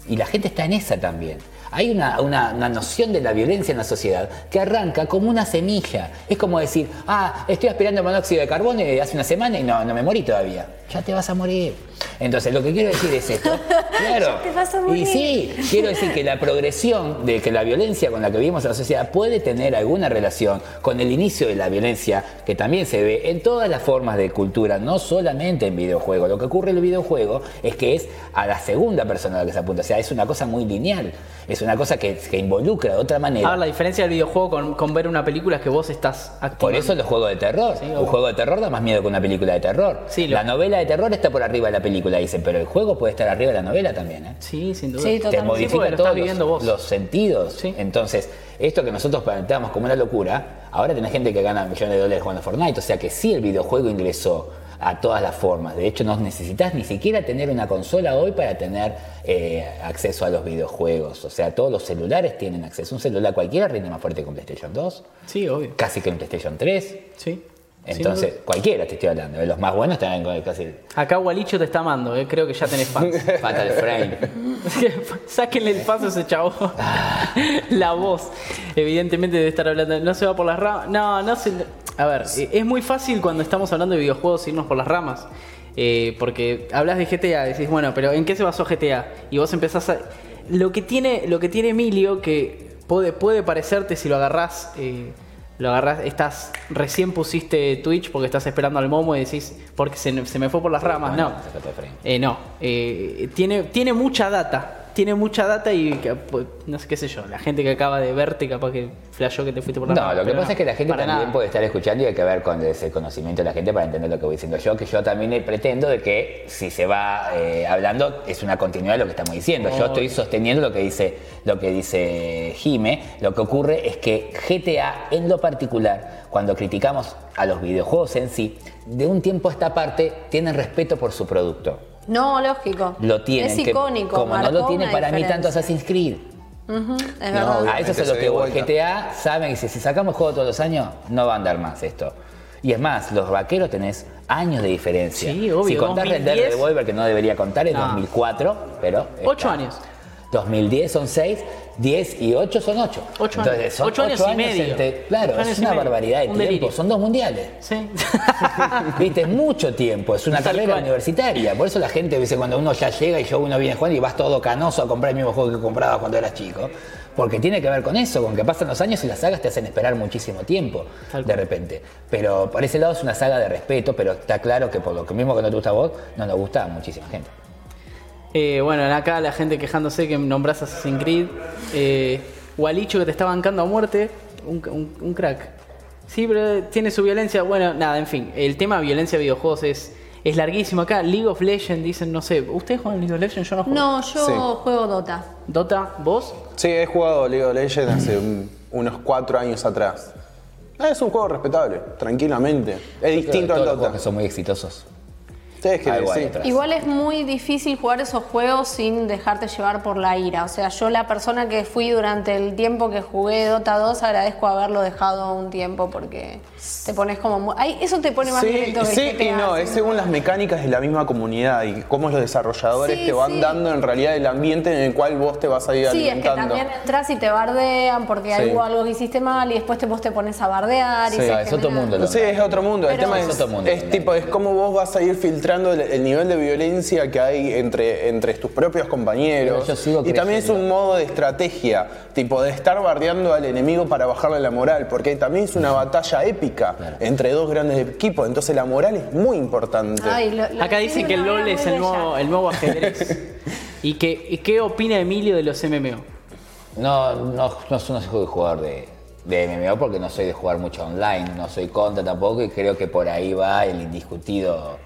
Y la gente está en esa también. Hay una, una- una noción de la violencia en la sociedad que arranca como una semilla. Es como decir, ah, estoy aspirando monóxido de carbono y hace una semana y no, no me morí todavía. Ya te vas a morir. Entonces, lo que quiero decir es esto. Claro. [LAUGHS] Ya te vas a Y morir. sí, quiero decir que la progresión de que la violencia con la que vivimos en la sociedad puede tener alguna relación con el inicio de la violencia que también se ve en todas las formas de cultura, no solamente en videojuegos. Lo que ocurre en el videojuego es que es a la segunda persona a la que se apunta. O sea, es una cosa muy lineal. Es una cosa que, que involucra de otra manera. Ahora, la diferencia del videojuego con, con ver una película es que vos estás activando. Por eso los juegos de terror. Sí, un juego de terror da más miedo que una película de terror. Sí, lo- La novela de terror está por arriba de la película, dicen, pero el juego puede estar arriba de la novela también. ¿eh? Sí, sin duda. Sí, te modifica lo todos los, vos. los sentidos. Sí. Entonces, esto que nosotros planteamos como una locura, ahora tenés gente que gana millones de dólares jugando a Fortnite. O sea que sí el videojuego ingresó a todas las formas. De hecho, no necesitas ni siquiera tener una consola hoy para tener eh, acceso a los videojuegos. O sea, todos los celulares tienen acceso. Un celular cualquiera rinde más fuerte que un PlayStation 2, Sí, obvio. casi que un PlayStation 3. Sí. Entonces, cualquiera te estoy hablando. Los más buenos también con casi Acá Walicho te está amando, eh. creo que ya tenés fans. [LAUGHS] Fatal Frame. [LAUGHS] Sáquenle el paso a ese chavo. [LAUGHS] La voz, evidentemente, debe estar hablando. No se va por las ramas. No, no se. A ver, eh, es muy fácil cuando estamos hablando de videojuegos irnos por las ramas. Eh, porque hablas de GTA, decís, bueno, pero ¿en qué se basó GTA? Y vos empezás a. Lo que tiene, lo que tiene Emilio, que puede, puede parecerte si lo agarrás. eh, lo agarrás, estás, recién pusiste Twitch porque estás esperando al momo y decís, porque se, se me fue por las ramas. No, eh, no, eh, tiene, tiene mucha data. Tiene mucha data y que, pues, no sé qué sé yo. La gente que acaba de verte, capaz que flashó que te fuiste por la No, rama, lo que pasa no, es que la gente también nada. puede estar escuchando y hay que ver con ese conocimiento de la gente para entender lo que voy diciendo yo, que yo también pretendo de que si se va eh, hablando es una continuidad de lo que estamos diciendo. Yo estoy sosteniendo lo que dice lo que dice Jime. Lo que ocurre es que GTA en lo particular, cuando criticamos a los videojuegos en sí, de un tiempo a esta parte tienen respeto por su producto. No, lógico. Lo tienen. Es que- icónico. como no lo tiene para mí tanto. Assassin's Creed. Es No. A eso es lo que voy. vuelta. GTA saben que si, si sacamos juego todos los años, no va a andar más esto. Y es más, los vaqueros tenés años de diferencia. Sí, obvio, Si contás Red Dead 2010, Revolver, que no debería contar, es No. 2004, pero. Ocho está. años. 2010 son 6, 10 y 8 son 8. Ocho Entonces, años. son Ocho años y medio. entre- claro, años es una barbaridad de Un tiempo. delirio. Son dos mundiales. Sí. [LAUGHS] Viste, es mucho tiempo, es una Tal carrera cual. universitaria. Por eso la gente dice cuando uno ya llega y yo uno viene jugando y vas todo canoso a comprar el mismo juego que comprabas cuando eras chico. Porque tiene que ver con eso, con que pasan los años y las sagas te hacen esperar muchísimo tiempo, Tal de repente. Pero por ese lado es una saga de respeto, pero está claro que por lo mismo que no te gusta a vos, no nos gusta a muchísima gente. Eh, bueno, acá la gente quejándose que nombrás Assassin's Creed. Eh, Walicho que te está bancando a muerte. Un, un- un crack. Sí, pero tiene su violencia. Bueno, nada, en fin. El tema de violencia de videojuegos es, es larguísimo acá. League of Legends dicen, no sé. ¿Ustedes juegan League of Legends? Yo no juego. No, yo Sí. juego Dota. Dota, ¿vos? Sí, he jugado League of Legends hace un- unos cuatro años atrás. Ah, Es un juego respetable, tranquilamente. Es distinto Todos al los juegos Dota. que son muy exitosos. Sí, es que Algo sí. Igual es muy difícil jugar esos juegos sin dejarte llevar por la ira. O sea, yo la persona que fui durante el tiempo que jugué Dota 2 agradezco haberlo dejado un tiempo porque te pones como... Ay, eso te pone más Sí, violento que sí GTA, y no, es según las mecánicas de la misma comunidad y cómo los desarrolladores Sí, te van sí. dando en realidad el ambiente en el cual vos te vas a ir Sí, es que alimentando. también entras y te bardean porque Sí. hubo algo que hiciste mal y después te, vos te pones a bardear. y Sí. se Ah, es otro mundo. Sí, es otro mundo. el tema Es es, otro mundo, es tipo, es cómo vos vas a ir filtrando el, el nivel de violencia que hay entre, entre tus propios compañeros. Pero yo sigo Y también es un modo de estrategia, tipo de estar bardeando al enemigo para bajarle la moral, porque también es una batalla épica entre dos grandes equipos, entonces la moral es muy importante. Ay, lo- lo Acá dicen que el LOL es el nuevo, el nuevo ajedrez. [LAUGHS] ¿Y qué, y qué opina Emilio de los MMO? No, no, no, no soy jugador de, de MMO porque no soy de jugar mucho online, no soy contra tampoco y creo que por ahí va el indiscutido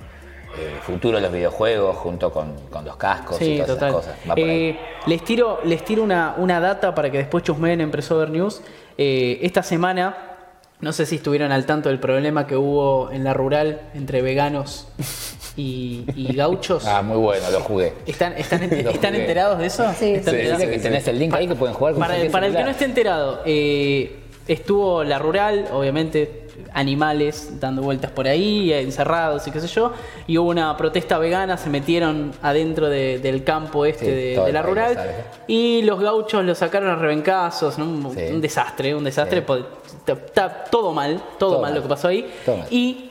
eh, futuro de los videojuegos junto con, con los cascos y todas total. esas cosas. Va por ahí. Eh, les tiro, les tiro una, una data para que después chusmeen en Presover News. Eh, esta semana, no sé si estuvieron al tanto del problema que hubo en la rural entre veganos y, y gauchos. Ah, muy bueno, lo jugué. ¿Están, están, [LAUGHS] ent- Lo ¿están jugué. enterados de eso? Sí. ¿Están Sí, enterados? Dice que tenés el link ahí que pueden jugar con Para, el que no esté enterado, eh, estuvo la rural, obviamente, animales dando vueltas por ahí, encerrados y qué sé yo. Y hubo una protesta vegana, se metieron adentro de- del campo este Sí, de, la rural. sabe. Y los gauchos lo sacaron a rebencazos, ¿no? un, Sí. un desastre, un desastre. Sí. Está, todo mal, todo, Todo mal, mal. lo que pasó ahí. Y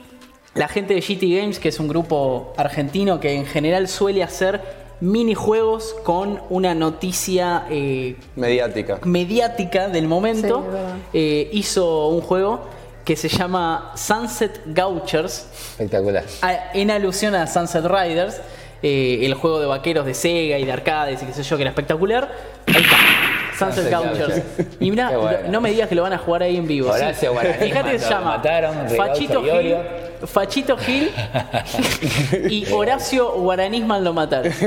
la gente de GT Games, que es un grupo argentino que en general suele hacer minijuegos con una noticia eh, Mediática. mediática del momento, Sí, eh, hizo un juego que se llama Sunset Gauchers, Espectacular. a- en alusión a Sunset Riders, eh, el juego de vaqueros de Sega y de arcades y qué sé yo, que era espectacular. Ahí está. Sunset Gauchers. Y mira, [LAUGHS] bueno. no me digas que lo van a jugar ahí en vivo. sí. Horacio Guaraní Fíjate que se llama mataron Fachito Gil. Fachito Gil [LAUGHS] y Horacio Guaranisman lo mataron. [LAUGHS]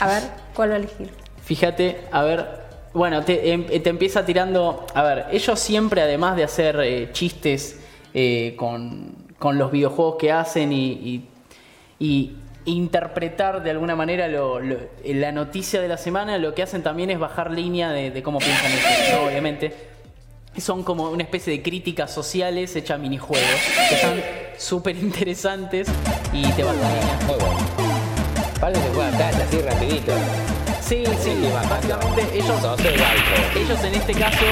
A ver, ¿cuál va a elegir? Fíjate, a ver. Bueno, te, em- te empieza tirando. A ver, ellos siempre, además de hacer eh, chistes eh, con, con los videojuegos que hacen y, interpretar de alguna manera la noticia de la semana, lo que hacen también es bajar línea de, cómo piensan ellos, obviamente. Son como una especie de críticas sociales hechas minijuegos, que están súper interesantes y te bajan línea. Muy bueno. Se juega así rapidito. Sí, sí, básicamente ellos, ellos en este caso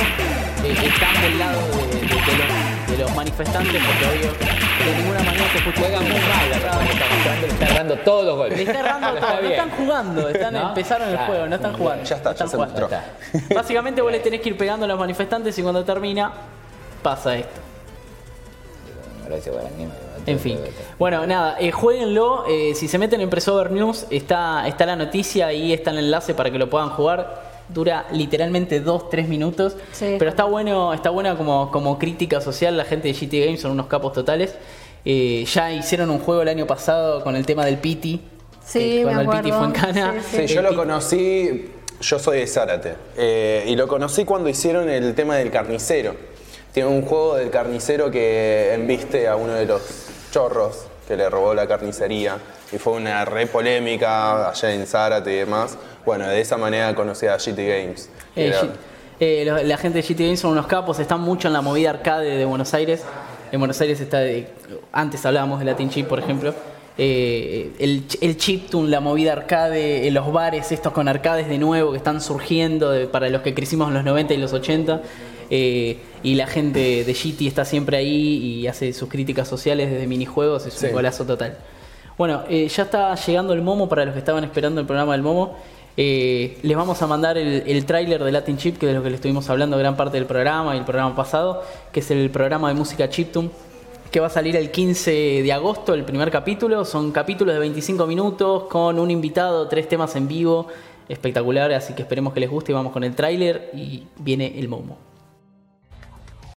eh, están del lado de, de- de los, de los manifestantes porque obvio de ninguna manera se escucha Juega muy mal la está mostrando, le está errando todos los golpes. le [LAUGHS] está errando todo, está no están jugando, están, ¿No? empezaron el Claro. juego, no están jugando. Ya está, están ya se mostró. Básicamente vos le tenés que ir pegando a los manifestantes y cuando termina pasa esto. Mató, En fin. Bueno, nada, eh, jueguenlo. eh, si se meten en Pressover News, está, está la noticia y está el enlace para que lo puedan jugar. Dura literalmente 2-3 minutos. Sí. Pero está bueno, está buena como, como crítica social. La gente de GT Games son unos capos totales. Eh, ya hicieron un juego el año pasado con el tema del Piti. Sí, eh, cuando me el Piti fue en acuerdo. Cana. Sí, Sí, yo lo conocí, yo soy de Zárate, eh, y lo conocí cuando hicieron el tema del carnicero. Tiene un juego del carnicero que embiste a uno de los chorros que le robó la carnicería, y fue una re polémica allá en Zárate y demás. Bueno, de esa manera conocí a GT Games. Eh, era- eh, la gente de GT Games son unos capos, están mucho en la movida arcade de Buenos Aires. En Buenos Aires está, de- antes hablábamos de Latin Chip, por ejemplo. Eh, el, el chiptune, la movida arcade, los bares estos con arcades de nuevo que están surgiendo de- para los que crecimos en los 90 y los 80. Eh, y la gente de GT está siempre ahí y hace sus críticas sociales desde minijuegos, es Sí. un golazo total. Bueno, eh, ya está llegando el Momo para los que estaban esperando el programa del Momo. Eh, les vamos a mandar el, el tráiler de Latin Chip, que es de lo que le estuvimos hablando gran parte del programa y el programa pasado, que es el programa de música Chiptune, que va a salir el 15 de agosto, el primer capítulo. Son capítulos de 25 minutos con un invitado, tres temas en vivo, espectacular, así que esperemos que les guste y vamos con el tráiler y viene el Momo.